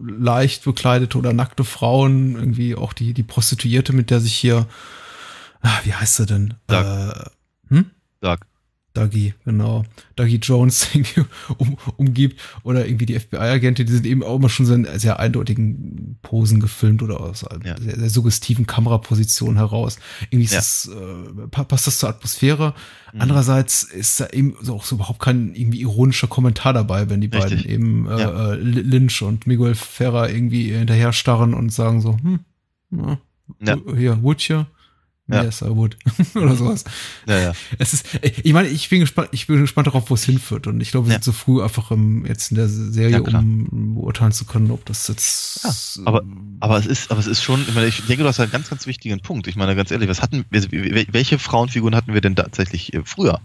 leicht bekleidete oder nackte Frauen, irgendwie auch die, die Prostituierte, mit der sich hier, ah, wie heißt sie denn? Doug. Äh, hm? Doug. Dougie, genau, Dougie Jones um, umgibt oder irgendwie die FBI-Agente, die sind eben auch immer schon so in sehr eindeutigen Posen gefilmt oder aus ja. sehr, sehr suggestiven Kamerapositionen heraus. Irgendwie ja. das, äh, passt das zur Atmosphäre. Mhm. Andererseits ist da eben auch so überhaupt kein irgendwie ironischer Kommentar dabei, wenn die Richtig. beiden eben äh, ja. Äh, Lynch und Miguel Ferrer irgendwie hinterher starren und sagen so, hm, na, hier, Wutje, ja. Yes, I would. Oder sowas. Ja, ja. Es ist, ich meine, ich bin gespannt, ich bin gespannt darauf, wo es hinführt. Und ich glaube, wir ja. sind zu früh einfach im, jetzt in der Serie, ja, um beurteilen zu können, ob das jetzt. Ja, aber, aber es ist, aber es ist schon, ich meine, ich denke, du hast einen ganz, ganz wichtigen Punkt. Ich meine, ganz ehrlich, was hatten, welche Frauenfiguren hatten wir denn tatsächlich äh, früher?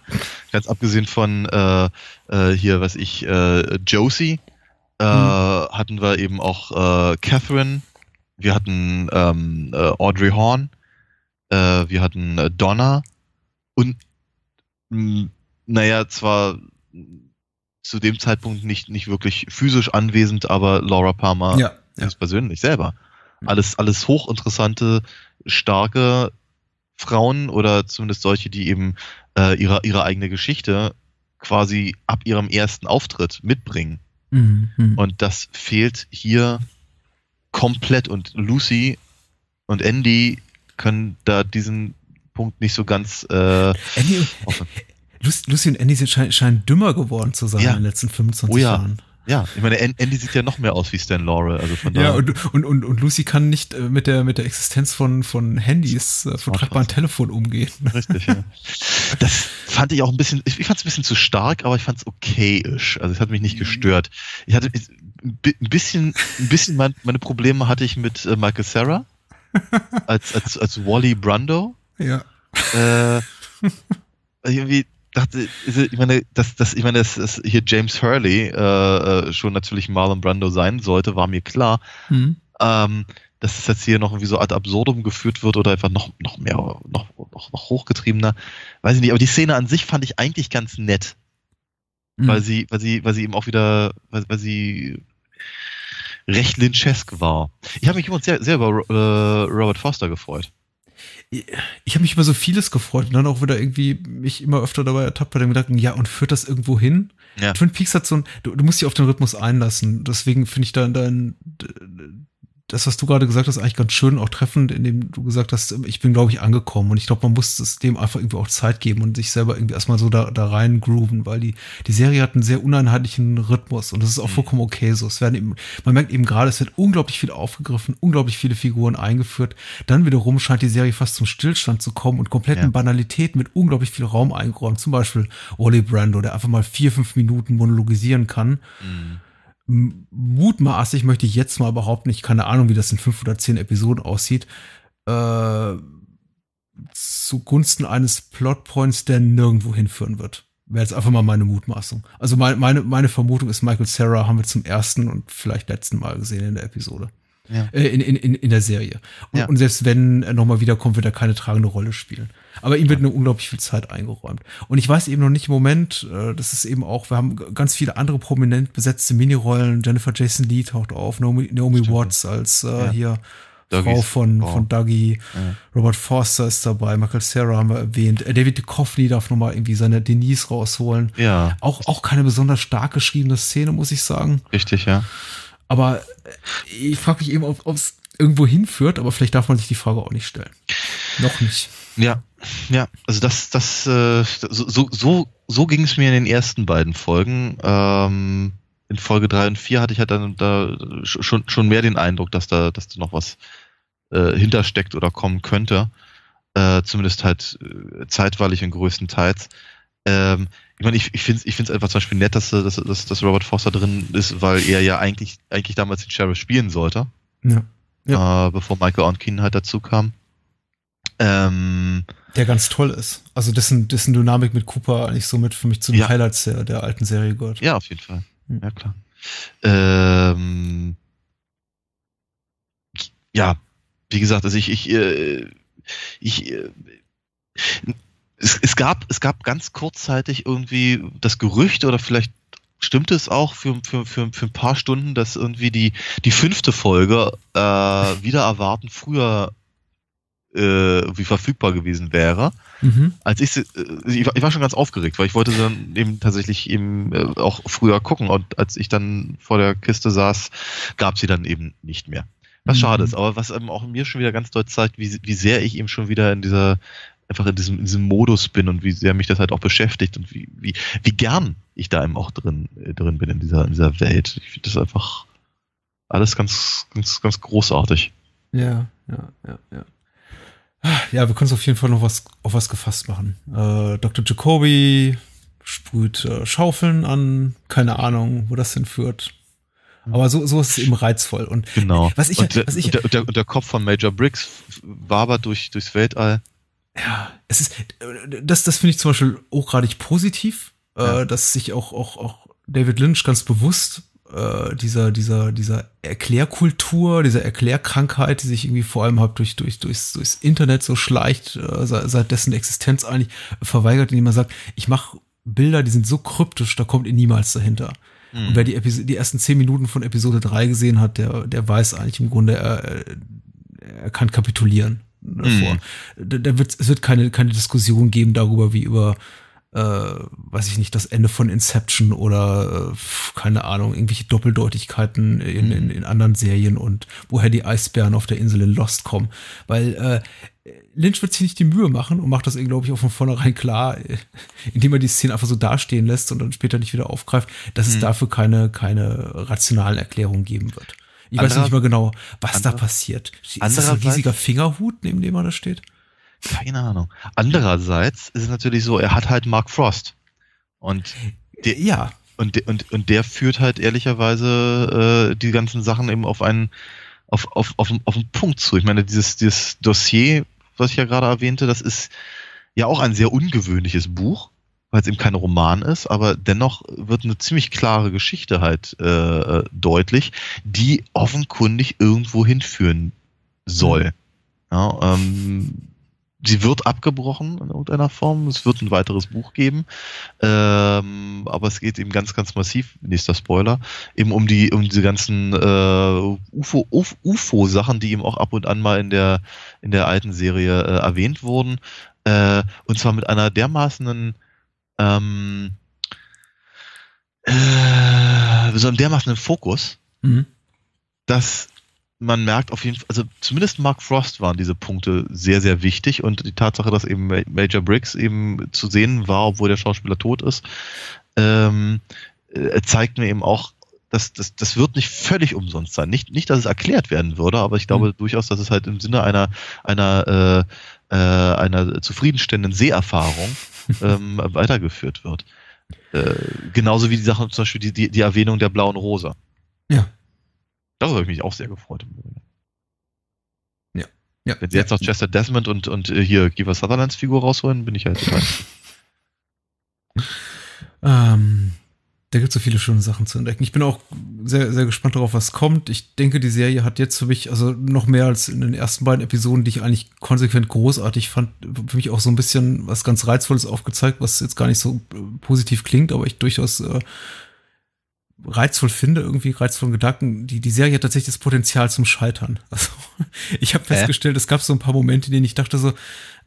Ganz abgesehen von, äh, äh, hier, was ich, äh, Josie, äh, hm. hatten wir eben auch, äh, Catherine, wir hatten, ähm, äh, Audrey Horn, äh, wir hatten äh, Donna und mh, naja, zwar zu dem Zeitpunkt nicht, nicht wirklich physisch anwesend, aber Laura Palmer ja, ja. persönlich selber. Alles, alles hochinteressante, starke Frauen oder zumindest solche, die eben äh, ihre, ihre eigene Geschichte quasi ab ihrem ersten Auftritt mitbringen. Mhm, mhm. Und das fehlt hier komplett. Und Lucy und Andy können da diesen Punkt nicht so ganz äh, Andy, Lucy und Andy sind, scheinen, scheinen dümmer geworden zu sein Ja. in den letzten 25 Oh ja. Jahren. Ja, ich meine, An- Andy sieht ja noch mehr aus wie Stan Laurel, also von daher. Ja, und, und, und, und Lucy kann nicht äh, mit der, mit der Existenz von, von Handys, äh, von tragbaren Telefon umgehen. Richtig, ja. Das fand ich auch ein bisschen, ich, ich fand es ein bisschen zu stark, aber ich fand es okayisch. Also es hat mich nicht gestört. Ich hatte ich- ein bisschen, ein bisschen mein, meine Probleme hatte ich mit äh, Michael Sarah als, als, als Wally Brando. Ja. Äh, irgendwie dachte, ich meine, dass, dass, ich meine, dass, dass hier James Hurley äh, äh, schon natürlich Marlon Brando sein sollte, war mir klar. Hm. Ähm, dass es jetzt hier noch irgendwie so ad absurdum geführt wird oder einfach noch, noch mehr, noch, noch, noch hochgetriebener. Weiß ich nicht, aber die Szene an sich fand ich eigentlich ganz nett, Hm. weil sie, weil sie, weil sie eben auch wieder, weil, weil sie recht lynchesk war. Ich habe mich übrigens sehr, sehr über äh, Robert Foster gefreut. ich habe mich über so vieles gefreut und dann auch wieder irgendwie mich immer öfter dabei ertappt bei dem Gedanken, ja, und führt das irgendwo hin? Ja. Twin Peaks hat so ein, du, du musst dich auf den Rhythmus einlassen. Deswegen finde ich dein, dein, das, was du gerade gesagt hast, eigentlich ganz schön auch treffend, indem du gesagt hast, ich bin, glaube ich, angekommen. Und ich glaube, man muss es dem einfach irgendwie auch Zeit geben und sich selber irgendwie erstmal so da, da rein grooven, weil die, die Serie hat einen sehr uneinheitlichen Rhythmus und das ist auch Mhm. vollkommen okay so. Es werden eben, man merkt eben gerade, es wird unglaublich viel aufgegriffen, unglaublich viele Figuren eingeführt. Dann wiederum scheint die Serie fast zum Stillstand zu kommen und kompletten Ja. Banalitäten mit unglaublich viel Raum eingeräumt. Zum Beispiel Wally Brando, der einfach mal vier, fünf Minuten monologisieren kann. Mhm. Mutmaßlich möchte ich jetzt mal behaupten, ich keine Ahnung, wie das in fünf oder zehn Episoden aussieht, äh, zugunsten eines Plotpoints, der nirgendwo hinführen wird. Wäre jetzt einfach mal meine Mutmaßung. Also meine, meine, meine Vermutung ist, Michael Sarah haben wir zum ersten und vielleicht letzten Mal gesehen in der Episode. Ja. Äh, in, in, in, in der Serie. Und, Ja. und selbst wenn er nochmal wiederkommt, wird er keine tragende Rolle spielen. Aber ihm wird eine unglaublich viel Zeit eingeräumt. Und ich weiß eben noch nicht im Moment, äh, das ist eben auch, wir haben ganz viele andere prominent besetzte Minirollen. Jennifer Jason Lee taucht auf, Naomi, Naomi. Watts als äh, Ja. hier Frau Dougies von, Frau. von Dougie. Ja. Robert Forster ist dabei, Michael Sarah haben wir erwähnt. Äh, David Duchovny darf nochmal irgendwie seine Denise rausholen. Ja, Auch, auch keine besonders stark geschriebene Szene, muss ich sagen. richtig, ja. Aber äh, ich frage mich eben, ob es irgendwo hinführt, aber vielleicht darf man sich die Frage auch nicht stellen. Noch nicht. Ja, ja, also das, das, äh, so, so, so, ging es mir in den ersten beiden Folgen. Ähm, in Folge drei und vier hatte ich halt dann da schon, schon mehr den Eindruck, dass da, dass da noch was äh, hintersteckt oder kommen könnte. Äh, zumindest halt äh, zeitweilig und größtenteils. Ähm, ich meine, ich, ich finde es ich find's einfach zum Beispiel nett, dass, dass, dass, dass Robert Foster drin ist, weil er ja eigentlich, eigentlich damals den Sheriff spielen sollte Ja. äh, bevor Michael Onkin halt dazu kam. Ähm, Der ganz toll ist. Also dessen, dessen Dynamik mit Cooper eigentlich so mit für mich zu den Ja. Highlights der, der alten Serie gehört. ja, auf jeden Fall. Hm. Ja, klar. Ähm, ja, wie gesagt, also ich, ich, äh, ich, äh, es, es gab, es gab ganz kurzzeitig irgendwie das Gerücht oder vielleicht stimmte es auch für, für, für, für ein paar Stunden, dass irgendwie die, die fünfte Folge äh, wieder erwarten früher wie verfügbar gewesen wäre. Mhm. Als ich, sie- äh, ich, war, ich war schon ganz aufgeregt, weil ich wollte sie dann eben tatsächlich eben äh, auch früher gucken und als ich dann vor der Kiste saß, gab sie dann eben nicht mehr. Was Mhm. schade ist, aber was eben auch mir schon wieder ganz deutlich zeigt, wie, wie sehr ich eben schon wieder in dieser, einfach in diesem, in diesem Modus bin und wie sehr mich das halt auch beschäftigt und wie, wie, wie gern ich da eben auch drin, äh, drin bin in dieser, in dieser Welt. Ich finde das einfach alles ganz, ganz, ganz großartig. Ja, ja, ja, ja. Ja, wir können uns auf jeden Fall noch was auf was gefasst machen. Äh, Dr. Jacoby sprüht äh, Schaufeln an, keine Ahnung, wo das hinführt. Aber so, so ist es eben reizvoll. Und Genau. Was ich- und, der, was ich- und, der, und, der, und der Kopf von Major Briggs wabert durch, durchs Weltall. ja, es ist, äh, das, das finde ich zum Beispiel hochgradig positiv, Ja. äh, dass sich auch, auch, auch David Lynch ganz bewusst äh, dieser, dieser, dieser Erklärkultur, dieser Erklärkrankheit, die sich irgendwie vor allem halt durch, durch, durchs, durchs Internet so schleicht, äh, seit, dessen Existenz eigentlich verweigert, indem man sagt, ich mache Bilder, die sind so kryptisch, da kommt ihr niemals dahinter. Mhm. Und wer die, Episo die ersten zehn Minuten von Episode 3 gesehen hat, der, der weiß eigentlich im Grunde, er, er kann kapitulieren davor. Da, da wird, es wird keine, keine Diskussion geben darüber, wie über, äh, weiß ich nicht, das Ende von Inception oder, äh, keine Ahnung, irgendwelche Doppeldeutigkeiten in, in, in anderen Serien und woher die Eisbären auf der Insel in Lost kommen. Weil äh, Lynch wird sich nicht die Mühe machen und macht das, glaube ich, auch von vornherein klar, äh, indem er die Szene einfach so dastehen lässt und dann später nicht wieder aufgreift, dass es Hm. dafür keine, keine rationalen Erklärungen geben wird. Ich weiß Anderer- nicht mal genau, was da anderer- passiert. Ist das ein riesiger Fingerhut, neben dem er da steht? Keine Ahnung. Andererseits ist es natürlich so, er hat halt Mark Frost. Und Der- ja, Und, de- und, und der führt halt ehrlicherweise äh, die ganzen Sachen eben auf einen, auf, auf, auf, auf einen Punkt zu. Ich meine, dieses, dieses Dossier, was ich ja gerade erwähnte, das ist ja auch ein sehr ungewöhnliches Buch, weil es eben kein Roman ist, aber dennoch wird eine ziemlich klare Geschichte halt äh, äh, deutlich, die offenkundig irgendwo hinführen soll. Ja, ähm, sie wird abgebrochen in irgendeiner Form. Es wird ein weiteres Buch geben. Ähm, aber es geht eben ganz, ganz massiv, nächster Spoiler, eben um die, um diese ganzen äh, UFO, Uf- UFO-Sachen, die eben auch ab und an mal in der, in der alten Serie äh, erwähnt wurden. Äh, und zwar mit einer dermaßenen ähm, äh, so einem dermaßenen Fokus, mhm. dass man merkt auf jeden Fall, also zumindest Mark Frost waren diese Punkte sehr, sehr wichtig und die Tatsache, dass eben Ma- Major Briggs eben zu sehen war, obwohl der Schauspieler tot ist, ähm, äh, zeigt mir eben auch, dass das, das wird nicht völlig umsonst sein. Nicht, nicht, dass es erklärt werden würde, aber ich glaube durchaus, dass es halt im Sinne einer, einer, äh, äh, einer zufriedenstellenden Seherfahrung ähm, weitergeführt wird. Äh, genauso wie die Sache, zum Beispiel die, die, die Erwähnung der blauen Rosa. Ja. Darüber habe ich mich auch sehr gefreut. Im Übrigen. ja. Wenn sie jetzt noch Chester Desmond und, und äh, hier Giver Sutherlands Figur rausholen, bin ich halt total. Ähm, da gibt es so viele schöne Sachen zu entdecken. Ich bin auch sehr, sehr gespannt darauf, was kommt. Ich denke, die Serie hat jetzt für mich, also noch mehr als in den ersten beiden Episoden, die ich eigentlich konsequent großartig fand, für mich auch so ein bisschen was ganz Reizvolles aufgezeigt, was jetzt gar nicht so positiv klingt, aber ich durchaus äh, reizvoll finde, irgendwie reizvollen Gedanken. Die, die Serie hat tatsächlich das Potenzial zum Scheitern. Also, ich habe festgestellt, es gab so ein paar Momente, in denen ich dachte so,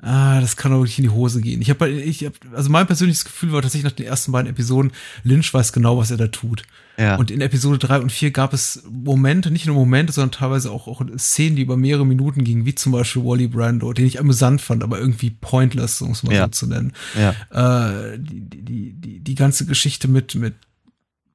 ah, das kann doch wirklich in die Hose gehen. Ich habe, ich hab, also mein persönliches Gefühl war tatsächlich nach den ersten beiden Episoden, Lynch weiß genau, was er da tut. Ja. Und in Episode 3 und 4 gab es Momente, nicht nur Momente, sondern teilweise auch, auch Szenen, die über mehrere Minuten gingen, wie zum Beispiel Wally Brando, den ich amüsant fand, aber irgendwie pointless, um es mal Ja. so zu nennen. ja. Äh, die, die, die, die, die ganze Geschichte mit, mit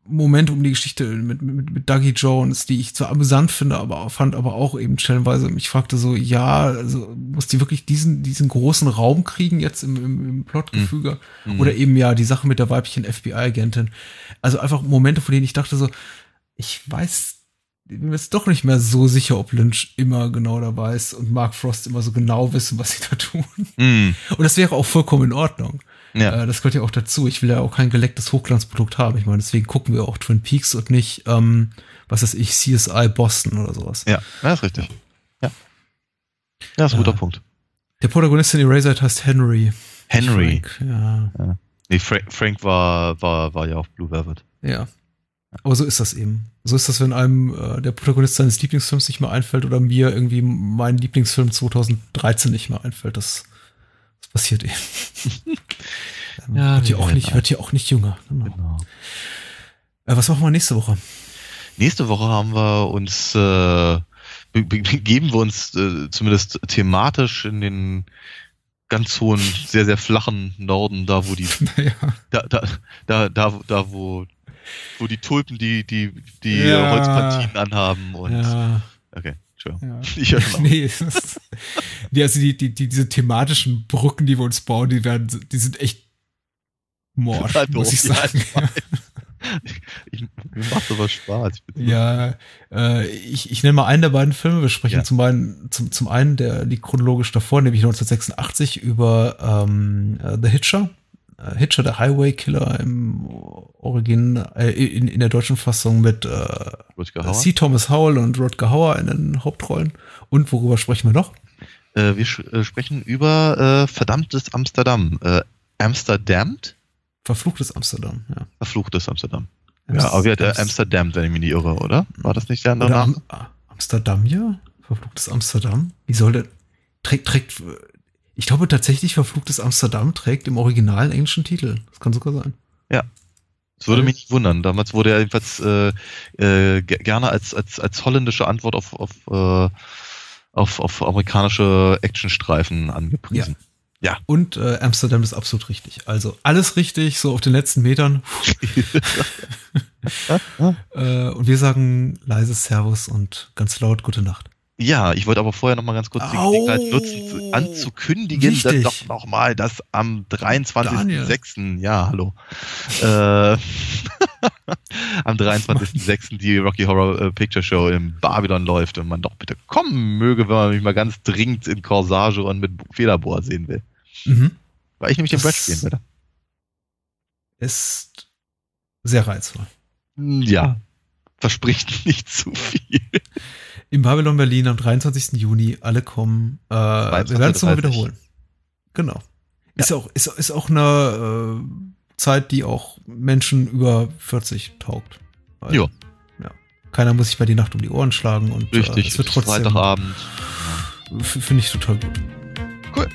Momente um die Geschichte mit, mit, mit Dougie Jones, die ich zwar amüsant finde, aber fand aber auch eben stellenweise, ich fragte so, ja, also muss die wirklich diesen, diesen großen Raum kriegen jetzt im, im, im Plotgefüge? Mhm. Oder eben ja, die Sache mit der weiblichen FBI-Agentin. Also einfach Momente, von denen ich dachte so, ich weiß, ich bin mir jetzt doch nicht mehr so sicher, ob Lynch immer genau dabei ist und Mark Frost immer so genau wissen, was sie da tun. Mhm. Und das wäre auch vollkommen in Ordnung. Ja. Äh, das gehört ja auch dazu. Ich will ja auch kein gelecktes Hochglanzprodukt haben. Ich meine, deswegen gucken wir auch Twin Peaks und nicht, ähm, was weiß ich, CSI Boston oder sowas. ja, ja, ist richtig. Ja. Ja, ist ein guter Ja. Punkt. Der Protagonist in Eraser heißt Henry. Henry. Frank, ja, Nee, Frank, Frank war, war, war ja auf Blue Velvet. ja. Aber so ist das eben. So ist das, wenn einem äh, der Protagonist seines Lieblingsfilms nicht mehr einfällt oder mir irgendwie mein Lieblingsfilm 2013 nicht mehr einfällt. Das, das passiert eben. Ja, wird wir ja auch nicht, wird ja auch nicht jünger. Genau. Genau. Äh, was machen wir nächste Woche? Nächste Woche haben wir uns, äh, be- be- begeben wir uns äh, zumindest thematisch in den ganz hohen, sehr, sehr flachen Norden, da wo die, naja. da, da, da, da, da wo, wo die Tulpen die, die, die Ja. Holzpantinen anhaben und, Ja. okay, Entschuldigung. Ja. Ich höre schon auf. nee, die, also die, die, die, diese thematischen Brücken, die wir uns bauen, die werden, die sind echt morsch, Total muss doof, ich ja, sagen. Ich, mir macht aber Spaß. Ja, äh, ich, ich nenne mal einen der beiden Filme. Wir sprechen Ja. zum, einen, zum, zum einen, der liegt chronologisch davor, nämlich 1986 über ähm, äh, The Hitcher. Äh, Hitcher, der Highway Killer im Origin, äh, in, in der deutschen Fassung mit äh. C. Thomas Howell und Rodger Hauer in den Hauptrollen. Und worüber sprechen wir noch? Äh, wir äh, sprechen über äh, verdammtes Amsterdam. Äh, Amsterdam? Verfluchtes Amsterdam, ja. Verfluchtes Amsterdam. Ja, aber wir hat äh, Amsterdam, wenn ich mich nicht irre, oder? War das nicht der andere Name? Am, Amsterdam hier? Verfluchtes Amsterdam? Wie soll der. Trägt, trägt. Ich glaube tatsächlich, Verfluchtes Amsterdam trägt im Original einen englischen Titel. Das kann sogar sein. Das würde mich nicht wundern. Damals wurde er jedenfalls äh, äh, ge- gerne als, als, als holländische Antwort auf, auf, äh, auf, auf amerikanische Actionstreifen angepriesen. Ja. Und äh, Amsterdam ist absolut richtig. Also alles richtig, so auf den letzten Metern. äh, und wir sagen leise Servus und ganz laut Gute Nacht. Ja, ich wollte aber vorher noch mal ganz kurz die Gelegenheit nutzen, anzukündigen, Wichtig. dass doch noch mal, dass am 23.06. Ja, hallo. äh, am 23.06. die Rocky Horror äh, Picture Show im Babylon läuft und man doch bitte kommen möge, wenn man mich mal ganz dringend in Corsage und mit Federbohr sehen will. Mhm. Weil ich nämlich den Brett spielen würde. Ist sehr reizvoll. Ja, verspricht nicht zu viel. Im Babylon Berlin am 23. Juni, alle kommen. Äh, wir werden es nochmal wiederholen. Genau. Ist ja. auch, ist, ist auch eine äh, Zeit, die auch Menschen über 40 taugt. Weil, ja. Keiner muss sich bei die Nacht um die Ohren schlagen und Richtig, äh, es wird trotzdem. Freitagabend. Finde ich total gut. Cool.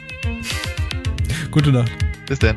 Gute Nacht. Bis dann.